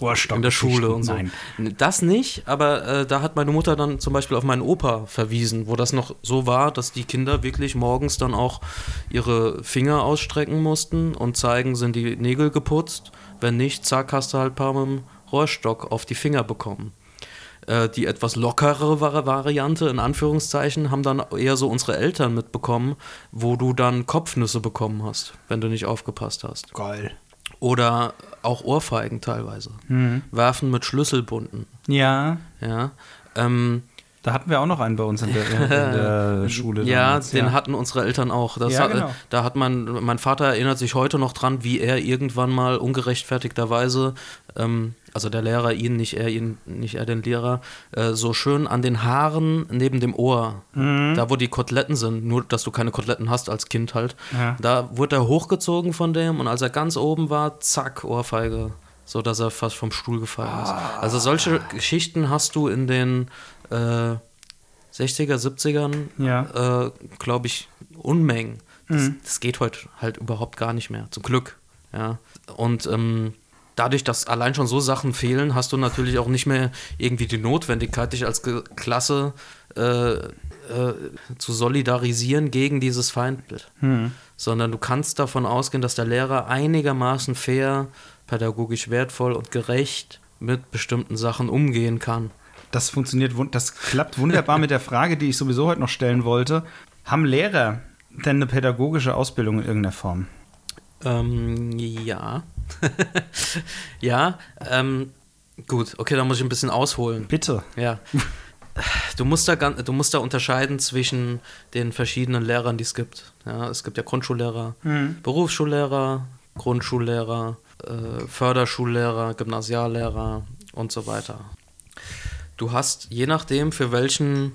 Rohrstock in der Schule und so. Nein. Das nicht, aber äh, da hat meine Mutter dann zum Beispiel auf meinen Opa verwiesen, wo das noch so war, dass die Kinder wirklich morgens dann auch ihre Finger ausstrecken mussten und zeigen, sind die Nägel geputzt. Wenn nicht, zack, hast du halt ein paar mit dem Rohrstock auf die Finger bekommen. Äh, die etwas lockere Vari- Variante, in Anführungszeichen, haben dann eher so unsere Eltern mitbekommen, wo du dann Kopfnüsse bekommen hast, wenn du nicht aufgepasst hast. Geil. Oder auch Ohrfeigen teilweise. Mhm. Werfen mit Schlüsselbunden. Ja, Ja. Ähm, da hatten wir auch noch einen bei uns in der, in der Schule. ja, damals, den hatten unsere Eltern auch. Das Ja, hat, genau. Da hat man, mein Vater erinnert sich heute noch dran, wie er irgendwann mal ungerechtfertigterweise, ähm, also der Lehrer ihn, nicht er ihn, nicht er den Lehrer, äh, so schön an den Haaren neben dem Ohr, Mhm. da wo die Koteletten sind, nur dass du keine Koteletten hast als Kind halt, Ja. da wurde er hochgezogen von dem und als er ganz oben war, zack, Ohrfeige. So dass er fast vom Stuhl gefallen ist. Also solche Geschichten hast du in den äh, 60er, 70ern, Ja. äh, glaube ich, Unmengen. Das, Mhm. das geht heute halt überhaupt gar nicht mehr, zum Glück. Ja. Und ähm, dadurch, dass allein schon so Sachen fehlen, hast du natürlich auch nicht mehr irgendwie die Notwendigkeit, dich als Ge Klasse äh, äh, zu solidarisieren gegen dieses Feindbild. Hm. Sondern du kannst davon ausgehen, dass der Lehrer einigermaßen fair, pädagogisch wertvoll und gerecht mit bestimmten Sachen umgehen kann. Das funktioniert, das klappt wunderbar mit der Frage, die ich sowieso heute noch stellen wollte. Haben Lehrer denn eine pädagogische Ausbildung in irgendeiner Form? Ähm, ja. ja, ähm, gut, okay, da muss ich ein bisschen ausholen. Bitte. Ja. Du musst, da, du musst da unterscheiden zwischen den verschiedenen Lehrern, die es gibt. Ja, es gibt ja Grundschullehrer, Berufsschullehrer, Grundschullehrer, äh, Förderschullehrer, Gymnasiallehrer und so weiter. Du hast, je nachdem, für welchen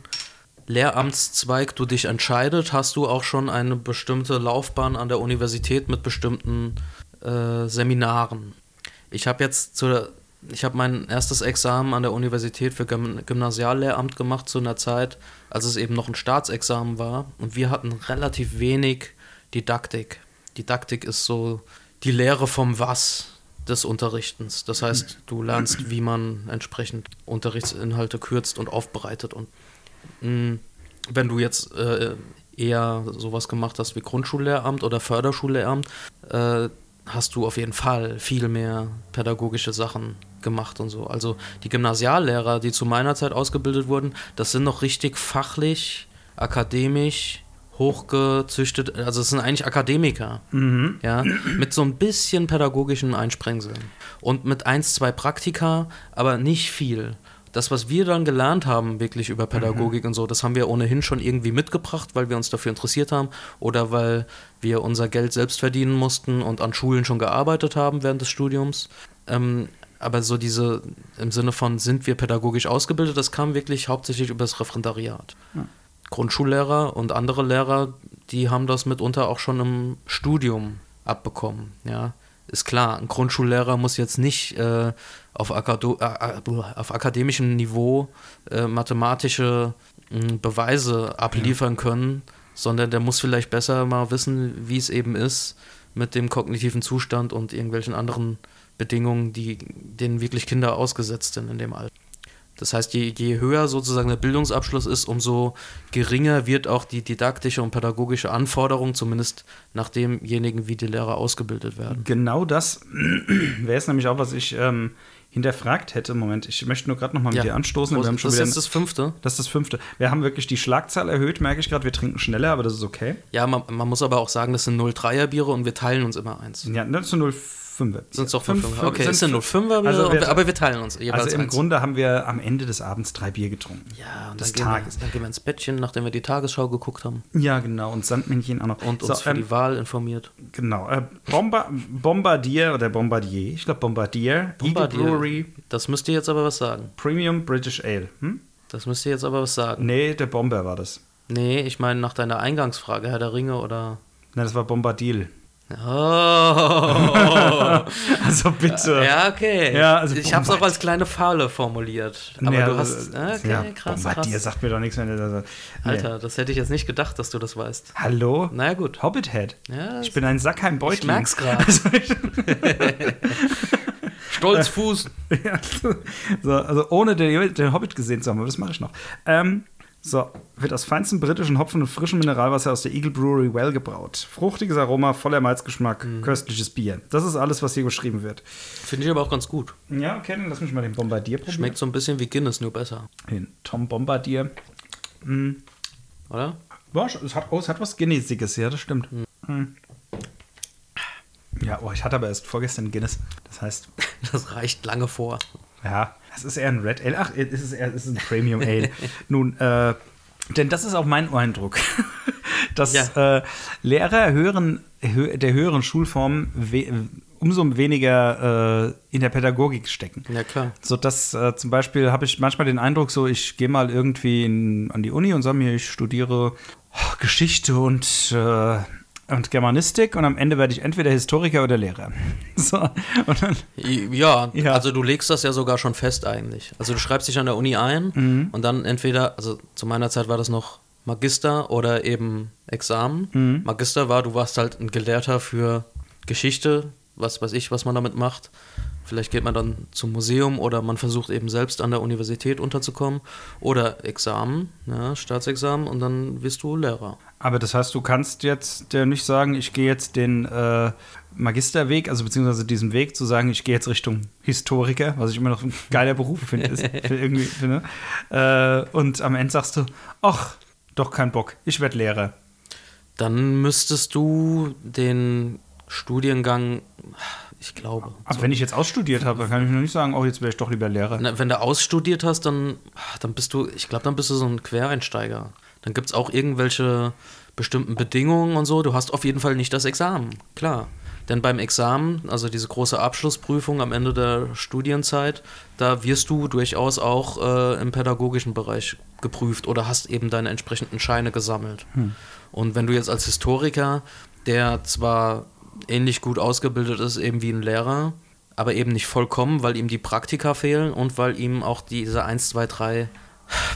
Lehramtszweig du dich entscheidet, hast du auch schon eine bestimmte Laufbahn an der Universität mit bestimmten äh, Seminaren. Ich habe jetzt zu, ich habe mein erstes Examen an der Universität für Gym Gymnasiallehramt gemacht zu einer Zeit, als es eben noch ein Staatsexamen war und wir hatten relativ wenig Didaktik. Didaktik ist so die Lehre vom Was des Unterrichtens. Das heißt, du lernst, wie man entsprechend Unterrichtsinhalte kürzt und aufbereitet und mh, wenn du jetzt äh, eher sowas gemacht hast wie Grundschullehramt oder Förderschullehramt, äh, hast du auf jeden Fall viel mehr pädagogische Sachen gemacht und so. Also die Gymnasiallehrer, die zu meiner Zeit ausgebildet wurden, das sind noch richtig fachlich, akademisch hochgezüchtet, also es sind eigentlich Akademiker, ja, mit so ein bisschen pädagogischen Einsprengseln und mit eins, zwei Praktika, aber nicht viel. Das, was wir dann gelernt haben, wirklich über Pädagogik und so, das haben wir ohnehin schon irgendwie mitgebracht, weil wir uns dafür interessiert haben oder weil wir unser Geld selbst verdienen mussten und an Schulen schon gearbeitet haben während des Studiums. Ähm, aber so diese, im Sinne von, sind wir pädagogisch ausgebildet, das kam wirklich hauptsächlich über das Referendariat. Grundschullehrer und andere Lehrer, die haben das mitunter auch schon im Studium abbekommen. Ja, ist klar, ein Grundschullehrer muss jetzt nicht äh, auf, Akado äh, äh, auf akademischem Niveau äh, mathematische mh, Beweise abliefern können, sondern der muss vielleicht besser mal wissen, wie es eben ist mit dem kognitiven Zustand und irgendwelchen anderen Bedingungen, die denen wirklich Kinder ausgesetzt sind in dem Alter. Das heißt, je, je höher sozusagen der Bildungsabschluss ist, umso geringer wird auch die didaktische und pädagogische Anforderung, zumindest nach demjenigen, wie die Lehrer ausgebildet werden. Genau das wäre es nämlich auch, was ich ähm, hinterfragt hätte, Moment, ich möchte nur gerade noch mal mit Ja. dir anstoßen. Wir haben schon das ist jetzt das fünfte. das ist das fünfte. Wir haben wirklich die Schlagzahl erhöht, merke ich gerade. Wir trinken schneller, aber das ist okay. Ja, man, man muss aber auch sagen, das sind 0,3er Biere und wir teilen uns immer eins. Ja, das sind 05er. Sind es doch Fünf- 05er? fünf- Okay, sind es sind fünf- 05er Biere, Also wir- aber wir teilen uns jeweils Also im eins. Grunde haben wir am Ende des Abends drei Bier getrunken. ja, und des dann gehen, wir, Tages. dann gehen wir ins Bettchen, nachdem wir die Tagesschau geguckt haben Ja, genau. Und Sandmännchen auch noch. und So, uns für ähm, die Wahl informiert. Genau. Äh, Bomba Bombardier oder Bombardier. Ich glaube Bombardier. Bombardier. Eagle Brewery Das müsst ihr jetzt aber was sagen. Premium British Ale. Hm? Das müsst ihr jetzt aber was sagen. Nee, der Bomber war das. Nee, ich meine nach deiner Eingangsfrage, Herr der Ringe oder. Nein, das war Bombardil. Oh! Also bitte. ja, okay. Ja, also ich habe es auch als kleine Falle formuliert. Aber Nee, du hast. Okay, ja, krass, Bombardier krass. sagt mir doch nichts mehr. Also, nee. Alter, das hätte ich jetzt nicht gedacht, dass du das weißt. Hallo? Naja, gut. Hobbithead. Ja, Ich bin ein Sackheim Beutling. ich merk's gerade. Also, Stolzfuß. ja, so, also ohne den, den Hobbit gesehen zu haben, aber das mache ich noch. Ähm, so, wird aus feinstem britischen Hopfen und frischem Mineralwasser aus der Eagle Brewery Well gebraut. Fruchtiges Aroma, voller Malzgeschmack, Mhm. köstliches Bier. Das ist alles, was hier geschrieben wird. Finde ich aber auch ganz gut. Ja, okay, dann lass mich mal den Bombardier probieren. Schmeckt so ein bisschen wie Guinness, nur besser. Den Tom Bombardier. Oder? Boah, es hat, oh, es hat was Guinnessiges, ja, das stimmt. Hm. Ja, oh, ich hatte aber erst vorgestern Guinness. Das heißt, Das reicht lange vor. ja, es ist eher ein Red Ale. Ach, es ist eher es ist ein Premium Ale. Nun, äh, denn das ist auch mein Eindruck, dass Ja. äh, Lehrer höheren, hö der höheren Schulformen we umso weniger äh, in der Pädagogik stecken. Ja, klar. So dass äh, zum Beispiel habe ich manchmal den Eindruck, so ich gehe mal irgendwie in, an die Uni und sage mir, ich studiere Geschichte und, äh, und Germanistik und am Ende werde ich entweder Historiker oder Lehrer. So, dann, Ja, Ja. also du legst das ja sogar schon fest eigentlich. Also du schreibst dich an der Uni ein Mhm. und dann entweder, also zu meiner Zeit war das noch Magister oder eben Examen. Mhm. Magister war, du warst halt ein Gelehrter für Geschichte, was weiß ich, was man damit macht. Vielleicht geht man dann zum Museum oder man versucht eben selbst an der Universität unterzukommen. Oder Examen, ja, Staatsexamen und dann wirst du Lehrer. aber das heißt, du kannst jetzt äh, nicht sagen, ich gehe jetzt den äh, Magisterweg, also beziehungsweise diesen Weg zu sagen, ich gehe jetzt Richtung Historiker, was ich immer noch ein geiler Beruf finde, irgendwie finde. Äh, und am Ende sagst du, ach, doch kein Bock, ich werde Lehrer. Dann müsstest du den Studiengang, ich glaube, Aber wenn ich jetzt ausstudiert habe, dann kann ich noch nicht sagen, oh, jetzt wäre ich doch lieber Lehrer. Na, wenn du ausstudiert hast, dann, dann bist du, ich glaube, dann bist du so ein Quereinsteiger. Dann gibt es auch irgendwelche bestimmten Bedingungen und so. Du hast auf jeden Fall nicht das Examen, klar. Denn beim Examen, also diese große Abschlussprüfung am Ende der Studienzeit, da wirst du durchaus auch äh, im pädagogischen Bereich geprüft oder hast eben deine entsprechenden Scheine gesammelt. Und wenn du jetzt als Historiker, der zwar ähnlich gut ausgebildet ist, eben wie ein Lehrer, aber eben nicht vollkommen, weil ihm die Praktika fehlen und weil ihm auch diese 1, 2, 3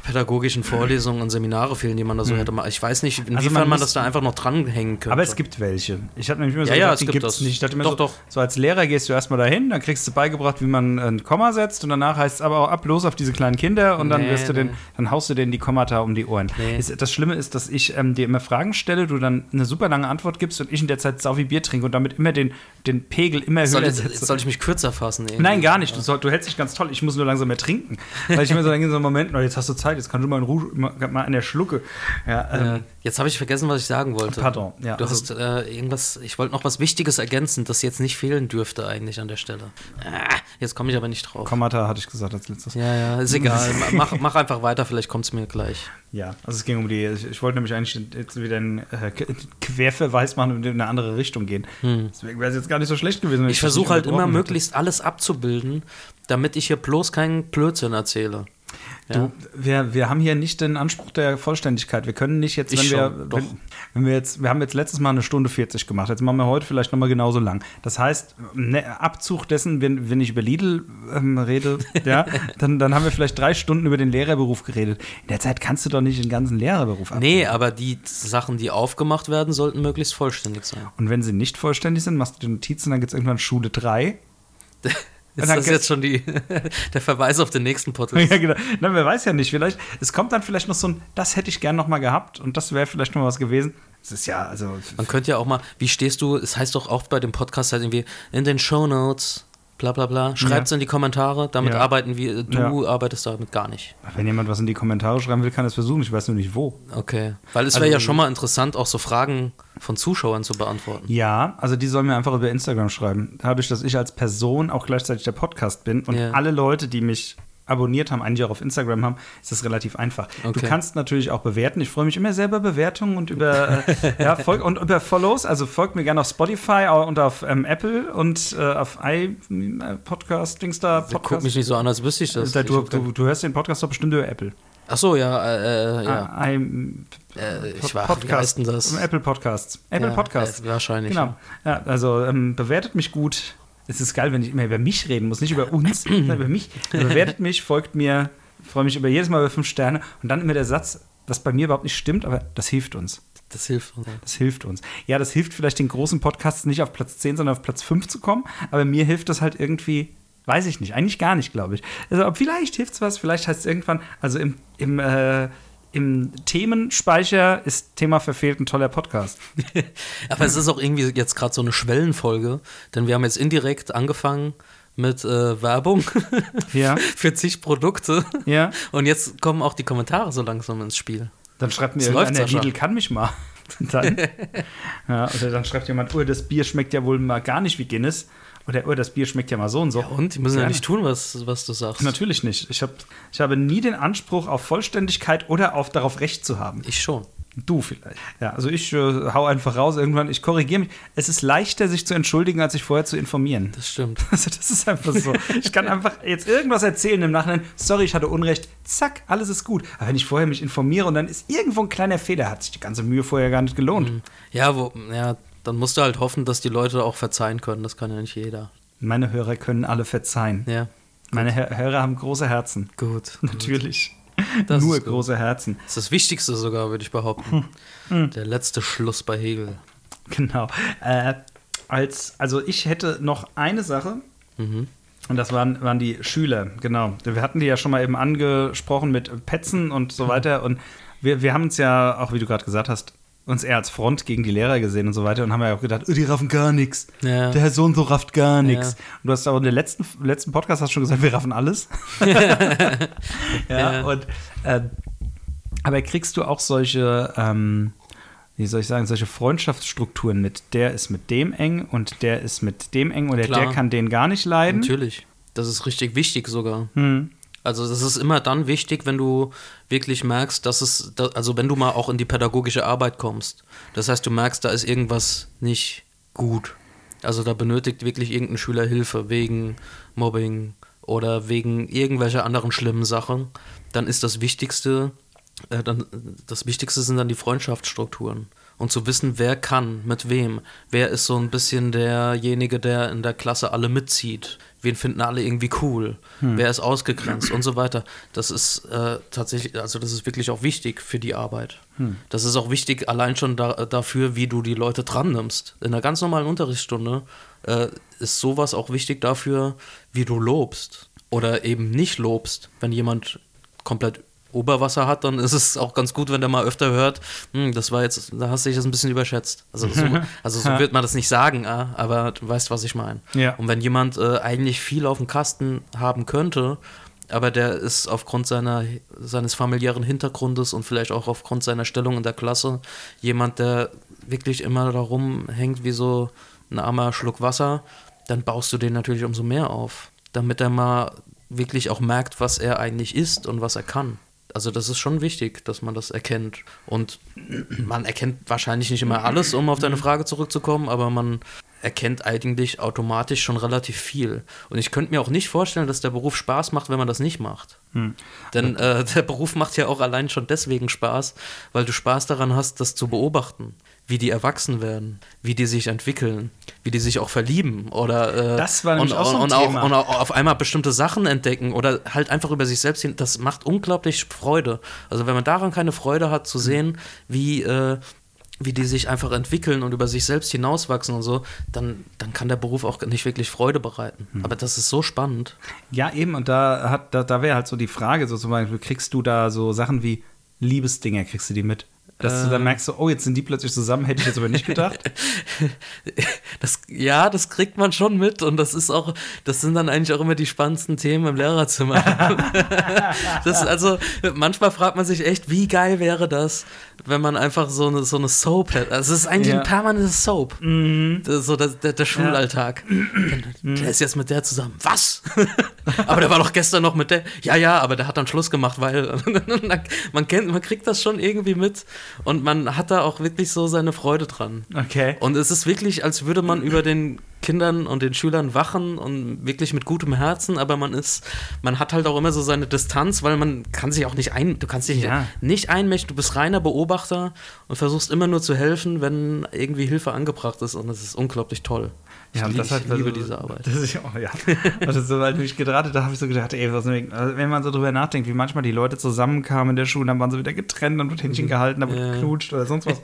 pädagogischen Vorlesungen und Seminare fehlen, die man da so hätte machen. Ich weiß nicht, inwiefern Also man man, das da einfach noch dranhängen könnte. Aber es gibt welche. Ich habe nämlich immer so Ja, ja, gedacht, es die gibt es nicht. Ich dachte immer Doch, so, doch. so als Lehrer gehst du erstmal dahin, dann kriegst du beigebracht, wie man ein Komma setzt und danach heißt es aber auch ab, los auf diese kleinen Kinder und dann Nee, wirst du den, dann haust du denen die Kommata um die Ohren. Nee. Das Schlimme ist, dass ich ähm, dir immer Fragen stelle, du dann eine super lange Antwort gibst und ich in der Zeit sau wie Bier trinke und damit immer den, den Pegel immer soll, höher jetzt, setze. jetzt soll ich mich kürzer fassen? irgendwie? Nein, gar nicht. Du, soll, du hältst dich ganz toll. Ich muss nur langsam mehr trinken. Weil ich immer so denke, in so einem Moment, jetzt hast du Zeit, jetzt kannst du mal, in Ruhe, mal, an der Schlucke. Ja, ähm, Äh, jetzt habe ich vergessen, was ich sagen wollte. Pardon, ja, Du also- hast äh, irgendwas, ich wollte noch was Wichtiges ergänzen, das jetzt nicht fehlen dürfte eigentlich an der Stelle. Ah, jetzt komme ich aber nicht drauf. Kommata hatte ich gesagt als letztes. Ja, ja, ist egal. mach, mach einfach weiter, vielleicht kommt es mir gleich. Ja, also es ging um die, ich, ich wollte nämlich eigentlich jetzt wieder einen äh, Querverweis machen und in eine andere Richtung gehen. Deswegen wäre es jetzt gar nicht so schlecht gewesen. wenn Hm. Ich das versuche halt immer hätte. möglichst alles abzubilden, damit ich hier bloß keinen Blödsinn erzähle. Ja. Du, wir, wir haben hier nicht den Anspruch der Vollständigkeit. Wir können nicht jetzt, wenn Ich wir, schon, wenn, wenn wir jetzt, wir haben jetzt letztes Mal eine Stunde 40 gemacht. Jetzt machen wir heute vielleicht nochmal genauso lang. Das heißt, ne, Abzug dessen, wenn, wenn ich über Lidl ähm, rede, ja, dann, dann haben wir vielleicht drei Stunden über den Lehrerberuf geredet. In der Zeit kannst du doch nicht den ganzen Lehrerberuf ab. Nee, aber die Sachen, die aufgemacht werden, sollten möglichst vollständig sein. Und wenn sie nicht vollständig sind, machst du die Notizen, dann gibt es irgendwann Schule 3. Ist das jetzt schon die, der Verweis auf den nächsten Podcast? Ja, genau. Na, wer weiß ja nicht. Vielleicht, es kommt dann vielleicht noch so ein, das hätte ich gern noch mal gehabt und das wäre vielleicht noch mal was gewesen. Es ist ja, also. Man könnte ja auch mal, wie stehst du, es heißt doch oft bei dem Podcast halt irgendwie in den Show Notes bla bla bla. Schreibt's Ja. in die Kommentare, damit Ja. arbeiten wir, du arbeitest damit gar nicht. Wenn jemand was in die Kommentare schreiben will, kann er es versuchen. Ich weiß nur nicht wo. Okay. Weil es wäre Also- ja schon mal interessant, auch so Fragen von Zuschauern zu beantworten. Ja, also die sollen mir einfach über Instagram schreiben. Dadurch, dass ich als Person auch gleichzeitig der Podcast bin und Ja. alle Leute, die mich abonniert haben, eigentlich auch auf Instagram haben, ist das relativ einfach. Du Okay. kannst natürlich auch bewerten. Ich freue mich immer sehr über Bewertungen und über, äh, ja, folg, und über Follows. Also folgt mir gerne auf Spotify und auf ähm, Apple und äh, auf iPodcast, Dingsda Guck Podcast. mich nicht so an, als wüsste ich das. Da, du, ich, du, du hörst den Podcast doch bestimmt über Apple. ach so, ja, äh, äh, ja. Ah, I, Äh, ich war, wie heißt denn das? Apple Podcasts. Apple Ja, Podcasts. äh, wahrscheinlich. Genau. Ja, also ähm, bewertet mich gut. Es ist geil, wenn ich immer über mich reden muss, nicht über uns, sondern über mich. Bewertet mich, folgt mir, freue mich über jedes Mal über fünf Sterne und dann immer der Satz, was bei mir überhaupt nicht stimmt, aber das hilft uns. Das hilft uns. Das hilft uns. Ja, das hilft vielleicht den großen Podcasts nicht auf Platz 10, sondern auf Platz 5 zu kommen, aber mir hilft das halt irgendwie, weiß ich nicht, eigentlich gar nicht, glaube ich. Also vielleicht hilft es was, vielleicht heißt es irgendwann, also im, im, äh, im Themenspeicher ist Thema verfehlt ein toller Podcast. Aber es ist auch irgendwie jetzt gerade so eine Schwellenfolge, denn wir haben jetzt indirekt angefangen mit äh, Werbung Ja. für zig Produkte. Ja. Und jetzt kommen auch die Kommentare so langsam ins Spiel. Dann schreibt mir irgendeiner, Sascha. Lidl kann mich mal. Dann, ja, oder dann schreibt jemand, oh, das Bier schmeckt ja wohl mal gar nicht wie Guinness. Oder, oh, das Bier schmeckt ja mal so und so. Und die müssen ja, Ja. nicht tun, was, was du sagst. Natürlich nicht. Ich, hab, ich habe nie den Anspruch auf Vollständigkeit oder auf darauf Recht zu haben. Ich schon. Du vielleicht. Ja, also ich äh, hau einfach raus irgendwann, ich korrigiere mich. Es ist leichter, sich zu entschuldigen, als sich vorher zu informieren. Das stimmt. Also das ist einfach so. Ich kann einfach jetzt irgendwas erzählen im Nachhinein. Sorry, ich hatte Unrecht. Zack, alles ist gut. Aber wenn ich vorher mich informiere und dann ist irgendwo ein kleiner Fehler, hat sich die ganze Mühe vorher gar nicht gelohnt. Ja, wo, ja, dann musst du halt hoffen, dass die Leute auch verzeihen können. Das kann ja nicht jeder. Meine Hörer können alle verzeihen. Ja, Meine Hör- Hörer haben große Herzen. gut. Natürlich. Das Nur große Herzen. Das ist das Wichtigste sogar, würde ich behaupten. Hm. Der letzte Schluss bei Hegel. Genau. Äh, als, also ich hätte noch eine Sache. Mhm. Und das waren, waren die Schüler, genau. Wir hatten die ja schon mal eben angesprochen mit Petzen und Mhm. so weiter. Und wir, wir haben uns ja, auch wie du gerade gesagt hast, uns eher als Front gegen die Lehrer gesehen und so weiter und haben ja auch gedacht, oh, die raffen gar nichts. Ja. Der Herr so und so rafft gar nichts. Ja. Und du hast aber in der letzten, letzten Podcast hast schon gesagt, wir raffen alles. ja, Ja. und äh, aber kriegst du auch solche, ähm, wie soll ich sagen, solche Freundschaftsstrukturen mit, der ist mit dem eng und der ist mit dem eng oder Klar. der kann den gar nicht leiden? Natürlich. Das ist richtig wichtig sogar. Hm. Also das ist immer dann wichtig, wenn du wirklich merkst, dass es, also wenn du mal auch in die pädagogische Arbeit kommst. Das heißt, du merkst, da ist irgendwas nicht gut. Also da benötigt wirklich irgendein Schüler Hilfe wegen Mobbing oder wegen irgendwelcher anderen schlimmen Sachen. Dann ist das Wichtigste, äh, dann, das Wichtigste sind dann die Freundschaftsstrukturen. Und zu wissen, wer kann, mit wem. Wer ist so ein bisschen derjenige, der in der Klasse alle mitzieht. Wen finden alle irgendwie cool. Wer ist ausgegrenzt und so weiter. Das ist äh, tatsächlich, also das ist wirklich auch wichtig für die Arbeit. Das ist auch wichtig allein schon da, dafür, wie du die Leute dran nimmst. In einer ganz normalen Unterrichtsstunde äh, ist sowas auch wichtig dafür, wie du lobst. Oder eben nicht lobst, wenn jemand komplett Oberwasser hat, dann ist es auch ganz gut, wenn der mal öfter hört, hm, das war jetzt, da hast du dich das ein bisschen überschätzt. Also so, also so wird man das nicht sagen, ah, aber du weißt, was ich meine. Ja. Und wenn jemand äh, eigentlich viel auf dem Kasten haben könnte, aber der ist aufgrund seiner, seines familiären Hintergrundes und vielleicht auch aufgrund seiner Stellung in der Klasse jemand, der wirklich immer da rumhängt wie so ein armer Schluck Wasser, dann baust du den natürlich umso mehr auf, damit er mal wirklich auch merkt, was er eigentlich ist und was er kann. Also das ist schon wichtig, dass man das erkennt. Und man erkennt wahrscheinlich nicht immer alles, um auf deine Frage zurückzukommen, aber man erkennt eigentlich automatisch schon relativ viel. Und ich könnte mir auch nicht vorstellen, dass der Beruf Spaß macht, wenn man das nicht macht. Denn äh, der Beruf macht ja auch allein schon deswegen Spaß, weil du Spaß daran hast, das zu beobachten, wie die erwachsen werden, wie die sich entwickeln, wie die sich auch verlieben oder äh, Das war und, auch so und, auch, und auch auf einmal bestimmte Sachen entdecken oder halt einfach über sich selbst hin. Das macht unglaublich Freude. Also wenn man daran keine Freude hat, zu sehen, wie äh, wie die sich einfach entwickeln und über sich selbst hinauswachsen und so, dann, dann kann der Beruf auch nicht wirklich Freude bereiten. Aber das ist so spannend. Ja, eben, und da hat, da, da wäre halt so die Frage, so zum Beispiel, kriegst du da so Sachen wie Liebesdinger, kriegst du die mit? Dass du dann merkst, so, oh, jetzt sind die plötzlich zusammen, hätte ich jetzt aber nicht gedacht. Das, ja, das kriegt man schon mit und das ist auch, das sind dann eigentlich auch immer die spannendsten Themen im Lehrerzimmer. das, also, manchmal fragt man sich echt, wie geil wäre das, wenn man einfach so eine, so eine Soap hätte. Also, es ist eigentlich Ja. ein permanentes Soap. Ist so der, der, der Schulalltag. Der ist jetzt mit der zusammen. Was? aber der war doch gestern noch mit der. Ja, ja, aber der hat dann Schluss gemacht, weil man kennt, man kriegt das schon irgendwie mit und man hat da auch wirklich so seine Freude dran. Okay. Und es ist wirklich, als würde man über den Kindern und den Schülern wachen und wirklich mit gutem Herzen, aber man ist, man hat halt auch immer so seine Distanz, weil man kann sich auch nicht ein, du kannst dich Ja. nicht einmischen, du bist reiner Beobachter und versuchst immer nur zu helfen, wenn irgendwie Hilfe angebracht ist und das ist unglaublich toll. Ich, Ja, lieb- das hat ich liebe diese Arbeit. Das ist, oh, ja. Also, so, weil du mich gedrahtet, da habe ich so gedacht, ey, was, also, wenn man so drüber nachdenkt, wie manchmal die Leute zusammenkamen in der Schule, dann waren sie wieder getrennt, dann wird Händchen gehalten, dann wird Ja. geknutscht oder sonst was.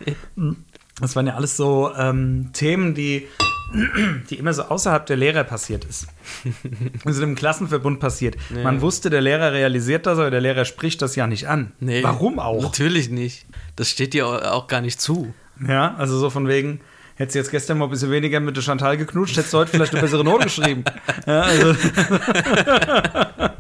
Das waren ja alles so ähm, Themen, die, die immer so außerhalb der Lehrer passiert ist. Also im Klassenverbund passiert. Man wusste, der Lehrer realisiert das, aber der Lehrer spricht das ja nicht an. Nee, Warum auch? Natürlich nicht. Das steht dir auch gar nicht zu. Ja, also so von wegen, hättest du jetzt gestern mal ein bisschen weniger mit der Chantal geknutscht, hättest du heute vielleicht eine bessere Note geschrieben. Ja, also.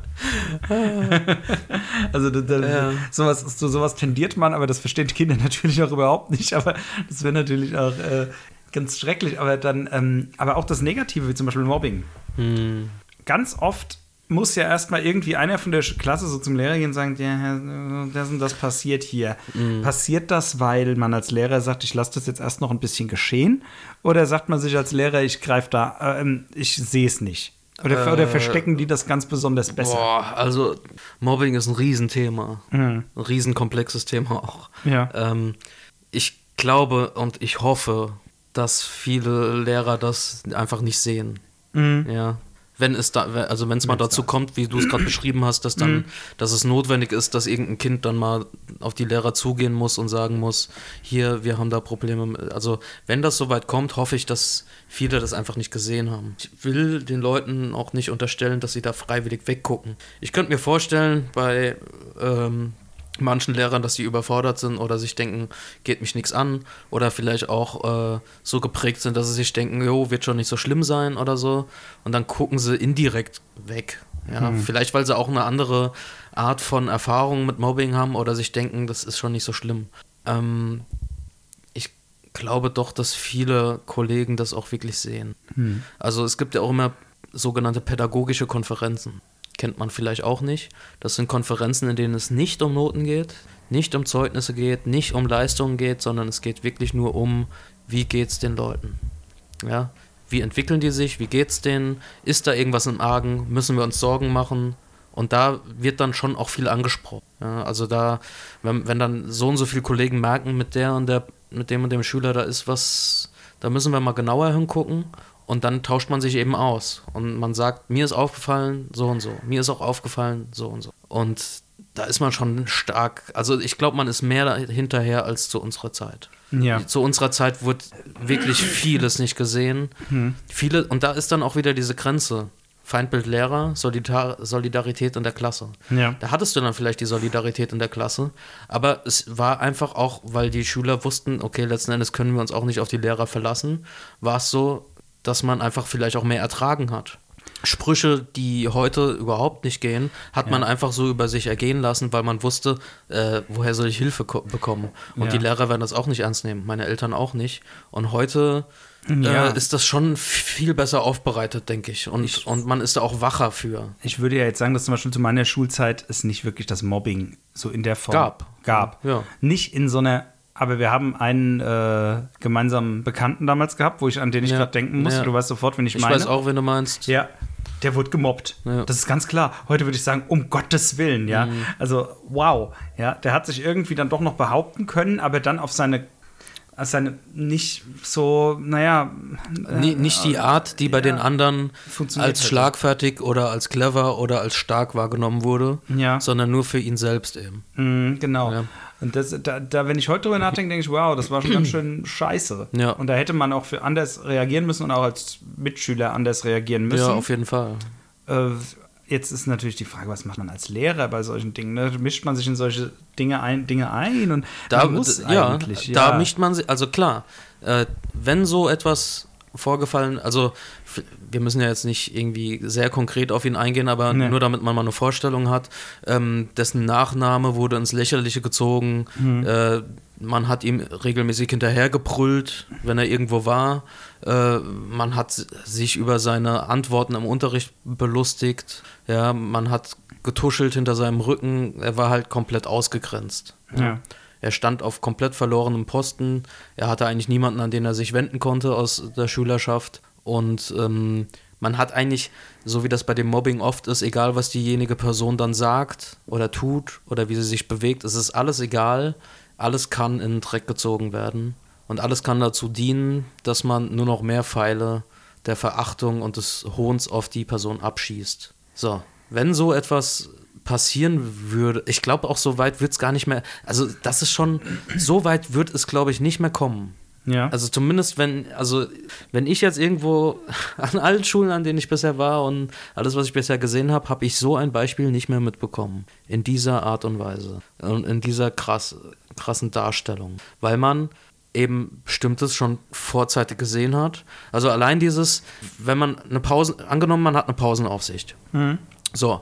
also da, da, Ja. sowas, so, sowas tendiert man, aber das verstehen die Kinder natürlich auch überhaupt nicht. Aber das wäre natürlich auch äh, ganz schrecklich. Aber dann, ähm, aber auch das Negative, wie zum Beispiel Mobbing. Hm. Ganz oft muss ja erstmal irgendwie einer von der Klasse so zum Lehrer gehen und sagen, ja, äh, das und das passiert hier. Passiert das, weil man als Lehrer sagt, ich lasse das jetzt erst noch ein bisschen geschehen? Oder sagt man sich als Lehrer, ich greife da, ähm, ich sehe es nicht? Oder, oder verstecken die das ganz besonders besser? Boah, also Mobbing ist ein Riesenthema. Ein riesenkomplexes Thema auch. Ja. Ähm, ich glaube und ich hoffe, dass viele Lehrer das einfach nicht sehen. Ja. Wenn es da, also wenn es mal dazu kommt, wie du es gerade beschrieben hast, dass dann, dass es notwendig ist, dass irgendein Kind dann mal auf die Lehrer zugehen muss und sagen muss, hier, wir haben da Probleme. mit- Also wenn das soweit kommt, hoffe ich, dass viele das einfach nicht gesehen haben. Ich will den Leuten auch nicht unterstellen, dass sie da freiwillig weggucken. Ich könnte mir vorstellen, bei ähm, manchen Lehrern, dass sie überfordert sind oder sich denken, geht mich nichts an oder vielleicht auch äh, so geprägt sind, dass sie sich denken, jo, wird schon nicht so schlimm sein oder so und dann gucken sie indirekt weg. Ja, vielleicht weil sie auch eine andere Art von Erfahrung mit Mobbing haben oder sich denken, das ist schon nicht so schlimm. Ähm, ich glaube doch, dass viele Kollegen das auch wirklich sehen. Also es gibt ja auch immer sogenannte pädagogische Konferenzen. Kennt man vielleicht auch nicht. Das sind Konferenzen, in denen es nicht um Noten geht, nicht um Zeugnisse geht, nicht um Leistungen geht, sondern es geht wirklich nur um, wie geht's den Leuten. Ja, wie entwickeln die sich, wie geht's denen, ist da irgendwas im Argen, müssen wir uns Sorgen machen? Und da wird dann schon auch viel angesprochen. Ja, also da, wenn, wenn dann so und so viele Kollegen merken, mit der und der, mit dem und dem Schüler, da ist was, da müssen wir mal genauer hingucken. Und dann tauscht man sich eben aus. Und man sagt, mir ist aufgefallen, so und so. Mir ist auch aufgefallen, so und so. Und da ist man schon stark. Also ich glaube, man ist mehr hinterher als zu unserer Zeit. Ja. Zu unserer Zeit wurde wirklich vieles nicht gesehen. Viele, und da ist dann auch wieder diese Grenze. Feindbild Lehrer, Solidar Solidarität in der Klasse. Ja. Da hattest du dann vielleicht die Solidarität in der Klasse, aber es war einfach auch, weil die Schüler wussten, okay, letzten Endes können wir uns auch nicht auf die Lehrer verlassen, war es so, dass man einfach vielleicht auch mehr ertragen hat. Sprüche, die heute überhaupt nicht gehen, hat man einfach so über sich ergehen lassen, weil man wusste, äh, woher soll ich Hilfe ko- bekommen. Und Ja. die Lehrer werden das auch nicht ernst nehmen, meine Eltern auch nicht. Und heute Ja. äh, ist das schon viel besser aufbereitet, denke ich. Und, und man ist da auch wacher für. Ich würde ja jetzt sagen, dass zum Beispiel zu meiner Schulzeit es nicht wirklich das Mobbing so in der Form Gab. gab. Ja. Nicht in so einer, aber wir haben einen äh, gemeinsamen Bekannten damals gehabt, wo ich an den ich Ja. gerade denken muss. Ja. Du weißt sofort, wen ich, Ich meine. weiß auch, wen du meinst. Ja, der wurde gemobbt. Ja. Das ist ganz klar. Heute würde ich sagen, um Gottes Willen, ja. Mhm. Also, wow. Ja, der hat sich irgendwie dann doch noch behaupten können, aber dann auf seine, auf seine nicht so, naja. äh, nicht die Art, die bei den anderen als hätte. schlagfertig oder als clever oder als stark wahrgenommen wurde, Ja. sondern nur für ihn selbst eben. Mhm, genau. Ja. Und das, da, da, wenn ich heute drüber nachdenke, denke ich, wow, das war schon ganz schön scheiße. Ja. Und da hätte man auch für anders reagieren müssen und auch als Mitschüler anders reagieren müssen. Ja, auf jeden Fall. äh, jetzt ist natürlich die Frage, was macht man als Lehrer bei solchen Dingen? Ne? Mischt man sich in solche Dinge ein, Dinge ein und da muss ja, eigentlich. da ja. mischt man sich, also klar, äh, wenn so etwas vorgefallen, also wir müssen ja jetzt nicht irgendwie sehr konkret auf ihn eingehen, aber Nee. nur damit man mal eine Vorstellung hat, ähm, dessen Nachname wurde ins Lächerliche gezogen, Mhm. äh, man hat ihm regelmäßig hinterhergebrüllt, wenn er irgendwo war, äh, man hat sich über seine Antworten im Unterricht belustigt, ja, man hat getuschelt hinter seinem Rücken, er war halt komplett ausgegrenzt. Ja. Er stand auf komplett verlorenem Posten. Er hatte eigentlich niemanden, an den er sich wenden konnte aus der Schülerschaft. Und ähm, man hat eigentlich, so wie das bei dem Mobbing oft ist, egal was diejenige Person dann sagt oder tut oder wie sie sich bewegt, es ist alles egal. Alles kann in den Dreck gezogen werden. Und alles kann dazu dienen, dass man nur noch mehr Pfeile der Verachtung und des Hohns auf die Person abschießt. So, wenn so etwas passieren würde, ich glaube auch so weit wird es gar nicht mehr, also das ist schon, so weit wird es glaube ich nicht mehr kommen. Ja. Also zumindest wenn, also wenn ich jetzt irgendwo an allen Schulen, an denen ich bisher war und alles, was ich bisher gesehen habe, habe ich so ein Beispiel nicht mehr mitbekommen. In dieser Art und Weise. Und in dieser krass, krassen Darstellung. Weil man eben bestimmtes schon vorzeitig gesehen hat. Also allein dieses, wenn man eine Pause, angenommen, man hat eine Pausenaufsicht. Mhm. So.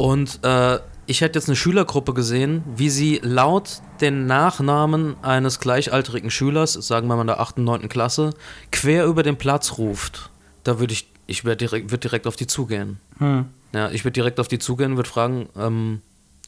Und äh, ich hätte jetzt eine Schülergruppe gesehen, wie sie laut den Nachnamen eines gleichaltrigen Schülers, sagen wir mal in der 8., 9. Klasse, quer über den Platz ruft. Da würde ich, ich würde direkt, würd direkt auf die zugehen. Hm. Ja, ich würde direkt auf die zugehen und würde fragen, ähm,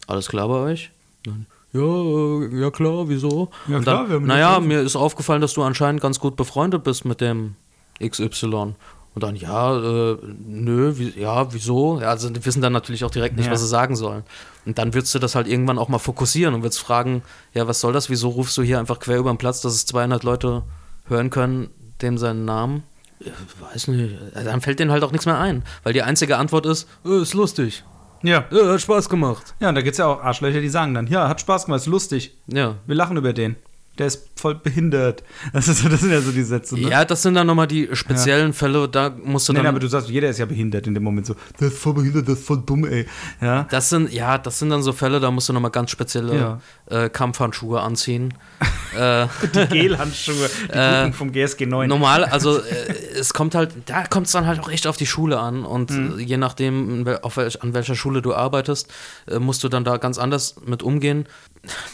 alles klar bei euch? Dann, Ja, ja klar, wieso? Ja, und klar, dann, wir haben naja, mir ist aufgefallen, dass du anscheinend ganz gut befreundet bist mit dem XY. Und dann, ja, äh, nö, wie, ja, wieso? Ja, also die wissen dann natürlich auch direkt nicht, Ja. was sie sagen sollen. Und dann würdest du das halt irgendwann auch mal fokussieren und würdest fragen, ja, was soll das? Wieso rufst du hier einfach quer über den Platz, dass es 200 Leute hören können, dem seinen Namen? Ja, weiß nicht. Dann fällt denen halt auch nichts mehr ein. Weil die einzige Antwort ist, äh, ist lustig. Ja. Ja, hat Spaß gemacht. Ja, und da gibt es ja auch Arschlöcher, die sagen dann, ja, hat Spaß gemacht, ist lustig. Ja. Wir lachen über den. Der ist voll behindert. Das, ist, das sind ja so die Sätze. Ne? Ja, das sind dann nochmal die speziellen Fälle, da musst du Nee, dann. nee, aber du sagst, jeder ist ja behindert in dem Moment so. Der ist voll behindert, der ist voll dumm, ey. Ja. das sind, ja, das sind dann so Fälle, da musst du nochmal ganz spezielle Ja. äh, Kampfhandschuhe anziehen. äh, Die Gelhandschuhe, die Äh, vom GSG 9. normal, also äh, es kommt halt, da kommt es dann halt auch echt auf die Schule an und Mhm. je nachdem, auf welch, an welcher Schule du arbeitest, äh, musst du dann da ganz anders mit umgehen.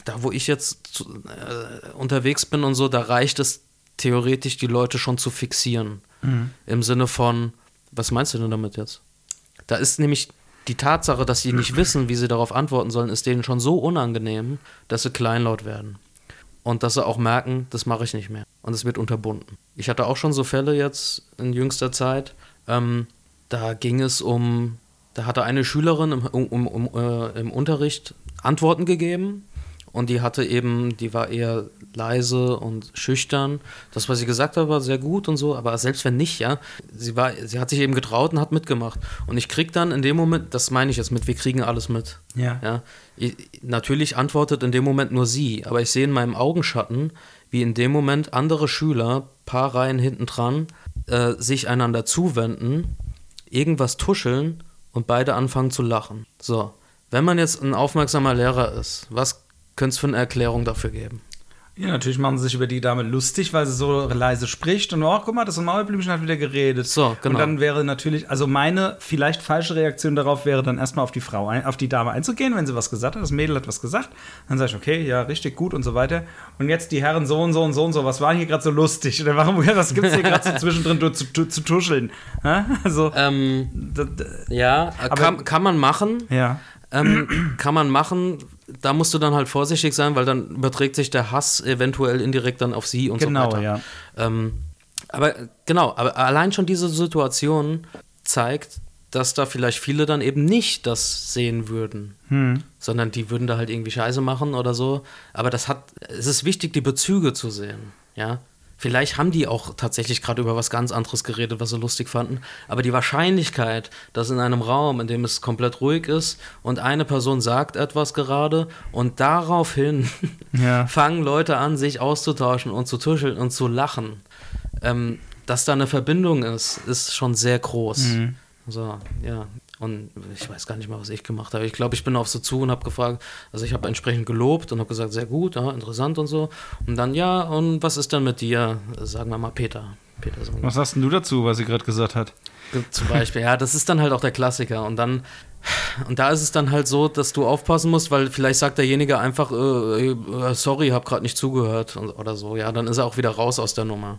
Da, wo ich jetzt äh, unterwegs bin und so, da reicht es theoretisch, die Leute schon zu fixieren. Mhm. Im Sinne von, was meinst du denn damit jetzt? Da ist nämlich die Tatsache, dass sie nicht wissen, wie sie darauf antworten sollen, ist denen schon so unangenehm, dass sie kleinlaut werden. Und dass sie auch merken, das mache ich nicht mehr. Und es wird unterbunden. Ich hatte auch schon so Fälle jetzt in jüngster Zeit. Ähm, da ging es um, da hatte eine Schülerin im, um, um, um, äh, im Unterricht Antworten gegeben. Und die hatte eben, die war eher leise und schüchtern. Das, was sie gesagt hat, war sehr gut und so, aber selbst wenn nicht, ja, sie war, sie hat sich eben getraut und hat mitgemacht. Und ich krieg dann in dem Moment, das meine ich jetzt mit, wir kriegen alles mit. Ja. Ja, ich, natürlich antwortet in dem Moment nur sie, aber ich sehe in meinem Augenschatten, wie in dem Moment andere Schüler, paar Reihen hinten dran, äh, sich einander zuwenden, irgendwas tuscheln und beide anfangen zu lachen. So, wenn man jetzt ein aufmerksamer Lehrer ist, was könnte es für eine Erklärung dafür geben? Ja, natürlich machen sie sich über die Dame lustig, weil sie so leise spricht und oh, guck mal, das Maulblümchen hat wieder geredet. So, genau. Und dann wäre natürlich, also meine vielleicht falsche Reaktion darauf wäre dann erstmal auf die Frau, ein, auf die Dame einzugehen, wenn sie was gesagt hat. Das Mädel hat was gesagt. Dann sage ich, okay, ja, richtig gut und so weiter. Und jetzt die Herren so und so und so und so, was war hier gerade so lustig? Oder warum, was gibt es hier gerade so zwischendrin zu, zu, zu tuscheln? Ja, Also, Ähm, ja, kann, kann man machen. ja. ähm, kann man machen. Da musst du dann halt vorsichtig sein, weil dann überträgt sich der Hass eventuell indirekt dann auf sie und Genau, so weiter. ja. Ähm, aber genau, aber allein schon diese Situation zeigt, dass da vielleicht viele dann eben nicht das sehen würden, Hm. sondern die würden da halt irgendwie Scheiße machen oder so. Aber das hat, es ist wichtig, die Bezüge zu sehen, ja. Vielleicht haben die auch tatsächlich gerade über was ganz anderes geredet, was sie lustig fanden. Aber die Wahrscheinlichkeit, dass in einem Raum, in dem es komplett ruhig ist und eine Person sagt etwas gerade und daraufhin Ja. fangen Leute an, sich auszutauschen und zu tuscheln und zu lachen. Ähm, dass da eine Verbindung ist, ist schon sehr groß. Mhm. So, ja. Und ich weiß gar nicht mehr, was ich gemacht habe. Ich glaube, ich bin auf so zu und habe gefragt, also ich habe entsprechend gelobt und habe gesagt, sehr gut, ja, interessant und so. Und dann, ja, und was ist denn mit dir? Sagen wir mal Peter. Peter so Was sagst denn du dazu, was sie gerade gesagt hat? Zum Beispiel, ja, das ist dann halt auch der Klassiker. Und dann, und da ist es dann halt so, dass du aufpassen musst, weil vielleicht sagt derjenige einfach, äh, äh, sorry, hab gerade nicht zugehört oder so. Ja, dann ist er auch wieder raus aus der Nummer.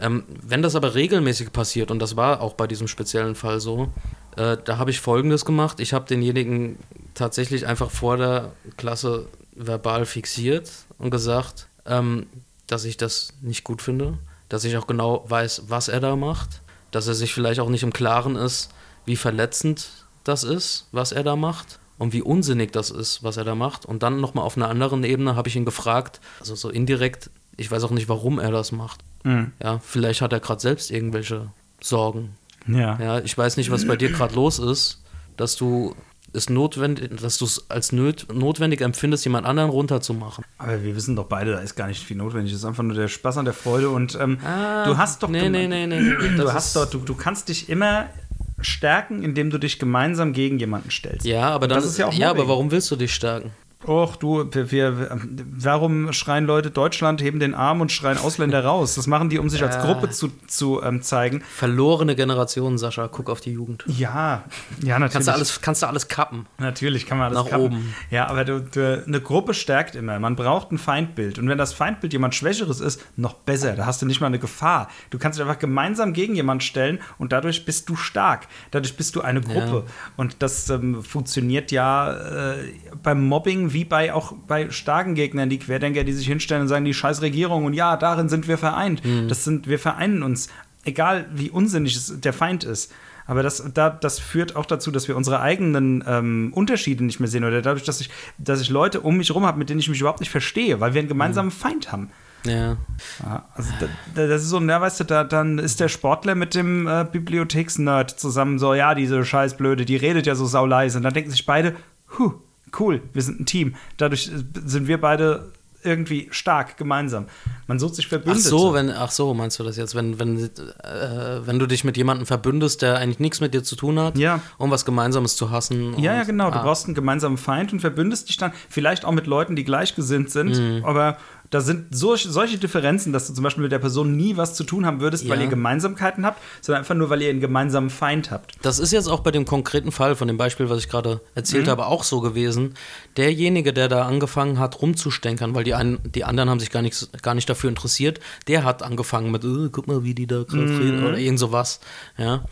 Ähm, wenn das aber regelmäßig passiert, und das war auch bei diesem speziellen Fall so, äh, da habe ich Folgendes gemacht. Ich habe denjenigen tatsächlich einfach vor der Klasse verbal fixiert und gesagt, ähm, dass ich das nicht gut finde, dass ich auch genau weiß, was er da macht, dass er sich vielleicht auch nicht im Klaren ist, wie verletzend das ist, was er da macht und wie unsinnig das ist, was er da macht. Und dann nochmal auf einer anderen Ebene habe ich ihn gefragt, also so indirekt, ich weiß auch nicht, warum er das macht. Mhm. Ja, vielleicht hat er gerade selbst irgendwelche Sorgen. Ja. Ja, ich weiß nicht, was bei dir gerade los ist, dass du es notwendig, dass du es als nöt, notwendig empfindest, jemand anderen runterzumachen. Aber wir wissen doch beide, da ist gar nicht viel notwendig. Es ist einfach nur der Spaß an der Freude und ähm, ah, du hast doch. Nee, du, nee, nee, nee, nee. Du hast doch, du, du kannst dich immer stärken, indem du dich gemeinsam gegen jemanden stellst. Ja, aber dann, das ist ja auch Ja, aber warum willst du dich stärken? Och, du, wir, wir, warum schreien Leute Deutschland, heben den Arm und schreien Ausländer raus? Das machen die, um sich als Gruppe zu, zu ähm, zeigen. Verlorene Generationen, Sascha, guck auf die Jugend. Ja, ja, natürlich. Kannst du alles, kannst du alles kappen. Natürlich kann man alles Nach kappen. oben. Ja, aber du, du, eine Gruppe stärkt immer. Man braucht ein Feindbild. Und wenn das Feindbild jemand Schwächeres ist, noch besser. Da hast du nicht mal eine Gefahr. Du kannst dich einfach gemeinsam gegen jemanden stellen und dadurch bist du stark. Dadurch bist du eine Gruppe. Ja. Und das ähm, funktioniert ja äh, beim Mobbing wie bei auch bei starken Gegnern, die Querdenker, die sich hinstellen und sagen, die scheiß Regierung und ja, darin sind wir vereint. Mhm. Das sind, wir vereinen uns, egal wie unsinnig es der Feind ist. Aber das, da, das führt auch dazu, dass wir unsere eigenen ähm, Unterschiede nicht mehr sehen. Oder dadurch, dass ich, dass ich Leute um mich herum habe, mit denen ich mich überhaupt nicht verstehe, weil wir einen gemeinsamen mhm. Feind haben. Ja. ja also da, das ist so, na, weißt du, da, dann ist der Sportler mit dem äh, Bibliotheksnerd zusammen so, ja, diese Scheißblöde, die redet ja so sauleise. Und dann denken sich beide, huh, cool, wir sind ein Team. Dadurch äh, sind wir beide irgendwie stark gemeinsam. Man sucht sich Verbündete. Ach so, wenn, ach so, meinst du das jetzt? Wenn, wenn, äh, wenn du dich mit jemandem verbündest, der eigentlich nichts mit dir zu tun hat, ja. um was Gemeinsames zu hassen. Ja, ja, genau. Ah. Du brauchst einen gemeinsamen Feind und verbündest dich dann vielleicht auch mit Leuten, die gleichgesinnt sind, mhm. aber da sind so, solche Differenzen, dass du zum Beispiel mit der Person nie was zu tun haben würdest, ja. weil ihr Gemeinsamkeiten habt, sondern einfach nur, weil ihr einen gemeinsamen Feind habt. Das ist jetzt auch bei dem konkreten Fall von dem Beispiel, was ich gerade erzählt mhm. habe, auch so gewesen. Derjenige, der da angefangen hat, rumzustänkern, weil die, einen, die anderen haben sich gar, nichts, gar nicht dafür interessiert, der hat angefangen mit, oh, guck mal, wie die da gerade mhm. oder irgend sowas. Ja.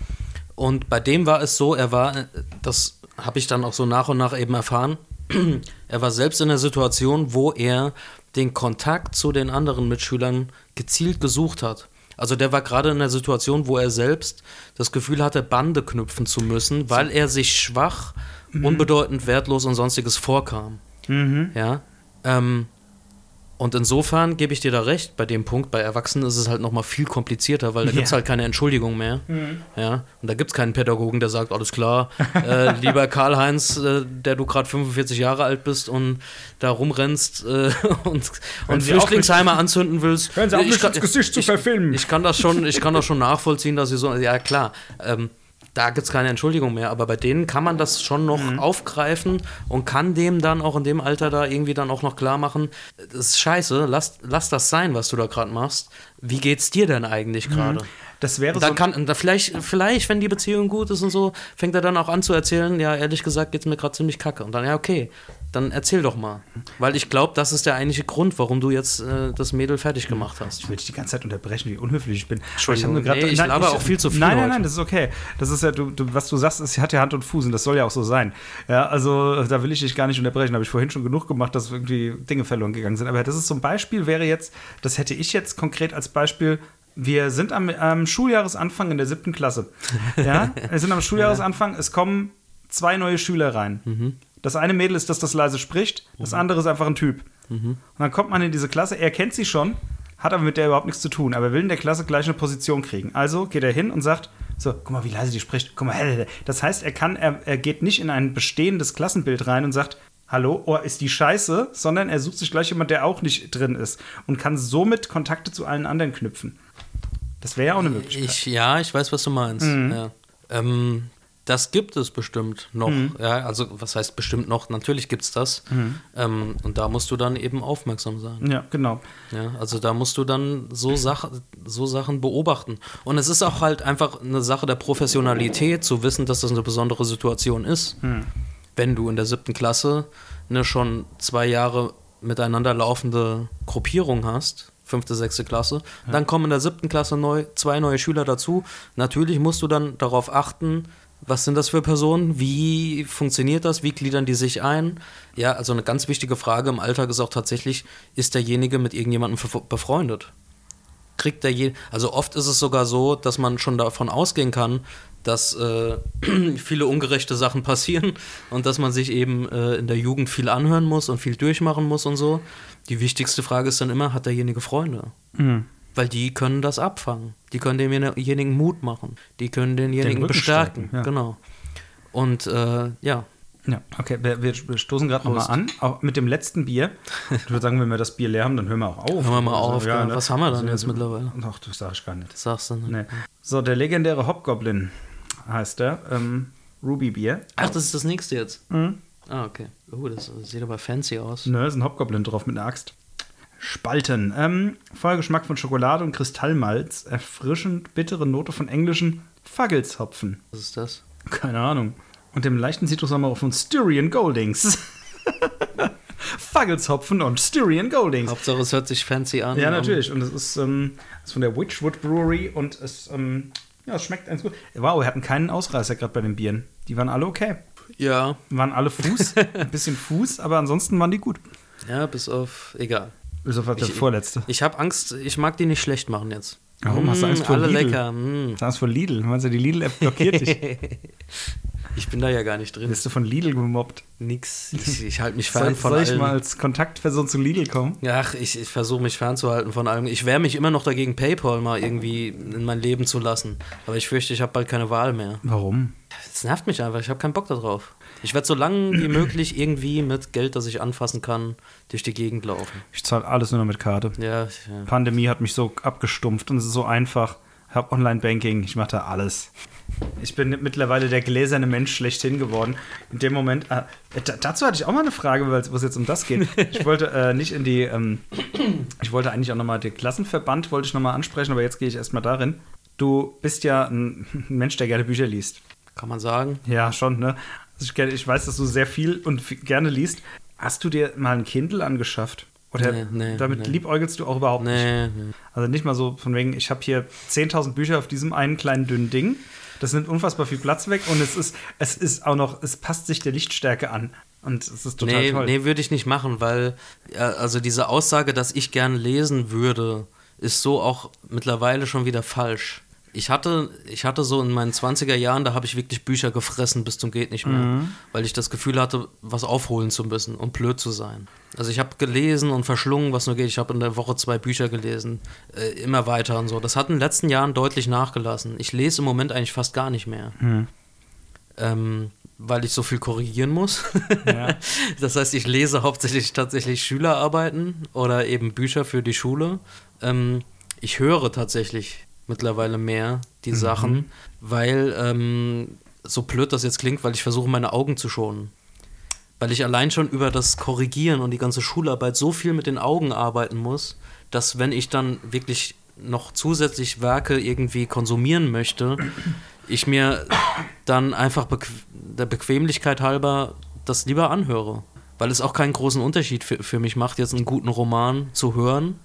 Und bei dem war es so, er war, das habe ich dann auch so nach und nach eben erfahren, er war selbst in der Situation, wo er den Kontakt zu den anderen Mitschülern gezielt gesucht hat. Also der war gerade in einer Situation, wo er selbst das Gefühl hatte, Bande knüpfen zu müssen, weil er sich schwach, mhm. unbedeutend, wertlos und sonstiges vorkam. Mhm. Ja. Ähm, und insofern gebe ich dir da recht, bei dem Punkt, bei Erwachsenen ist es halt nochmal viel komplizierter, weil da ja. gibt es halt keine Entschuldigung mehr. Mhm. Ja, und da gibt es keinen Pädagogen, der sagt, alles klar, äh, lieber Karl-Heinz, äh, der du gerade 45 Jahre alt bist und da rumrennst äh, und, und Flüchtlingsheime anzünden willst. Hören Sie auf, ich, das Gesicht zu verfilmen. Ich, ich, kann das schon, ich kann das schon nachvollziehen, dass sie so, ja klar, ähm, da gibt es keine Entschuldigung mehr. Aber bei denen kann man das schon noch mhm. aufgreifen und kann dem dann auch in dem Alter da irgendwie dann auch noch klar machen, das ist scheiße, lass, lass das sein, was du da gerade machst. Wie geht's dir denn eigentlich gerade? Mhm. Das wäre da so. Kann, da vielleicht, vielleicht, wenn die Beziehung gut ist und so, fängt er dann auch an zu erzählen, ja, ehrlich gesagt, geht's mir gerade ziemlich kacke. Und dann, ja, okay, dann erzähl doch mal. Weil ich glaube, das ist der eigentliche Grund, warum du jetzt äh, das Mädel fertig gemacht hast. Ich will dich die ganze Zeit unterbrechen, wie unhöflich ich bin. Entschuldigung, ich, grad, nee, ich nein, laber auch viel zu viel. Nein, nein, heute. nein, das ist okay. Das ist ja, du, du, was du sagst, es hat ja Hand und Fuß und das soll ja auch so sein. Ja, also da will ich dich gar nicht unterbrechen. Habe ich vorhin schon genug gemacht, dass irgendwie Dinge verloren gegangen sind. Aber das ist so ein Beispiel, wäre jetzt, das hätte ich jetzt konkret als Beispiel wir sind am, am, Schuljahresanfang in der siebten Klasse. Ja, wir sind am Schuljahresanfang. Es kommen zwei neue Schüler rein. Mhm. Das eine Mädel ist das, das leise spricht, das mhm. andere ist einfach ein Typ. Mhm. Und dann kommt man in diese Klasse, er kennt sie schon, hat aber mit der überhaupt nichts zu tun, aber will in der Klasse gleich eine Position kriegen. Also geht er hin und sagt, so, guck mal, wie leise die spricht. Guck mal, das heißt, er kann, er, er geht nicht in ein bestehendes Klassenbild rein und sagt, hallo, oh, ist die scheiße, sondern er sucht sich gleich jemand, der auch nicht drin ist und kann somit Kontakte zu allen anderen knüpfen. Das wäre ja auch eine Möglichkeit. Ich, ja, ich weiß, was du meinst. Mhm. Ja. Ähm, Das gibt es bestimmt noch. Mhm. Ja, also was heißt bestimmt noch? Natürlich gibt es das. Ähm, und da musst du dann eben aufmerksam sein. Ja, genau. Ja, also da musst du dann so, Sach so Sachen beobachten. Und es ist auch halt einfach eine Sache der Professionalität, zu wissen, dass das eine besondere Situation ist. Wenn du in der siebten Klasse eine schon zwei Jahre miteinander laufende Gruppierung hast, fünfte, sechste Klasse, dann kommen in der siebten Klasse neu, zwei neue Schüler dazu. Natürlich musst du dann darauf achten, was sind das für Personen? Wie funktioniert das? Wie gliedern die sich ein? Ja, also eine ganz wichtige Frage im Alltag ist auch tatsächlich, ist derjenige mit irgendjemandem bef- befreundet? Kriegt der je also oft ist es sogar so, dass man schon davon ausgehen kann, dass äh, viele ungerechte Sachen passieren und dass man sich eben äh, in der Jugend viel anhören muss und viel durchmachen muss und so. Die wichtigste Frage ist dann immer, hat derjenige Freunde? Mhm. Weil die können das abfangen. Die können demjenigen Mut machen. Die können denjenigen Rücken bestärken. stärken, ja. Genau. Und äh, ja, Ja, okay, wir, wir stoßen gerade nochmal an, auch mit dem letzten Bier. Ich würde sagen, wenn wir das Bier leer haben, dann hören wir auch auf. Hören wir mal Also, auf, ja, gell? Was haben wir dann jetzt mittlerweile? Ach, das sage ich gar nicht. das sagst du. Ne? Nee. So, der legendäre Hobgoblin heißt der. Ähm, Ruby Bier. Ach, das ist das nächste jetzt. Mhm. Ah, okay. Oh, das sieht aber fancy aus. Nö, ist ein Hobgoblin drauf mit einer Axt. Spalten. Ähm, Vollgeschmack von Schokolade und Kristallmalz. Erfrischend bittere Note von englischen Faggelshopfen. Was ist das? Keine Ahnung. Und dem leichten Zitrusaroma von Styrian Goldings. Faggelshopfen und Styrian Goldings. Hauptsache, es hört sich fancy an. Ja, natürlich. Und es ist, ähm, ist von der Witchwood Brewery und es, ähm, ja, es schmeckt ganz gut. Wow, wir hatten keinen Ausreißer gerade bei den Bieren. Die waren alle okay. Ja, Waren alle Fuß, ein bisschen Fuß, aber ansonsten waren die gut. ja, bis auf. Egal. Bis auf der Ich- vorletzte. Ich habe Angst, ich mag die nicht schlecht machen jetzt. Warum? Hast du Angst vor Alle Lidl? lecker. Mm. Das ist von Lidl. Meinst du, die Lidl-App blockiert dich? Ich bin da ja gar nicht drin. Bist du von Lidl gemobbt? Nix. Ich, ich halte mich fern von soll ich allem. mal als Kontaktperson zu Lidl kommen? Ach, ich, ich versuche mich fernzuhalten von allem. Ich wehre mich immer noch dagegen, PayPal mal irgendwie in mein Leben zu lassen. Aber ich fürchte, ich habe bald keine Wahl mehr. Warum? Es nervt mich einfach, ich habe keinen Bock darauf. Ich werde so lange wie möglich irgendwie mit Geld, das ich anfassen kann, durch die Gegend laufen. Ich zahle alles nur noch mit Karte. Ja, ja. Pandemie hat mich so abgestumpft und es ist so einfach. Ich habe Online-Banking, ich mache da alles. Ich bin mittlerweile der gläserne Mensch schlechthin geworden. In dem Moment, äh, da, dazu hatte ich auch mal eine Frage, weil es jetzt um das geht. Ich wollte äh, nicht in die, ähm, ich wollte eigentlich auch nochmal den Klassenverband, wollte ich nochmal ansprechen, aber jetzt gehe ich erstmal darin. Du bist ja ein Mensch, der gerne Bücher liest. Kann man sagen. Ja, schon, ne? Ich, ich weiß, dass du sehr viel und gerne liest. Hast du dir mal ein Kindle angeschafft? Oder Nee, nee, damit nee. liebäugelst du auch überhaupt nicht? Also nicht mal so von wegen, ich habe hier 10.000 Bücher auf diesem einen kleinen dünnen Ding. Das nimmt unfassbar viel Platz weg und es ist, es ist auch noch, es passt sich der Lichtstärke an. Und es ist total Nee, toll. nee würde ich nicht machen, weil ja, also diese Aussage, dass ich gern lesen würde, ist so auch mittlerweile schon wieder falsch. Ich hatte, ich hatte so in meinen 20er Jahren, da habe ich wirklich Bücher gefressen bis zum geht nicht mehr, Mhm. weil ich das Gefühl hatte, was aufholen zu müssen und blöd zu sein. Also ich habe gelesen und verschlungen, was nur geht. Ich habe in der Woche zwei Bücher gelesen, äh, immer weiter und so. Das hat in den letzten Jahren deutlich nachgelassen. Ich lese im Moment eigentlich fast gar nicht mehr. Mhm. Ähm, weil ich so viel korrigieren muss. Ja. Das heißt, ich lese hauptsächlich tatsächlich Schülerarbeiten oder eben Bücher für die Schule. Ähm, ich höre tatsächlich mittlerweile mehr die Sachen, weil, ähm, so blöd das jetzt klingt, weil ich versuche, meine Augen zu schonen. Weil ich allein schon über das Korrigieren und die ganze Schularbeit so viel mit den Augen arbeiten muss, dass wenn ich dann wirklich noch zusätzlich Werke irgendwie konsumieren möchte, ich mir dann einfach bequ der Bequemlichkeit halber das lieber anhöre. Weil es auch keinen großen Unterschied für, für mich macht, jetzt einen guten Roman zu hören,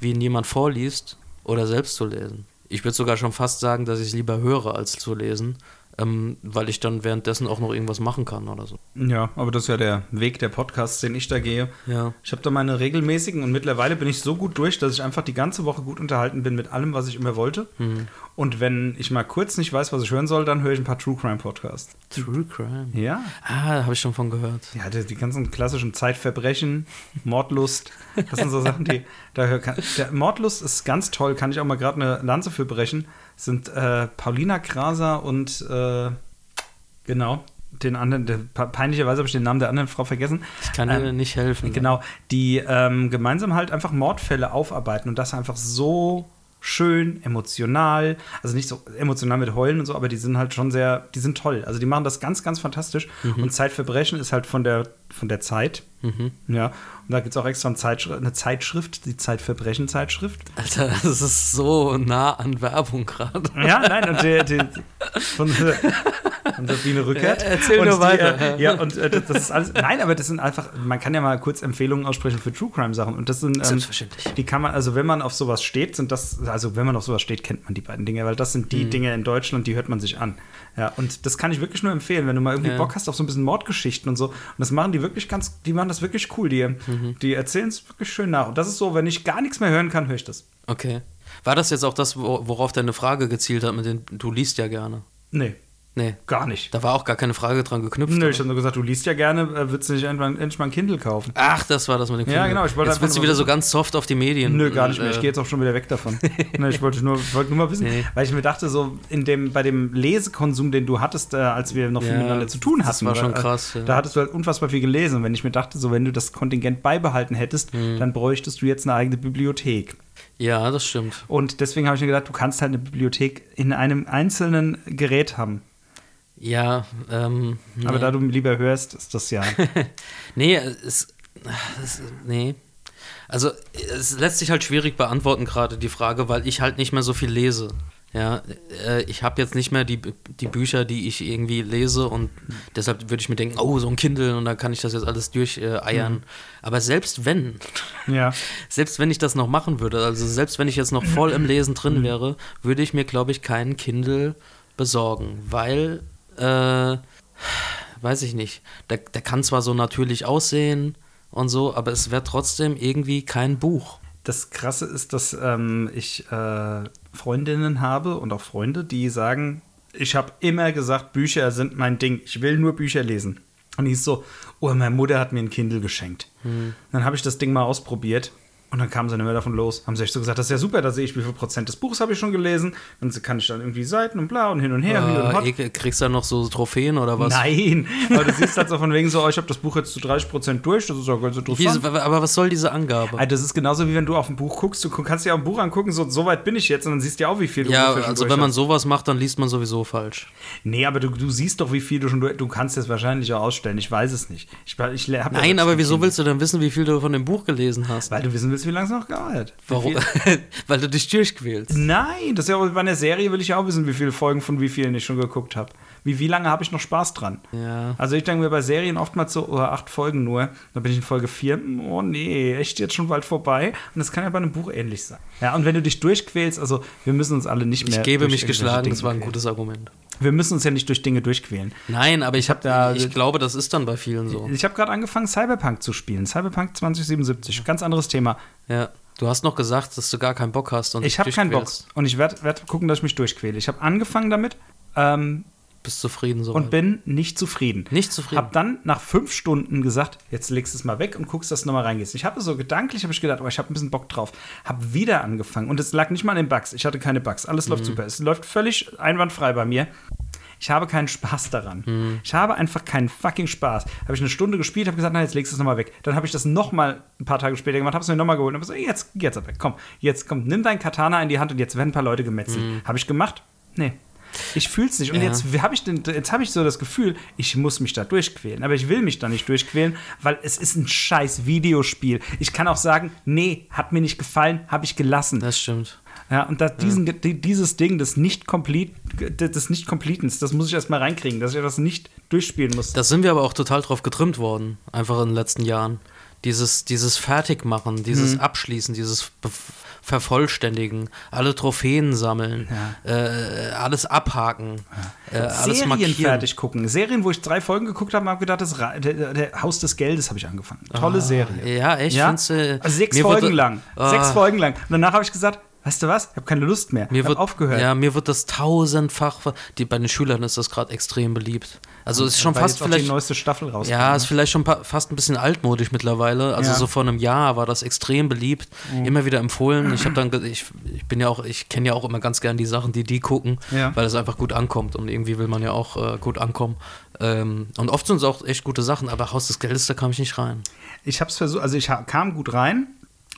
wie ihn jemand vorliest, oder selbst zu lesen. Ich würde sogar schon fast sagen, dass ich es lieber höre, als zu lesen, ähm, weil ich dann währenddessen auch noch irgendwas machen kann oder so. ja, aber das ist ja der Weg der Podcasts, den ich da gehe. Ja. Ich habe da meine regelmäßigen und mittlerweile bin ich so gut durch, dass ich einfach die ganze Woche gut unterhalten bin mit allem, was ich immer wollte. Mhm. Und wenn ich mal kurz nicht weiß, was ich hören soll, dann höre ich ein paar True Crime Podcasts. True Crime. Ja. Ah, habe ich schon von gehört. Ja, die, die ganzen klassischen Zeitverbrechen, Mordlust, das sind so Sachen, die da hör, kann, der Mordlust ist ganz toll, kann ich auch mal gerade eine Lanze für brechen. Sind äh, Paulina Graser und äh, genau den anderen, der, pe- peinlicherweise habe ich den Namen der anderen Frau vergessen. Ich kann dir Ähm, nicht helfen. Genau, die ähm, gemeinsam halt einfach Mordfälle aufarbeiten und das einfach so schön, emotional. Also nicht so emotional mit Heulen und so, aber die sind halt schon sehr, die sind toll. Also die machen das ganz, ganz fantastisch. Und Zeitverbrechen ist halt von der, von der Zeit. Ja. Und da gibt es auch extra eine Zeitschrift, eine Zeitschrift die Zeitverbrechen-Zeitschrift. Alter, das ist so nah an Werbung gerade. Ja, nein, und die, die, von, von Sabine Rückert. Ja, erzähl und nur die, weiter. Äh, ja, und äh, das, ist alles. Nein, aber das sind einfach, man kann ja mal kurz Empfehlungen aussprechen für True Crime Sachen. Und das sind. Ähm, Selbstverständlich. Die kann man, also wenn man auf sowas steht, sind das, also wenn man auf sowas steht, kennt man die beiden Dinge, weil das sind Mhm. die Dinge in Deutschland, die hört man sich an. Ja, und das kann ich wirklich nur empfehlen, wenn du mal irgendwie Ja. Bock hast auf so ein bisschen Mordgeschichten und so. Und das machen die wirklich ganz, die machen das wirklich cool. Die, Mhm. die erzählen es wirklich schön nach. Und das ist so, wenn ich gar nichts mehr hören kann, höre ich das. Okay. War das jetzt auch das, wo- worauf deine Frage gezielt hat, mit den du liest ja gerne? Nee, Nee. gar nicht. Da war auch gar keine Frage dran geknüpft. Nö, oder? ich habe nur gesagt, du liest ja gerne, äh, würdest du nicht irgendwann, endlich mal ein Kindle kaufen? Ach, das war das mit dem Ja, Kindle. genau, ich wollte Jetzt bist du wieder so ganz soft auf die Medien. Nö, gar nicht mehr. Ich Äh, gehe jetzt auch schon wieder weg davon. ne, ich wollte nur, wollte nur mal wissen, Nee. weil ich mir dachte, so in dem, bei dem Lesekonsum, den du hattest, äh, als wir noch viel Ja, miteinander zu tun hatten, das war schon weil, äh, krass, ja. Da hattest du halt unfassbar viel gelesen. Und wenn ich mir dachte, so wenn du das Kontingent beibehalten hättest, Mhm. dann bräuchtest du jetzt eine eigene Bibliothek. Ja, das stimmt. Und deswegen habe ich mir gedacht, du kannst halt eine Bibliothek in einem einzelnen Gerät haben. Ja, ähm. Aber nee. da du lieber hörst, ist das ja. Nee, es, es. Nee. Also, es lässt sich halt schwierig beantworten, gerade die Frage, weil ich halt nicht mehr so viel lese. Ja, äh, ich habe jetzt nicht mehr die, die Bücher, die ich irgendwie lese und deshalb würde ich mir denken, oh, so ein Kindle und dann kann ich das jetzt alles durcheiern. Äh, eiern. Aber selbst wenn, ja. selbst wenn ich das noch machen würde, also selbst wenn ich jetzt noch voll im Lesen drin wäre, würde ich mir, glaube ich, keinen Kindle besorgen, weil, äh, weiß ich nicht, der, der kann zwar so natürlich aussehen und so, aber es wäre trotzdem irgendwie kein Buch. Das Krasse ist, dass ähm, ich äh, Freundinnen habe und auch Freunde, die sagen, ich habe immer gesagt, Bücher sind mein Ding. Ich will nur Bücher lesen. Und ist so, oh, meine Mutter hat mir ein Kindle geschenkt. Dann habe ich das Ding mal ausprobiert. Und dann kamen sie nicht mehr davon los. Haben sie echt so gesagt, das ist ja super, da sehe ich, wie viel Prozent des Buchs habe ich schon gelesen. Dann kann ich dann irgendwie Seiten und bla und hin und her. Und Äh, ekel- kriegst du dann noch so Trophäen oder was? Nein, aber du siehst halt so von wegen so, oh, ich habe das Buch jetzt zu 30 Prozent durch, das ist auch ganz Wie, interessant. aber was soll diese Angabe? Also das ist genauso wie wenn du auf ein Buch guckst, du kannst dir auch ein Buch angucken, so, so weit bin ich jetzt und dann siehst du ja auch, wie viel du Ja, also wenn man hast. sowas macht, dann liest man sowieso falsch. Nee, aber du, du siehst doch, wie viel du schon durch, du kannst es wahrscheinlich auch ausstellen, ich weiß es nicht. Ich, ich, ja Nein, aber wieso willst du denn wissen, wie viel du von dem Buch gelesen hast? Weil du wissen willst, wie lange es noch dauert. Warum? Weil du dich durchquälst. Nein, das ist ja bei einer Serie will ich ja auch wissen, wie viele Folgen von wie vielen ich schon geguckt habe. Wie, wie lange habe ich noch Spaß dran? Ja. Also ich denke mir bei Serien oftmals so, oh, acht Folgen nur. Dann bin ich in Folge vier. Oh nee, echt jetzt schon bald vorbei. Und das kann ja bei einem Buch ähnlich sein. Ja, und wenn du dich durchquälst, also wir müssen uns alle nicht mehr. Ich gebe mich geschlagen, Dinge das war ein gutes Argument. Wir müssen uns ja nicht durch Dinge durchquälen. Nein, aber ich, hab hab da- ich glaube, das ist dann bei vielen so. Ich habe gerade angefangen, Cyberpunk zu spielen. Cyberpunk 2077. Ganz anderes Thema. Ja. Du hast noch gesagt, dass du gar keinen Bock hast und Ich habe keinen Bock. Und ich werde werd gucken, dass ich mich durchquäle. Ich habe angefangen damit ähm, Bist zufrieden so. und bin nicht zufrieden. Nicht zufrieden. Hab dann nach fünf Stunden gesagt, jetzt legst du es mal weg und guckst, dass du nochmal reingehst. Ich habe so gedanklich, habe ich gedacht, oh, ich habe ein bisschen Bock drauf. Hab wieder angefangen und es lag nicht mal an den Bugs. Ich hatte keine Bugs. Alles Mhm. läuft super. Es läuft völlig einwandfrei bei mir. Ich habe keinen Spaß daran. Mhm. Ich habe einfach keinen fucking Spaß. Habe ich eine Stunde gespielt, habe gesagt, na, jetzt legst du es nochmal weg. Dann habe ich das nochmal ein paar Tage später gemacht, habe es mir nochmal geholt und habe so, jetzt, jetzt aber, komm, jetzt komm, nimm dein Katana in die Hand und jetzt werden ein paar Leute gemetzelt. Habe ich gemacht? Nee. Ich fühl's nicht. Und. Ja. jetzt habe ich, den- jetzt hab ich so das Gefühl, ich muss mich da durchquälen. Aber ich will mich da nicht durchquälen, weil es ist ein scheiß Videospiel. Ich kann auch sagen, nee, hat mir nicht gefallen, habe ich gelassen. das stimmt. Ja, und da, diesen, die, dieses Ding des nicht complete, des nicht completens, das muss ich erstmal reinkriegen, dass ich das nicht durchspielen muss. Da sind wir aber auch total drauf getrimmt worden, einfach in den letzten Jahren. Dieses, dieses Fertigmachen, dieses Mhm. Abschließen, dieses Vervollständigen, alle Trophäen sammeln, äh, alles abhaken, äh, alles Serien markieren. fertig gucken. Serien, wo ich drei Folgen geguckt habe, habe gedacht, das der, der Haus des Geldes habe ich angefangen. Tolle Serie. Ah, Ja, echt? Ja? Findest Also sechs Folgen wird- lang. Ah. Sechs Folgen lang. Und danach habe ich gesagt, weißt du was? Ich habe keine Lust mehr. Mir wird, aufgehört. Ja, mir wird das tausendfach. Die, bei den Schülern ist das gerade extrem beliebt. Also es ist schon Weil fast auch die vielleicht. neueste Staffel rauskommt. Ja, ne? ist vielleicht schon fast ein bisschen altmodisch mittlerweile. Also Ja. Mhm. so vor einem Jahr war das extrem beliebt, immer wieder empfohlen. Ich habe dann, ich, ich bin ja auch, ich kenne ja auch immer ganz gern die Sachen, die die gucken, Ja. weil es einfach gut ankommt und irgendwie will man ja auch äh, gut ankommen. Ähm, und oft sind es auch echt gute Sachen, aber Haus des Geldes, da kam ich nicht rein. Ich habe es versucht, also ich kam gut rein,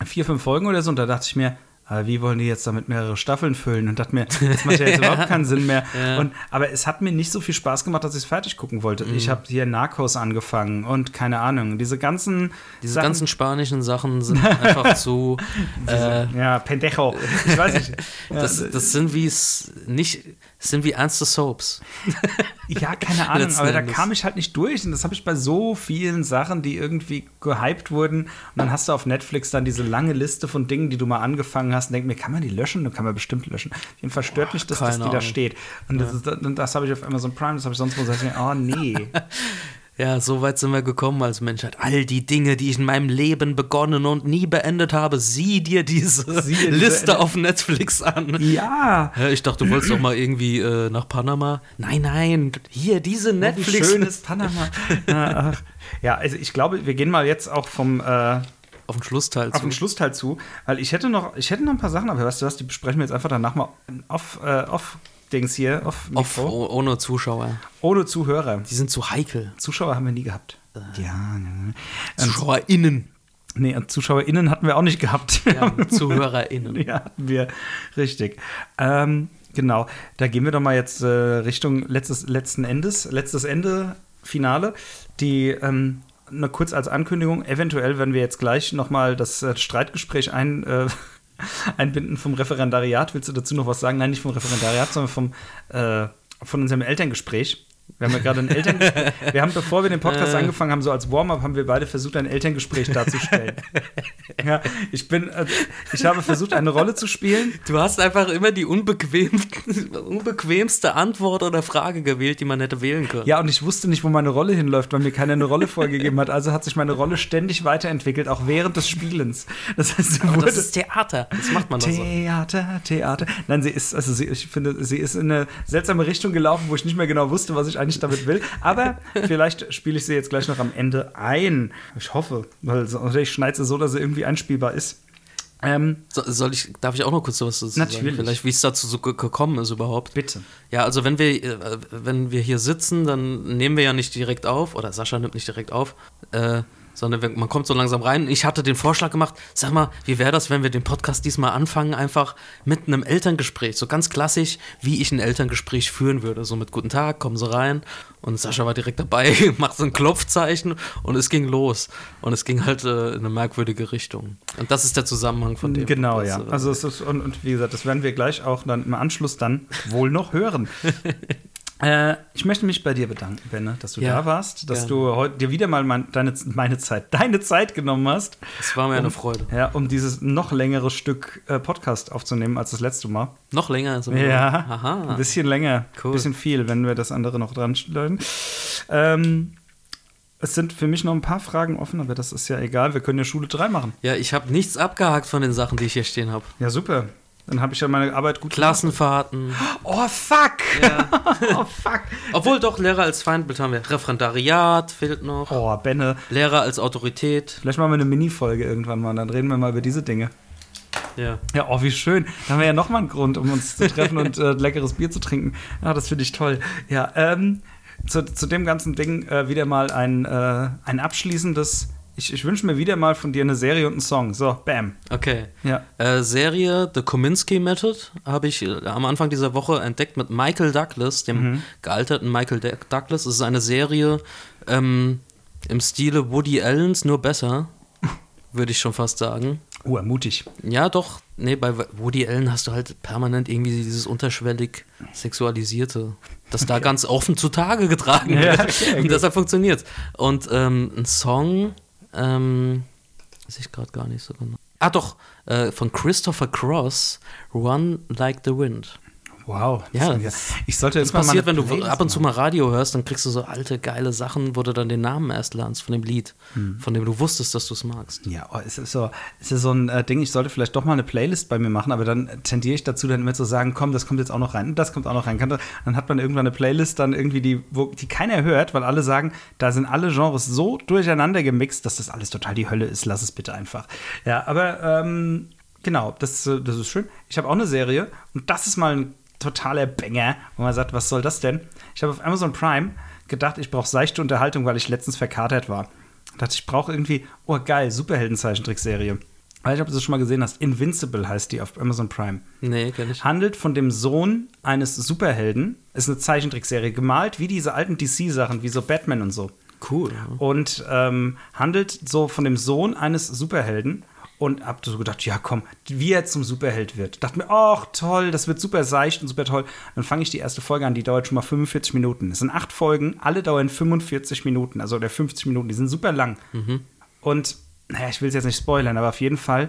vier, fünf Folgen oder so, und da dachte ich mir, aber wie wollen die jetzt damit mehrere Staffeln füllen? Und dachte mir, das macht ja jetzt überhaupt keinen Sinn mehr. Ja. Und, aber es hat mir nicht so viel Spaß gemacht, dass ich es fertig gucken wollte. Ich Mhm. habe hier Narcos angefangen und keine Ahnung, diese ganzen Diese Sachen, ganzen spanischen Sachen sind einfach zu. Äh, ja, Pendejo. Ich weiß nicht. Das, das sind wie es nicht. Das sind wie ernste Soaps. Ja, keine Ahnung, Letzten aber da Endes. kam ich halt nicht durch. Und das habe ich bei so vielen Sachen, die irgendwie gehypt wurden. Und dann hast du auf Netflix dann diese lange Liste von Dingen, die du mal angefangen hast. Und denk mir, kann man die löschen? Dann kann man bestimmt löschen. Auf jeden Fall stört mich, dass das die da Ahnung. steht. Und das, ist, und das habe ich auf Amazon Prime, das habe ich sonst wo. Mir, oh nee. Ja, so weit sind wir gekommen als Menschheit. All die Dinge, die ich in meinem Leben begonnen und nie beendet habe, sieh dir diese Sieh dir diese- Liste auf Netflix an. ja. Ich dachte, du wolltest doch mal irgendwie äh, nach Panama. Nein, nein, hier diese Wie Netflix. schön ist Panama. ja, also ich glaube, wir gehen mal jetzt auch vom äh, Auf den Schlussteil auf den zu. Schlussteil zu, weil ich hätte noch, ich hätte noch ein paar Sachen, aber weißt du was, die besprechen wir jetzt einfach danach mal auf, äh, auf Dings hier, auf, Auf, Mikro, oh- ohne Zuschauer. ohne Zuhörer. Die sind zu heikel. Zuschauer haben wir nie gehabt. Ja, ne. ZuschauerInnen. nee, ZuschauerInnen hatten wir auch nicht gehabt. Ja, ZuhörerInnen. Ja, hatten wir. Richtig. Ähm, genau. Da gehen wir doch mal jetzt äh, Richtung letztes, letzten Endes, letztes Ende, Finale. Die, ähm, nur kurz als Ankündigung, eventuell, wenn wir jetzt gleich nochmal das äh, Streitgespräch ein, äh, einbinden vom Referendariat, willst du dazu noch was sagen? Nein, nicht vom Referendariat, sondern vom, äh, von unserem Elterngespräch. Wir haben ja gerade ein Elterngespräch. Wir haben, bevor wir den Podcast Äh. angefangen haben, so als Warm-up, haben wir beide versucht, ein Elterngespräch darzustellen. ja, ich bin, äh, ich habe versucht, eine Rolle zu spielen. Du hast einfach immer die unbequem, unbequemste Antwort oder Frage gewählt, die man hätte wählen können. Ja, und ich wusste nicht, wo meine Rolle hinläuft, weil mir keiner eine Rolle vorgegeben hat. Also hat sich meine Rolle ständig weiterentwickelt, auch während des Spielens. Das heißt, Aber das ist Theater. Das macht man doch so. Theater, Theater. Nein, sie ist, also sie, ich finde, sie ist in eine seltsame Richtung gelaufen, wo ich nicht mehr genau wusste, was ich eigentlich damit will. Aber vielleicht spiele ich sie jetzt gleich noch am Ende ein. Ich hoffe, weil ich schneide sie so, dass sie irgendwie einspielbar ist. Ähm, So, soll ich, darf ich auch noch kurz was dazu sagen? Natürlich. Vielleicht, wie es dazu so ge- gekommen ist überhaupt. bitte. Ja, also wenn wir, äh, wenn wir hier sitzen, dann nehmen wir ja nicht direkt auf, oder Sascha nimmt nicht direkt auf, äh, sondern man kommt so langsam rein. Ich hatte den Vorschlag gemacht, sag mal, wie wäre das, wenn wir den Podcast diesmal anfangen, einfach mit einem Elterngespräch, so ganz klassisch, wie ich ein Elterngespräch führen würde. So mit Guten Tag, kommen Sie rein. Und Sascha war direkt dabei, macht so ein Klopfzeichen und es ging los. Und es ging halt äh, in eine merkwürdige Richtung. Und das ist der Zusammenhang von dem. Genau, was, ja. äh, Also es ist, und, und wie gesagt, das werden wir gleich auch dann im Anschluss dann wohl noch hören. äh, ich möchte mich bei dir bedanken, Benne, dass du Ja, da warst, dass gerne. du heute dir wieder mal mein, deine, meine Zeit, deine Zeit genommen hast, es war mir eine Freude. ja, um dieses noch längere Stück äh, Podcast aufzunehmen als das letzte Mal. Noch länger ist Ja, Aha. ein bisschen länger, Cool. ein bisschen viel, wenn wir das andere noch dran stellen. Ähm, es sind für mich noch ein paar Fragen offen, aber das ist ja egal. Wir können ja Schule 3 machen. Ja, ich habe nichts abgehakt von den Sachen, die ich hier stehen habe. Ja, super. Dann habe ich ja meine Arbeit gut Klassenfahrten. gemacht. Oh, fuck! oh, fuck! Obwohl doch Lehrer als Feindbild haben wir. Referendariat fehlt noch. Oh, Benne. Lehrer als Autorität. Vielleicht machen wir eine Mini-Folge irgendwann mal, dann reden wir mal über diese Dinge. Ja. Ja, oh, wie schön. Da haben wir ja nochmal einen Grund, um uns zu treffen und äh, leckeres Bier zu trinken. Ja, das finde ich toll. Ja, ähm, zu, zu dem ganzen Ding äh, wieder mal ein, äh, ein abschließendes. Ich, ich wünsche mir wieder mal von dir eine Serie und einen Song. So, bam. Okay. Ja. Äh, Serie The Kominsky Method habe ich äh, am Anfang dieser Woche entdeckt mit Michael Douglas, dem gealterten Michael D Douglas. Es ist eine Serie ähm, im Stile Woody Allens, nur besser, würde ich schon fast sagen. Oh, mutig. Ja, doch. Nee, bei Woody Allen hast du halt permanent irgendwie dieses unterschwellig Sexualisierte, das da ganz offen zutage getragen Ja, wird. okay, und deshalb funktioniert Und ähm, ein Song, ähm, weiß ich gerade gar nicht so genau. Ah, doch, äh, von Christopher Cross, Run Like the Wind. Wow. Ja, Das- das- ich sollte Das jetzt mal passiert, wenn du Playlist ab und zu mal Radio hörst, dann kriegst du so alte, geile Sachen, wo du dann den Namen erst lernst von dem Lied, Hm. von dem du wusstest, dass du es magst. Ja, oh, es ist so, es ist so ein äh, Ding, ich sollte vielleicht doch mal eine Playlist bei mir machen, aber dann tendiere ich dazu, dann immer zu sagen, komm, das kommt jetzt auch noch rein und das kommt auch noch rein. Das- dann hat man irgendwann eine Playlist dann irgendwie, die, wo, die keiner hört, weil alle sagen, da sind alle Genres so durcheinander gemixt, dass das alles total die Hölle ist. Lass es bitte einfach. Ja, aber ähm, genau, das, äh, das ist schön. Ich habe auch eine Serie und das ist mal ein totaler Banger, wo man sagt, was soll das denn? Ich habe auf Amazon Prime gedacht, ich brauche seichte Unterhaltung, weil ich letztens verkatert war. Dachte ich, brauche irgendwie, oh geil, Superhelden-Zeichentrickserie. weiß nicht, ob du das schon mal gesehen hast. Invincible heißt die auf Amazon Prime. Nee, kenn ich. Handelt von dem Sohn eines Superhelden. Ist eine Zeichentrickserie, gemalt wie diese alten DC-Sachen, wie so Batman und so. Cool. Und ähm, handelt so von dem Sohn eines Superhelden. Und hab so gedacht, ja komm, wie er zum Superheld wird. Dachte mir, ach toll, das wird super seicht und super toll. Dann fange ich die erste Folge an, die dauert schon mal 45 Minuten. Es sind acht Folgen, alle dauern 45 Minuten, also oder 50 Minuten, die sind super lang. Und naja, ich will es jetzt nicht spoilern, aber auf jeden Fall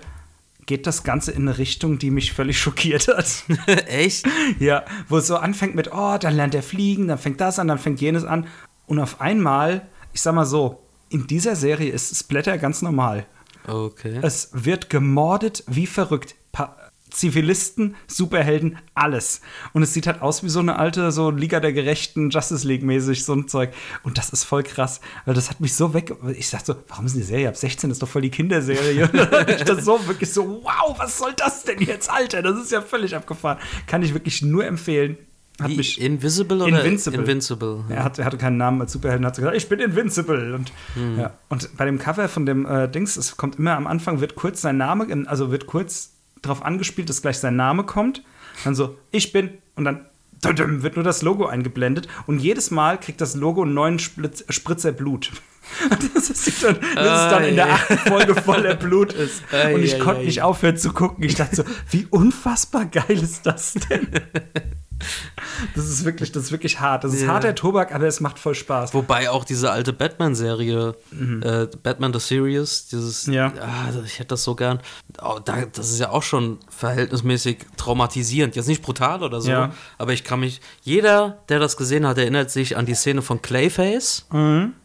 geht das Ganze in eine Richtung, die mich völlig schockiert hat. Echt? ja, wo es so anfängt mit, oh, dann lernt er fliegen, dann fängt das an, dann fängt jenes an. Und auf einmal, ich sag mal so, in dieser Serie ist Splatter ganz normal. Okay. Es wird gemordet wie verrückt. Pa Zivilisten, Superhelden, alles. Und es sieht halt aus wie so eine alte, so Liga der Gerechten, Justice League mäßig, so ein Zeug. Und das ist voll krass, weil das hat mich so weg. Ich dachte so, warum ist die Serie ab 16? Das ist doch voll die Kinderserie. ich das so wirklich so, wow, was soll das denn jetzt, Alter? Das ist ja völlig abgefahren. Kann ich wirklich nur empfehlen. Hat mich Invisible oder Invincible. Invincible? er, hat, er hatte keinen Namen als Superhelden, hat so gesagt, ich bin invincible. Und, ja. und bei dem Cover von dem äh, Dings, es kommt immer am Anfang, wird kurz sein Name, also wird kurz darauf angespielt, dass gleich sein Name kommt. Dann so, ich bin, und dann wird nur das Logo eingeblendet. Und jedes Mal kriegt das Logo einen neuen Splitz, Spritzer Blut. Das ist dann, das ist dann in der achten Folge voller Blut ist. Und ich konnte nicht aufhören zu gucken. Ich dachte so, wie unfassbar geil ist das denn? Das ist wirklich, das ist wirklich hart. Das ist Ja. harter Tobak, aber es macht voll Spaß. Wobei auch diese alte Batman-Serie, äh, Batman the Series, dieses, Mhm. Ja. ah, ich hätte das so gern, oh, da, das ist ja auch schon verhältnismäßig traumatisierend. Jetzt nicht brutal oder so, Ja. aber ich kann mich, jeder, der das gesehen hat, erinnert sich an die Szene von Clayface.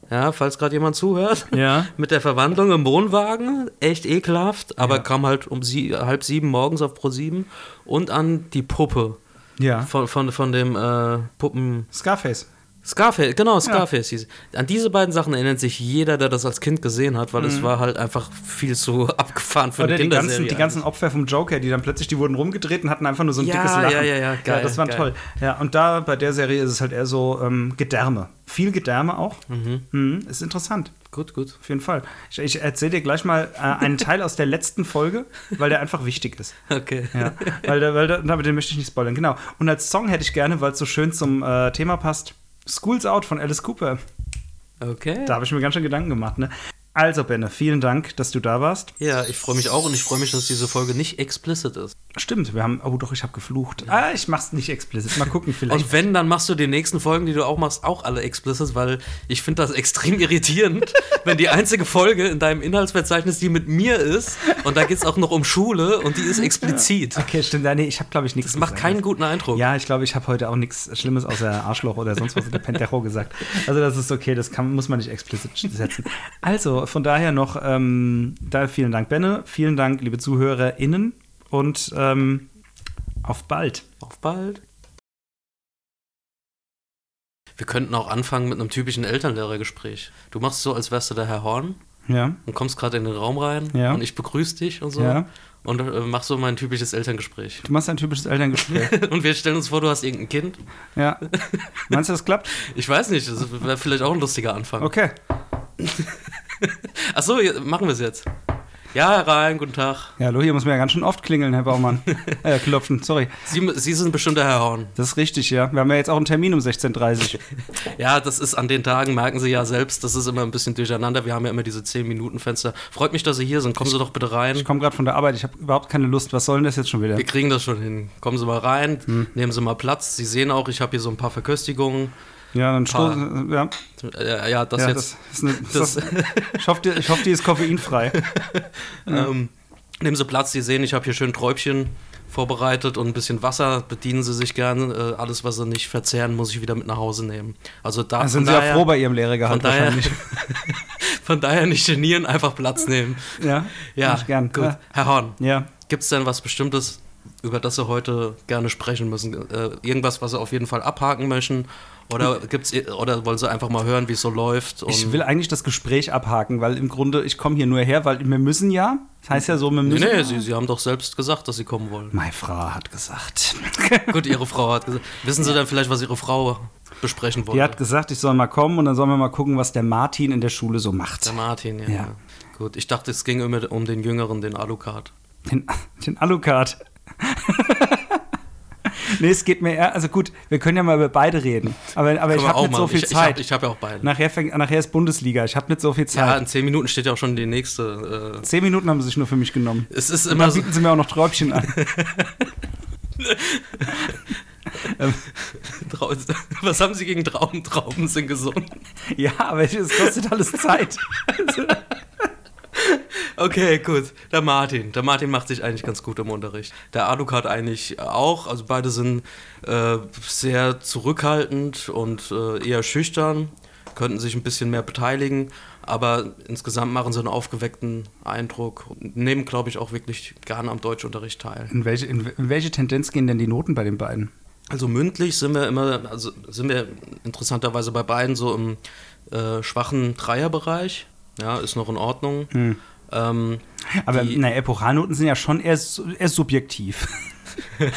Ja, falls gerade jemand zuhört. Mhm. Ja. Mit der Verwandlung im Wohnwagen. Echt ekelhaft, aber Ja. kam halt um sie, halb sieben morgens auf Pro 7 und an die Puppe Ja. von, von, von dem äh, Puppen. Scarface. Scarface, genau, Scarface hieß. An diese beiden Sachen erinnert sich jeder, der das als Kind gesehen hat, weil es war halt einfach viel zu abgefahren für Mhm. Oder eine die ganzen, die ganzen Opfer vom Joker, die dann plötzlich, die wurden rumgedreht und hatten einfach nur so ein Ja, dickes Lachen. ja, ja, ja, geil, das war geil. toll. Ja, und da bei der Serie ist es halt eher so ähm, Gedärme. Viel Gedärme auch. Mhm. Ist interessant. Gut, gut. Auf jeden Fall. Ich, ich erzähle dir gleich mal äh, einen Teil aus der letzten Folge, weil der einfach wichtig ist. Okay. Ja, weil, weil aber den möchte ich nicht spoilern. Genau. Und als Song hätte ich gerne, weil es so schön zum äh, Thema passt, School's Out von Alice Cooper. Okay. Da habe ich mir ganz schön Gedanken gemacht. Ne? Also, Benne, vielen Dank, dass du da warst. Ja, ich freue mich auch und ich freue mich, dass diese Folge nicht explicit ist. Stimmt, wir haben. Oh, doch, ich habe geflucht. Ah, ich mach's nicht explizit. Mal gucken, vielleicht. Und wenn, dann machst du die nächsten Folgen, die du auch machst, auch alle explicit, weil ich finde das extrem irritierend, wenn die einzige Folge in deinem Inhaltsverzeichnis die mit mir ist und da geht es auch noch um Schule und die ist explizit. okay, stimmt. Ja, nee, ich habe, glaube ich, nichts Das macht gesagt. keinen guten Eindruck. Ja, ich glaube, ich habe heute auch nichts Schlimmes außer Arschloch oder sonst was in der Pentero gesagt. Also das ist okay, das kann, muss man nicht explizit setzen. Also von daher noch, ähm, da vielen Dank, Benne. Vielen Dank, liebe ZuhörerInnen. Und ähm, auf bald. Auf bald. Wir könnten auch anfangen mit einem typischen Elternlehrergespräch. Du machst so, als wärst du der Herr Horn Ja, und kommst gerade in den Raum rein Ja. und ich begrüße dich und so Ja. und äh, mach so mein typisches Elterngespräch. du machst ein typisches Elterngespräch. Und wir stellen uns vor, du hast irgendein Kind. ja. Meinst du, das klappt? Ich weiß nicht, das wäre vielleicht auch ein lustiger Anfang. Okay. Achso, machen wir es jetzt. Ja, Rhein, guten Tag. Ja, hallo, hier muss man ja ganz schön oft klingeln, Herr Baumann. äh, klopfen, sorry. Sie, Sie sind bestimmt der Herr Horn. Das ist richtig, ja. Wir haben ja jetzt auch einen Termin um 16.30 Uhr. Ja, das ist an den Tagen, merken Sie ja selbst, das ist immer ein bisschen durcheinander. Wir haben ja immer diese 10-Minuten-Fenster. Freut mich, dass Sie hier sind. Kommen Sie doch bitte rein. Ich komme gerade von der Arbeit, ich habe überhaupt keine Lust. Was soll denn das jetzt schon wieder? Wir kriegen das schon hin. Kommen Sie mal rein, Hm. nehmen Sie mal Platz. Sie sehen auch, ich habe hier so ein paar Verköstigungen. Ja, dann stoßen. Ja, Äh, ja, das ja jetzt. das eine, das- das, ich, hoffe, die, ich hoffe, die ist koffeinfrei. Ähm, nehmen Sie Platz, Sie sehen, ich habe hier schön Träubchen vorbereitet und ein bisschen Wasser. Bedienen Sie sich gerne. Äh, alles, was Sie nicht verzehren, muss ich wieder mit nach Hause nehmen. Also da Da sind Sie daher, ja froh bei Ihrem Lehrergehalt von daher- wahrscheinlich. Von daher nicht genieren, einfach Platz nehmen. Ja, Ja, gern. gut. Ja. Herr Horn, ja. gibt es denn was Bestimmtes, über das Sie heute gerne sprechen müssen? Äh, irgendwas, was Sie auf jeden Fall abhaken möchten? Oder, gibt's, oder wollen Sie einfach mal hören, wie es so läuft? Ich will eigentlich das Gespräch abhaken, weil im Grunde, ich komme hier nur her, weil wir müssen ja. Das heißt ja so, wir nee, müssen. nee, Sie, Sie haben doch selbst gesagt, dass Sie kommen wollen. Meine Frau hat gesagt. Gut, Ihre Frau hat gesagt. Wissen Sie denn vielleicht, was Ihre Frau besprechen wollte? Die hat gesagt, ich soll mal kommen und dann sollen wir mal gucken, was der Martin in der Schule so macht. Der Martin, ja. Ja. Gut, ich dachte, es ging immer um den Jüngeren, den Alucard. Den, den Alucard. nee, es geht mir eher, also gut, wir können ja mal über beide reden. Aber, aber ich habe nicht mal. so viel ich, Zeit. Ich habe hab ja auch beide. nachher, fängt, nachher ist Bundesliga, ich habe nicht so viel ja, Zeit. in zehn Minuten steht ja auch schon die nächste. Äh, Zehn Minuten haben sie sich nur für mich genommen. es ist Und immer dann so, bieten sie mir auch noch Träubchen an. Was haben Sie gegen Trauben? Trauben sind gesund. ja, aber es kostet alles Zeit. Okay, gut. Der Martin. Der Martin macht sich eigentlich ganz gut im Unterricht. Der Alucard eigentlich auch. Also beide sind äh, sehr zurückhaltend und äh, eher schüchtern, könnten sich ein bisschen mehr beteiligen, aber insgesamt machen sie einen aufgeweckten Eindruck und nehmen, glaube ich, auch wirklich gerne am Deutschunterricht teil. In welche, in welche Tendenz gehen denn die Noten bei den beiden? Also mündlich sind wir immer, also sind wir interessanterweise bei beiden so im äh, schwachen Dreierbereich. Ja, ist noch in Ordnung. Ähm, Aber na, Epochalnoten sind ja schon eher, eher subjektiv.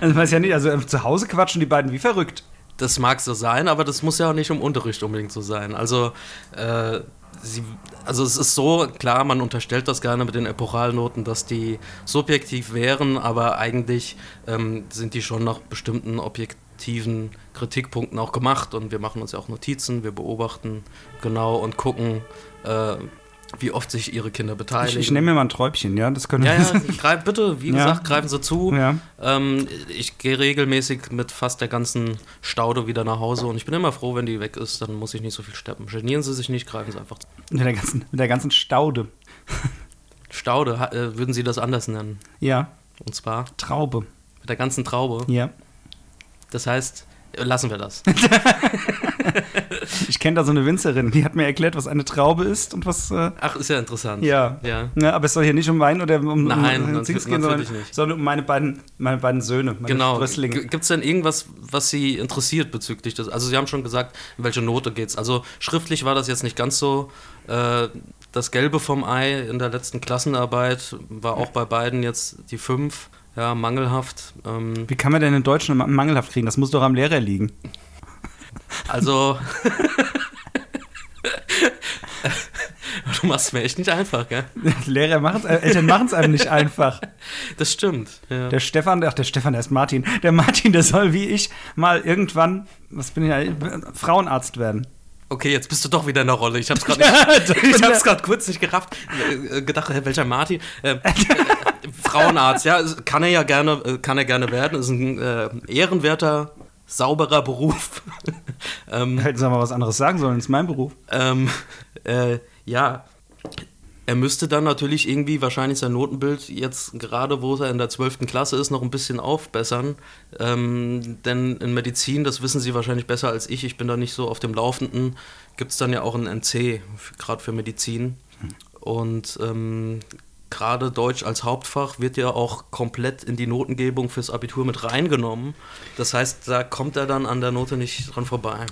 also ich weiß ja nicht, also zu Hause quatschen die beiden wie verrückt. Das mag so sein, aber das muss ja auch nicht im Unterricht unbedingt so sein. Also, äh, sie, also es ist so, klar, man unterstellt das gerne mit den Epochalnoten, dass die subjektiv wären, aber eigentlich ähm, sind die schon nach bestimmten objektiven Kritikpunkten auch gemacht und wir machen uns ja auch Notizen, wir beobachten genau und gucken, äh, wie oft sich ihre Kinder Ich, beteiligen. ich nehme mir mal ein Träubchen, ja? Das können ja, wir. ja, greif, bitte, wie Ja. gesagt, greifen Sie zu. Ja. Ähm, ich gehe regelmäßig mit fast der ganzen Staude wieder nach Hause und ich bin immer froh, wenn die weg ist, dann muss ich nicht so viel steppen. Genieren Sie sich nicht, greifen Sie einfach zu. Mit der ganzen, mit der ganzen Staude. Staude, äh, würden Sie das anders nennen? Ja, Und zwar Traube. mit der ganzen Traube. Ja. Das heißt, lassen wir das. Ich kenne da so eine Winzerin, die hat mir erklärt, was eine Traube ist und was. Äh, Ach, ist ja interessant. ja. Ja. Ja, aber es soll hier nicht um Wein oder um, Nein, um Dings gehen, sondern, sondern um meine beiden, meine beiden Söhne, meine Genau. Sprösslinge. Gibt es denn irgendwas, was Sie interessiert bezüglich des? Also Sie haben schon gesagt, in welche Note geht's. Also schriftlich war das jetzt nicht ganz so. Äh, das Gelbe vom Ei in der letzten Klassenarbeit war auch bei beiden jetzt die 5. Ja, mangelhaft. Ähm, Wie kann man denn einen mangelhaft kriegen? Das muss doch am Lehrer liegen. also. du machst es mir echt nicht einfach, gell? Lehrer machen es, äh, Eltern machen es einem nicht einfach. Das stimmt. Ja. Der Stefan, ach, der Stefan, der ist Martin. Der Martin, der soll wie ich mal irgendwann, was bin ich, äh, Frauenarzt werden. Okay, jetzt bist du doch wieder in der Rolle. Ich hab's gerade ich hab's gerade kurz nicht gerafft. Äh, gedacht, welcher Martin? Äh, Frauenarzt, ja, kann er ja gerne, äh, kann er gerne werden. Ist ein äh, ehrenwerter, sauberer Beruf. ähm, Hätten sie mal was anderes sagen sollen, ist mein Beruf. ähm, äh, ja, er müsste dann natürlich irgendwie wahrscheinlich sein Notenbild jetzt gerade, wo er in der 12. Klasse ist, noch ein bisschen aufbessern. Ähm, denn in Medizin, das wissen Sie wahrscheinlich besser als ich, ich bin da nicht so auf dem Laufenden, gibt es dann ja auch ein NC, gerade für Medizin. Und ähm, gerade Deutsch als Hauptfach wird ja auch komplett in die Notengebung fürs Abitur mit reingenommen. Das heißt, da kommt er dann an der Note nicht dran vorbei.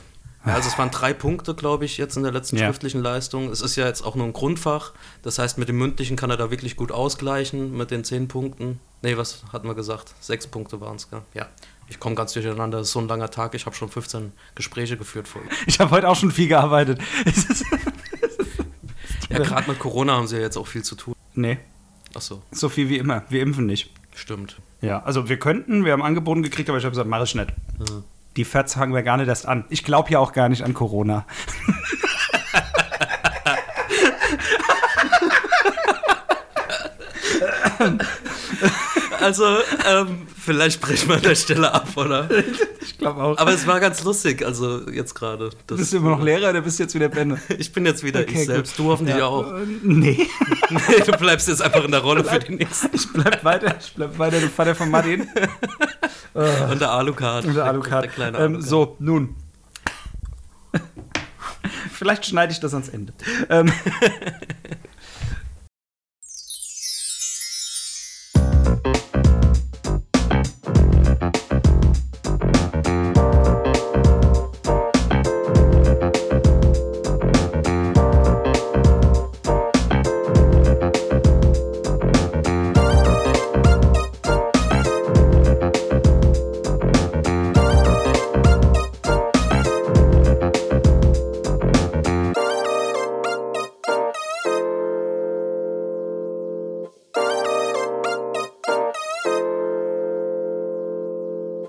Also es waren drei Punkte, glaube ich, jetzt in der letzten Ja. schriftlichen Leistung. Es ist ja jetzt auch nur ein Grundfach. Das heißt, mit dem mündlichen kann er da wirklich gut ausgleichen mit den zehn Punkten. Nee, was hatten wir gesagt? Sechs Punkte waren es? Ja. Ich komme ganz durcheinander. Es ist so ein langer Tag. Ich habe schon 15 Gespräche geführt vorher. Ich habe heute auch schon viel gearbeitet. Ja, gerade mit Corona haben sie ja jetzt auch viel zu tun. nee, Ach so, so viel wie immer. Wir impfen nicht. stimmt. Ja, also wir könnten, wir haben angeboten gekriegt, aber ich habe gesagt, mach ich nicht. Ja. Die Fats fangen wir gar nicht erst an. Ich glaube ja auch gar nicht an Corona. Also, ähm, vielleicht brechen wir an der Stelle ab, oder? Ich glaube auch. Aber es war ganz lustig, also jetzt gerade. Bist du immer noch Lehrer oder bist du jetzt wieder Bände? Ich bin jetzt wieder Okay, ich selbst. gut. Du hoffentlich Ja. auch. Äh, Nee, Nee, du bleibst jetzt einfach in der Rolle für die nächsten. ich bleib weiter, ich bleib weiter der Vater von Martin Und der Alucard. und der Alucard. Der kleine Ähm, Alucard. so, nun. Vielleicht schneide ich das ans Ende. Ähm,